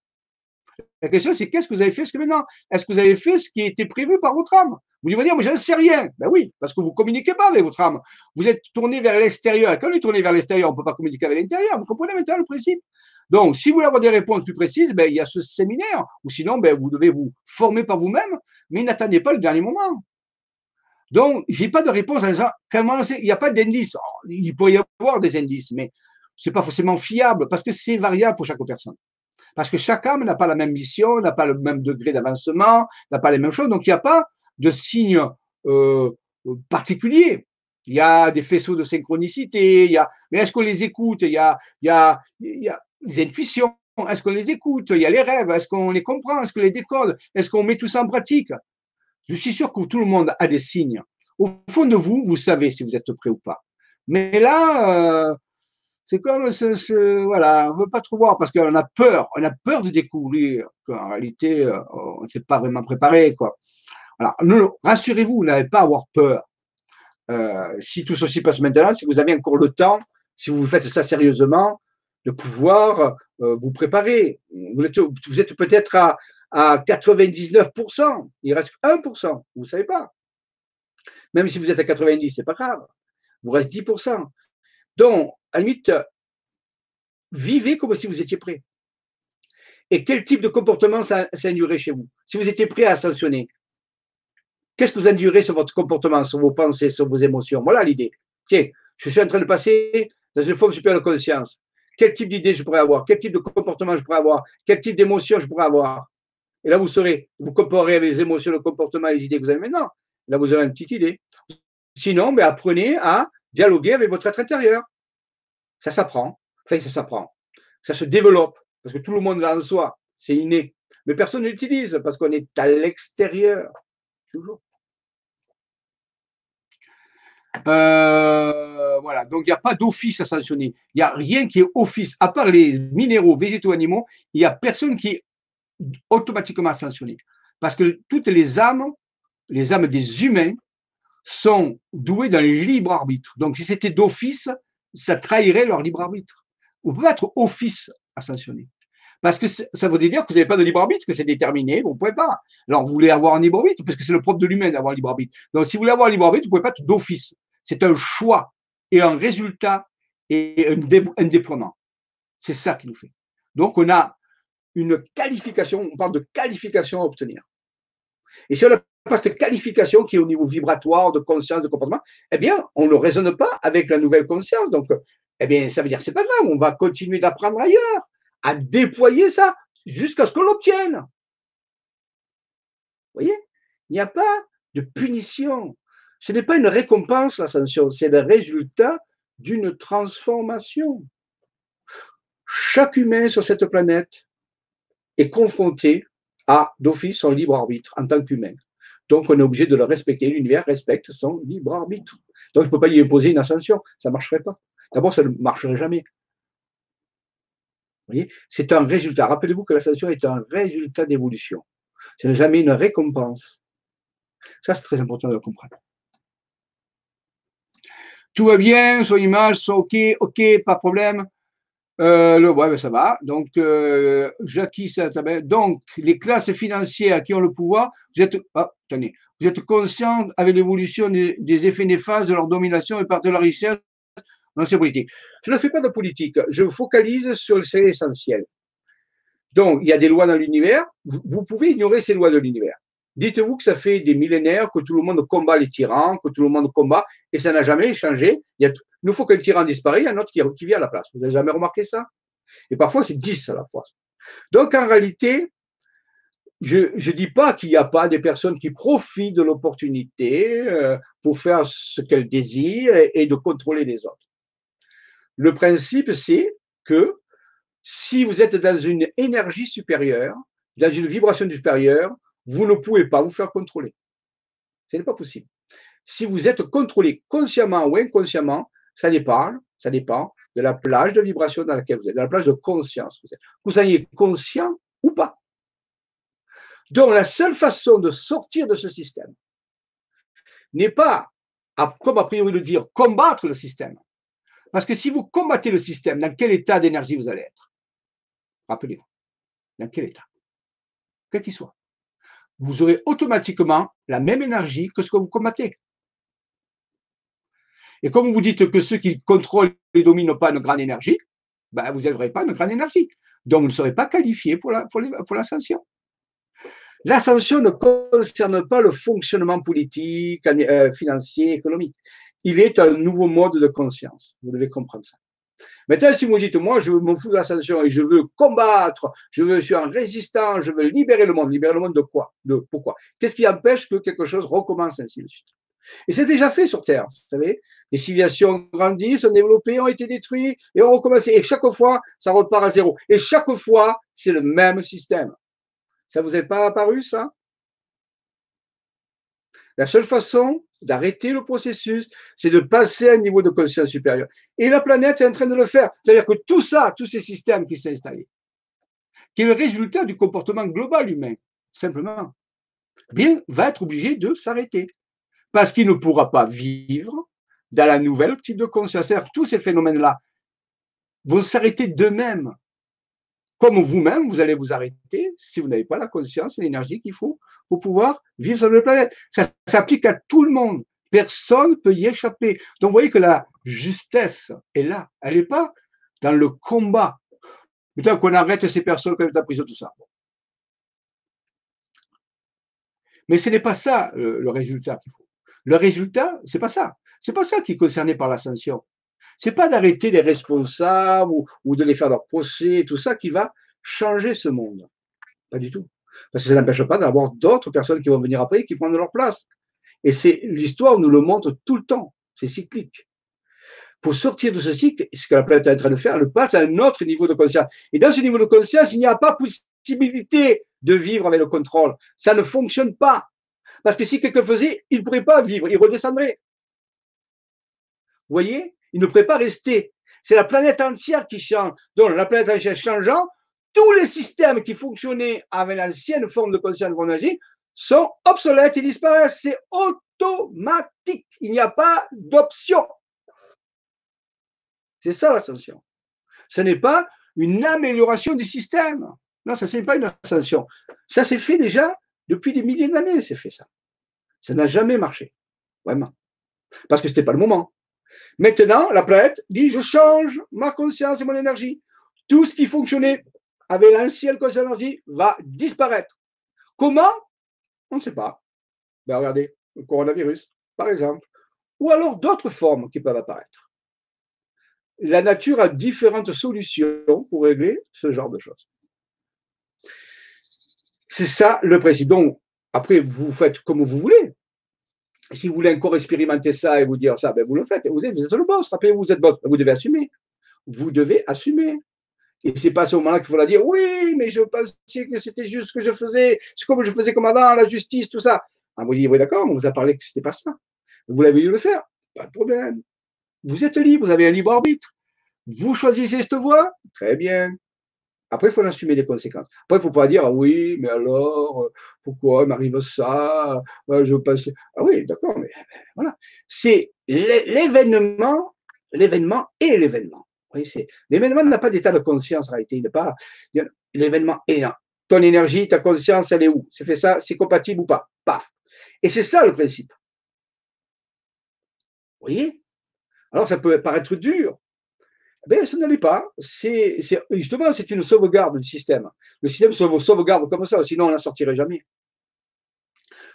S1: La question, c'est qu'est-ce que vous avez fait jusqu'à maintenant? Est-ce que vous avez fait ce qui était prévu par votre âme? Vous allez dire, mais je ne sais rien. Ben oui, parce que vous ne communiquez pas avec votre âme. Vous êtes tourné vers l'extérieur. Quand on est tourné vers l'extérieur, on ne peut pas communiquer avec l'intérieur. Vous comprenez maintenant le principe? Donc, si vous voulez avoir des réponses plus précises, ben, il y a ce séminaire. Ou sinon, ben, vous devez vous former par vous-même, mais n'attendez pas le dernier moment. Donc, je n'ai pas de réponse à ça. Il n'y a pas d'indice. Oh, il pourrait y avoir des indices, mais ce n'est pas forcément fiable parce que c'est variable pour chaque personne. Parce que chaque âme n'a pas la même mission, n'a pas le même degré d'avancement, n'a pas les mêmes choses. Donc, il n'y a pas de signe euh, particulier. Il y a des faisceaux de synchronicité, il y a, mais est-ce qu'on les écoute? Il y, a, il, y a, il y a les intuitions, est-ce qu'on les écoute? Il y a les rêves, est-ce qu'on les comprend? Est-ce qu'on les décode? Est-ce qu'on met tout ça en pratique? Je suis sûr que tout le monde a des signes. Au fond de vous, vous savez si vous êtes prêt ou pas. Mais là, euh, C'est comme ce, voilà, on veut pas trop voir parce qu'on a peur, on a peur de découvrir qu'en réalité, euh, on ne s'est pas vraiment préparé, quoi. Alors, rassurez-vous, vous n'avez pas à avoir peur. Euh, si tout ceci passe maintenant, si vous avez encore le temps, si vous faites ça sérieusement, de pouvoir vous préparer. Vous êtes, peut-être à, à 99%, il reste 1%, vous ne savez pas. Même si vous êtes à 90, c'est pas grave. Il vous reste 10%. Donc, à la limite, vivez comme si vous étiez prêt. Et quel type de comportement ça, ça chez vous? Si vous étiez prêt à sanctionner, qu'est-ce que vous endurez sur votre comportement, sur vos pensées, sur vos émotions? Voilà l'idée. Tiens, je suis en train de passer dans une forme supérieure de conscience. Quel type d'idée je pourrais avoir? Quel type de comportement je pourrais avoir? Quel type d'émotion je pourrais avoir? Et là, vous saurez, vous comparez avec les émotions, le comportement, les idées que vous avez maintenant. Là, vous aurez une petite idée. Sinon, mais apprenez à dialoguer avec votre être intérieur. Ça s'apprend. Enfin, ça s'apprend. Ça se développe. Parce que tout le monde l'a en soi. C'est inné. Mais personne ne l'utilise parce qu'on est à l'extérieur. Toujours. Euh, voilà. Donc, il n'y a pas d'office à sanctionner. Il n'y a rien qui est office. À part les minéraux, végétaux, animaux, il n'y a personne qui est automatiquement sanctionné. Parce que toutes les âmes, les âmes des humains, sont doués d'un libre arbitre. Donc, si c'était d'office, ça trahirait leur libre arbitre. On peut pas être office sanctionner. Parce que ça veut dire que vous n'avez pas de libre arbitre, que c'est déterminé, vous ne pouvez pas. Alors, vous voulez avoir un libre arbitre, parce que c'est le propre de l'humain d'avoir un libre arbitre. Donc, si vous voulez avoir un libre arbitre, vous ne pouvez pas être d'office. C'est un choix et un résultat et un, déploiement. C'est ça qui nous fait. Donc, on a une qualification, on parle de qualification à obtenir. Et si on n'a pas cette qualification qui est au niveau vibratoire, de conscience, de comportement, eh bien, on ne raisonne pas avec la nouvelle conscience. Donc, eh bien, ça veut dire que c'est pas grave, on va continuer d'apprendre ailleurs, à déployer ça jusqu'à ce qu'on l'obtienne. Vous voyez? Il n'y a pas de punition. Ce n'est pas une récompense, l'ascension, c'est le résultat d'une transformation. Chaque humain sur cette planète est confronté à d'office son libre arbitre en tant qu'humain. Donc, on est obligé de le respecter. L'univers respecte son libre arbitre. Donc, je ne peux pas y imposer une ascension. Ça ne marcherait pas. D'abord, ça ne marcherait jamais. Vous voyez? C'est un résultat. Rappelez-vous que l'ascension est un résultat d'évolution. Ce n'est jamais une récompense. Ça, c'est très important de le comprendre. Tout va bien, son image, son OK, OK, pas de problème. Euh, le, ouais, ben, ça va. Donc, euh, ça, donc, les classes financières qui ont le pouvoir, vous êtes, ah, tenez, vous êtes conscient avec l'évolution des, effets néfastes de leur domination et par de leur richesse dans ces politiques. Je ne fais pas de politique, je focalise sur l'essentiel. Donc, il y a des lois dans l'univers, vous pouvez ignorer ces lois de l'univers. Dites-vous que ça fait des millénaires que tout le monde combat les tyrans, que tout le monde combat, et ça n'a jamais changé. Il, nous faut qu'un tyran disparaisse, il y a un autre qui, qui vient à la place. Vous n'avez jamais remarqué ça? Et parfois, c'est 10 à la fois. Donc, en réalité, je ne dis pas qu'il n'y a pas des personnes qui profitent de l'opportunité euh, pour faire ce qu'elles désirent et, de contrôler les autres. Le principe, c'est que si vous êtes dans une énergie supérieure, dans une vibration supérieure, vous ne pouvez pas vous faire contrôler. Ce n'est pas possible. Si vous êtes contrôlé consciemment ou inconsciemment, ça dépend, ça dépend de la plage de vibration dans laquelle vous êtes, de la plage de conscience. Vous, êtes. vous soyez conscient ou pas. Donc, la seule façon de sortir de ce système n'est pas, comme a priori le dire, combattre le système. Parce que si vous combattez le système, dans quel état d'énergie vous allez être? Rappelez-vous. Dans quel état? Quel qu'il soit vous aurez automatiquement la même énergie que ce que vous combattez. Et comme vous dites que ceux qui contrôlent et dominent pas une grande énergie, ben vous n'aurez pas une grande énergie. Donc, vous ne serez pas qualifié pour l'ascension. La, l'ascension ne concerne pas le fonctionnement politique, euh, financier, économique. Il est un nouveau mode de conscience. Vous devez comprendre ça. Maintenant, si vous dites, moi, je me fous de l'ascension et je veux combattre, je, veux, suis un résistant, je veux libérer le monde. Libérer le monde de quoi? De pourquoi? Qu'est-ce qui empêche que quelque chose recommence ainsi de suite? Et c'est déjà fait sur Terre, vous savez. Les civilisations grandissent, sont développées, ont été détruites et ont recommencé. Et chaque fois, ça repart à zéro. Et chaque fois, c'est le même système. Ça vous est pas apparu, ça? La seule façon d'arrêter le processus, c'est de passer à un niveau de conscience supérieur. Et la planète est en train de le faire. C'est-à-dire que tout ça, tous ces systèmes qui sont installés, qui est le résultat du comportement global humain, simplement, bien, va être obligé de s'arrêter. Parce qu'il ne pourra pas vivre dans la nouvelle type de conscience. Tous ces phénomènes-là vont s'arrêter d'eux-mêmes. Comme vous-même, vous allez vous arrêter si vous n'avez pas la conscience et l'énergie qu'il faut pour pouvoir vivre sur la planète. Ça s'applique à tout le monde. Personne ne peut y échapper. Donc, vous voyez que la justesse est là. Elle n'est pas dans le combat. Maintenant qu'on arrête ces personnes comme la prison, tout ça. Mais ce n'est pas ça le, le résultat qu'il faut. Le résultat, c'est pas ça. C'est pas ça qui est concerné par l'ascension. C'est pas d'arrêter les responsables ou, de les faire leur procès, tout ça qui va changer ce monde. Pas du tout. Parce que ça n'empêche pas d'avoir d'autres personnes qui vont venir après et qui prennent leur place. Et c'est l'histoire nous le montre tout le temps. C'est cyclique. Pour sortir de ce cycle, ce que la planète est en train de faire, elle passe à un autre niveau de conscience. Et dans ce niveau de conscience, il n'y a pas possibilité de vivre avec le contrôle. Ça ne fonctionne pas. Parce que si quelqu'un faisait, il ne pourrait pas vivre, il redescendrait. Vous voyez Il ne pourrait pas rester. C'est la planète entière qui change. Donc, la planète entière changeant, tous les systèmes qui fonctionnaient avec l'ancienne forme de conscience chronologique sont obsolètes et disparaissent. C'est automatique. Il n'y a pas d'option. C'est ça l'ascension. Ce n'est pas une amélioration du système. Non, ça n'est pas une ascension. Ça s'est fait déjà depuis des milliers d'années, c'est fait ça. Ça n'a jamais marché. Vraiment. Parce que ce n'était pas le moment. Maintenant, la planète dit je change ma conscience et mon énergie. Tout ce qui fonctionnait avec l'ancienne conscience énergie va disparaître. Comment? On ne sait pas. Ben, regardez, le coronavirus, par exemple. Ou alors d'autres formes qui peuvent apparaître. La nature a différentes solutions pour régler ce genre de choses. C'est ça le principe. Donc, après, vous faites comme vous voulez. Si vous voulez encore expérimenter ça et vous dire ça, ben vous le faites. Vous êtes, le boss. Rappelez-vous, vous êtes boss. Vous devez assumer. Vous devez assumer. Et c'est pas à ce moment-là qu'il faudra dire oui, mais je pensais que c'était juste ce que je faisais. C'est comme je faisais comme avant, la justice, tout ça. Ah, vous dites oui, d'accord, on vous a parlé que c'était pas ça. Vous l'avez dû le faire. Pas de problème. Vous êtes libre, vous avez un libre arbitre. Vous choisissez cette voie. Très bien. Après, il faut assumer les conséquences. Après, il ne faut pas dire, ah oui, mais alors, euh, pourquoi il m'arrive ça euh, Je. Ah oui, d'accord, mais voilà. C'est l'événement, l'événement et l'événement. L'événement n'a pas d'état de conscience en réalité. Il n'est pas. L'événement est là. Ton énergie, ta conscience, elle est où? C'est fait ça, c'est compatible ou pas? Paf. Et c'est ça le principe. Vous voyez? Alors, ça peut paraître dur, ben, ce ne l'est pas. C'est, justement, c'est une sauvegarde du système. Le système se sauvegarde comme ça, sinon on n'en sortirait jamais.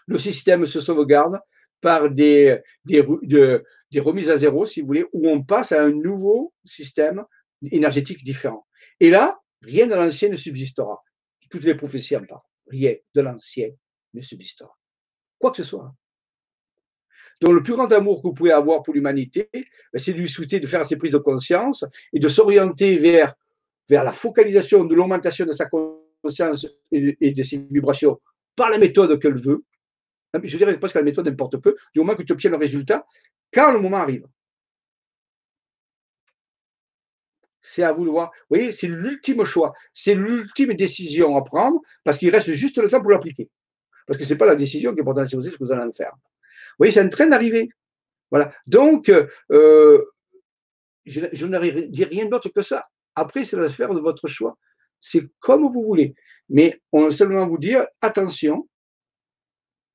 S1: Le système se sauvegarde par des, des, des remises à zéro, si vous voulez, où on passe à un nouveau système énergétique différent. Et là, rien de l'ancien ne subsistera. Toutes les prophéties en parlent. Rien de l'ancien ne subsistera. Quoi que ce soit. Donc, le plus grand amour que vous pouvez avoir pour l'humanité, ben, c'est de lui souhaiter de faire ses prises de conscience et de s'orienter vers, vers la focalisation de l'augmentation de sa conscience et de ses vibrations par la méthode qu'elle veut. Je dirais presque la méthode n'importe peu, du moment que tu obtiens le résultat, quand le moment arrive. C'est à vous de voir. Vous voyez, c'est l'ultime choix, c'est l'ultime décision à prendre parce qu'il reste juste le temps pour l'appliquer. Parce que ce n'est pas la décision qui est importante, c'est ce que vous allez en faire. Vous voyez, c'est en train d'arriver. Voilà. Donc, euh, je, je ne dis rien d'autre que ça. Après, c'est l'affaire de votre choix. C'est comme vous voulez. Mais on veut seulement vous dire, attention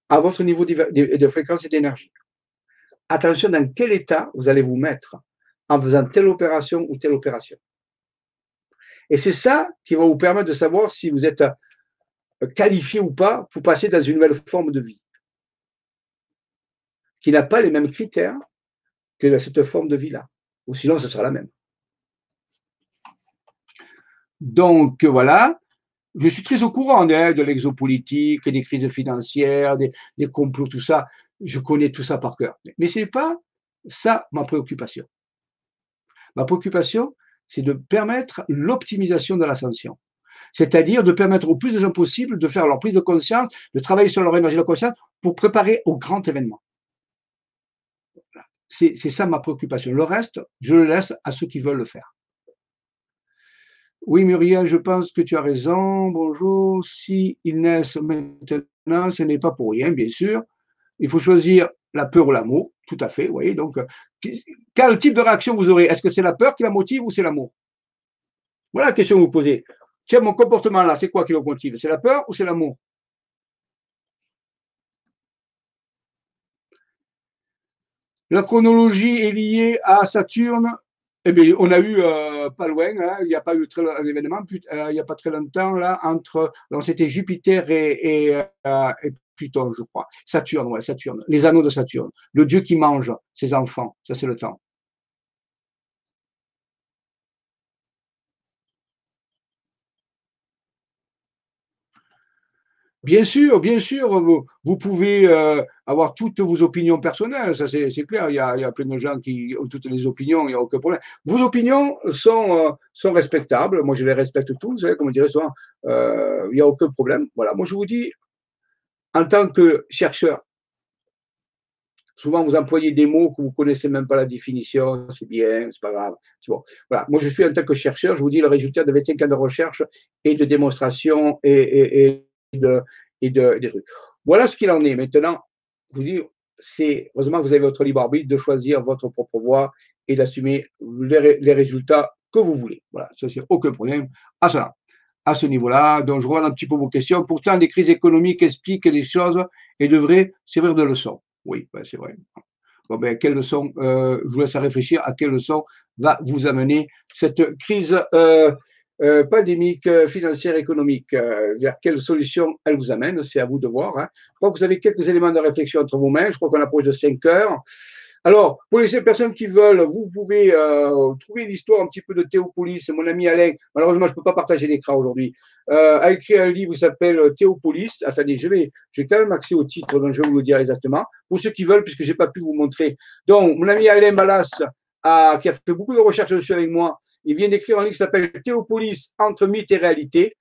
S1: à votre niveau de fréquence et d'énergie. Attention dans quel état vous allez vous mettre en faisant telle opération ou telle opération. Et c'est ça qui va vous permettre de savoir si vous êtes qualifié ou pas pour passer dans une nouvelle forme de vie qui n'a pas les mêmes critères que cette forme de vie-là. Ou sinon, ce sera la même. Donc voilà, je suis très au courant hein, de l'exopolitique, des crises financières, des, complots, tout ça. Je connais tout ça par cœur. Mais ce n'est pas ça ma préoccupation. Ma préoccupation, c'est de permettre l'optimisation de l'ascension. C'est-à-dire de permettre au plus de gens possible de faire leur prise de conscience, de travailler sur leur énergie de conscience pour préparer au grand événement. C'est ça ma préoccupation. Le reste, je le laisse à ceux qui veulent le faire. Oui, Muriel, je pense que tu as raison. Bonjour. Si ils naissent maintenant, ce n'est pas pour rien, bien sûr. Il faut choisir la peur ou l'amour. Tout à fait, oui. Donc, quel type de réaction vous aurez? Est-ce que c'est la peur qui la motive ou c'est l'amour? Voilà la question que vous posez. Tiens, mon comportement là, c'est quoi qui le motive? C'est la peur ou c'est l'amour? La chronologie est liée à Saturne. Eh bien, on a eu euh, pas loin, hein, il n'y a pas eu très, un événement, euh, il n'y a pas très longtemps, là, entre, c'était Jupiter et, euh, et, Pluton, je crois. Saturne, ouais, Saturne. Les anneaux de Saturne. Le dieu qui mange ses enfants. Ça, c'est le temps. Bien sûr, bien sûr, vous, pouvez euh, avoir toutes vos opinions personnelles, ça c'est clair, il y, a, plein de gens qui ont toutes les opinions, il n'y a aucun problème. Vos opinions sont, euh, sont respectables, moi je les respecte tous, hein, comme je dirais souvent, euh, il n'y a aucun problème. Voilà, moi je vous dis, en tant que chercheur, souvent vous employez des mots que vous ne connaissez même pas la définition, c'est bien, c'est pas grave. Bon. Voilà. Moi, je suis en tant que chercheur, je vous dis le résultat de 25 ans de recherche et de démonstration et, de, et de, des trucs. Voilà ce qu'il en est. Maintenant, vous dis, c'est heureusement que vous avez votre libre arbitre de choisir votre propre voie et d'assumer les, résultats que vous voulez. Voilà, ça c'est aucun problème à cela à ce niveau-là. Donc, je reviens un petit peu vos questions. Pourtant, les crises économiques expliquent les choses et devraient servir de leçon. Oui, ben, c'est vrai. Bon, ben, quelle leçon euh, Je vous laisse réfléchir à quelle leçon va vous amener cette crise euh, euh, pandémique, financière, économique. vers quelle solution elle vous amène C'est à vous de voir. Hein. Je crois que vous avez quelques éléments de réflexion entre vos mains. Je crois qu'on approche de 5 heures. Alors, pour les personnes qui veulent, vous pouvez euh, trouver l'histoire un petit peu de Théopolis. Mon ami Alain, malheureusement, je ne peux pas partager l'écran aujourd'hui, euh, a écrit un livre qui s'appelle Théopolis. Attendez, je vais, j'ai quand même accès au titre, donc je vais vous le dire exactement. Pour ceux qui veulent, puisque je n'ai pas pu vous montrer. Donc, mon ami Alain Balas, a, qui a fait beaucoup de recherches dessus avec moi, il vient d'écrire un livre qui s'appelle Théopolis entre mythe et réalité.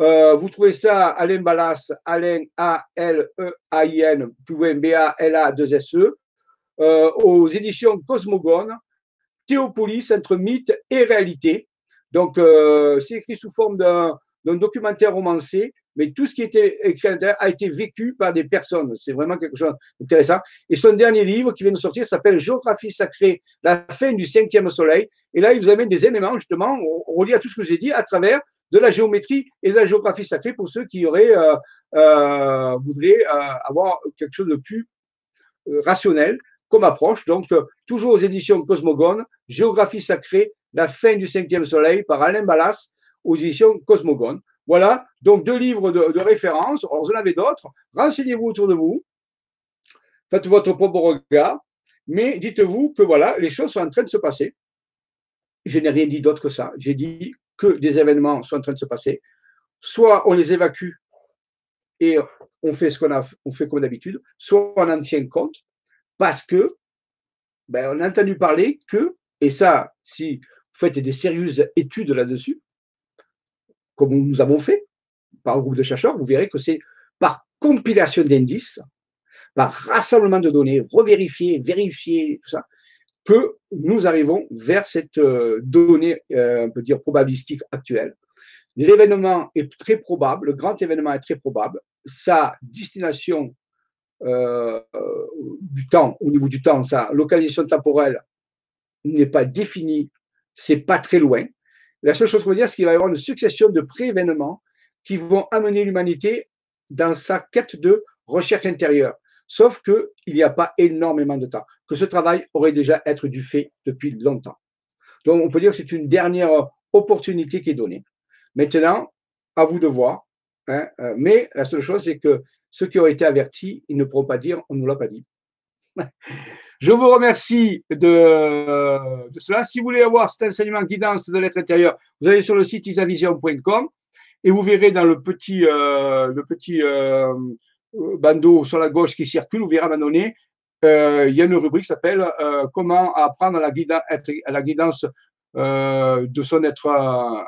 S1: Euh, vous trouvez ça, Alain Balas, Alain A-L-E-A-I-N, B-A-L-A-2-S-E. Euh, aux éditions Cosmogone, Théopolis entre mythe et réalité. Donc, euh, c'est écrit sous forme d'un documentaire romancé, mais tout ce qui était écrit a été vécu par des personnes. C'est vraiment quelque chose d'intéressant. Et son dernier livre qui vient de sortir s'appelle Géographie sacrée, la fin du cinquième soleil. Et là, il vous amène des éléments, justement, reliés à tout ce que j'ai dit, à travers de la géométrie et de la géographie sacrée pour ceux qui auraient, euh, euh voudraient avoir quelque chose de plus rationnel comme approche. Donc, euh, toujours aux éditions Cosmogone, Géographie sacrée, la fin du cinquième soleil par Alain Ballas aux éditions Cosmogone. Voilà, donc deux livres de, référence. Alors, vous en avez d'autres. Renseignez-vous autour de vous. Faites votre propre regard. Mais dites-vous que voilà, les choses sont en train de se passer. Je n'ai rien dit d'autre que ça. J'ai dit que des événements sont en train de se passer. Soit on les évacue et on fait ce qu'on a, fait comme d'habitude, soit on en tient compte, parce que ben, on a entendu parler que, et ça, si vous faites des sérieuses études là-dessus, comme nous avons fait par un groupe de chercheurs, vous verrez que c'est par compilation d'indices, par rassemblement de données, revérifier, vérifier, tout ça, que nous arrivons vers cette euh, donnée, euh, on peut dire, probabilistique actuelle. L'événement est très probable, le grand événement est très probable. Sa destination euh, du temps, au niveau du temps, sa localisation temporelle n'est pas définie, c'est pas très loin. La seule chose qu'on peut dire, c'est qu'il va y avoir une succession de pré-événements qui vont amener l'humanité dans sa quête de recherche intérieure. Sauf qu'il n'y a pas énormément de temps, que ce travail aurait déjà être du fait depuis longtemps. Donc, on peut dire que c'est une dernière opportunité qui est donnée. Maintenant, à vous de voir. Hein, euh, mais la seule chose, c'est que ceux qui ont été avertis, ils ne pourront pas dire on ne nous l'a pas dit. (laughs) Je vous remercie de, cela. Si vous voulez avoir cet enseignement guidance de l'être intérieur, vous allez sur le site isavision.com et vous verrez dans le petit, euh, euh, bandeau sur la gauche qui circule, vous verrez à un moment donné, euh, il y a une rubrique qui s'appelle Comment apprendre la, la guidance de son être,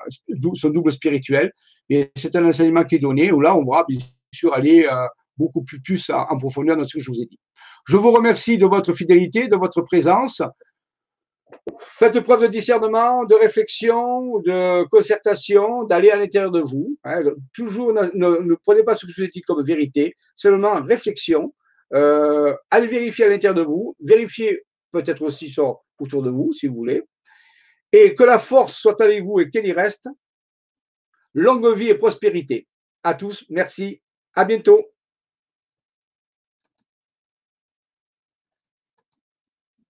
S1: son double spirituel. Et c'est un enseignement qui est donné où là, on va bien sûr aller beaucoup plus, plus en profondeur dans ce que je vous ai dit. Je vous remercie de votre fidélité, de votre présence. Faites preuve de discernement, de réflexion, de concertation, d'aller à l'intérieur de vous. Hein. toujours, ne, prenez pas ce que vous ai comme vérité, seulement réflexion. Euh, allez vérifier à l'intérieur de vous, vérifiez peut-être aussi autour de vous, si vous voulez. Et que la force soit avec vous et qu'elle y reste. Longue vie et prospérité. À tous, merci. À bientôt.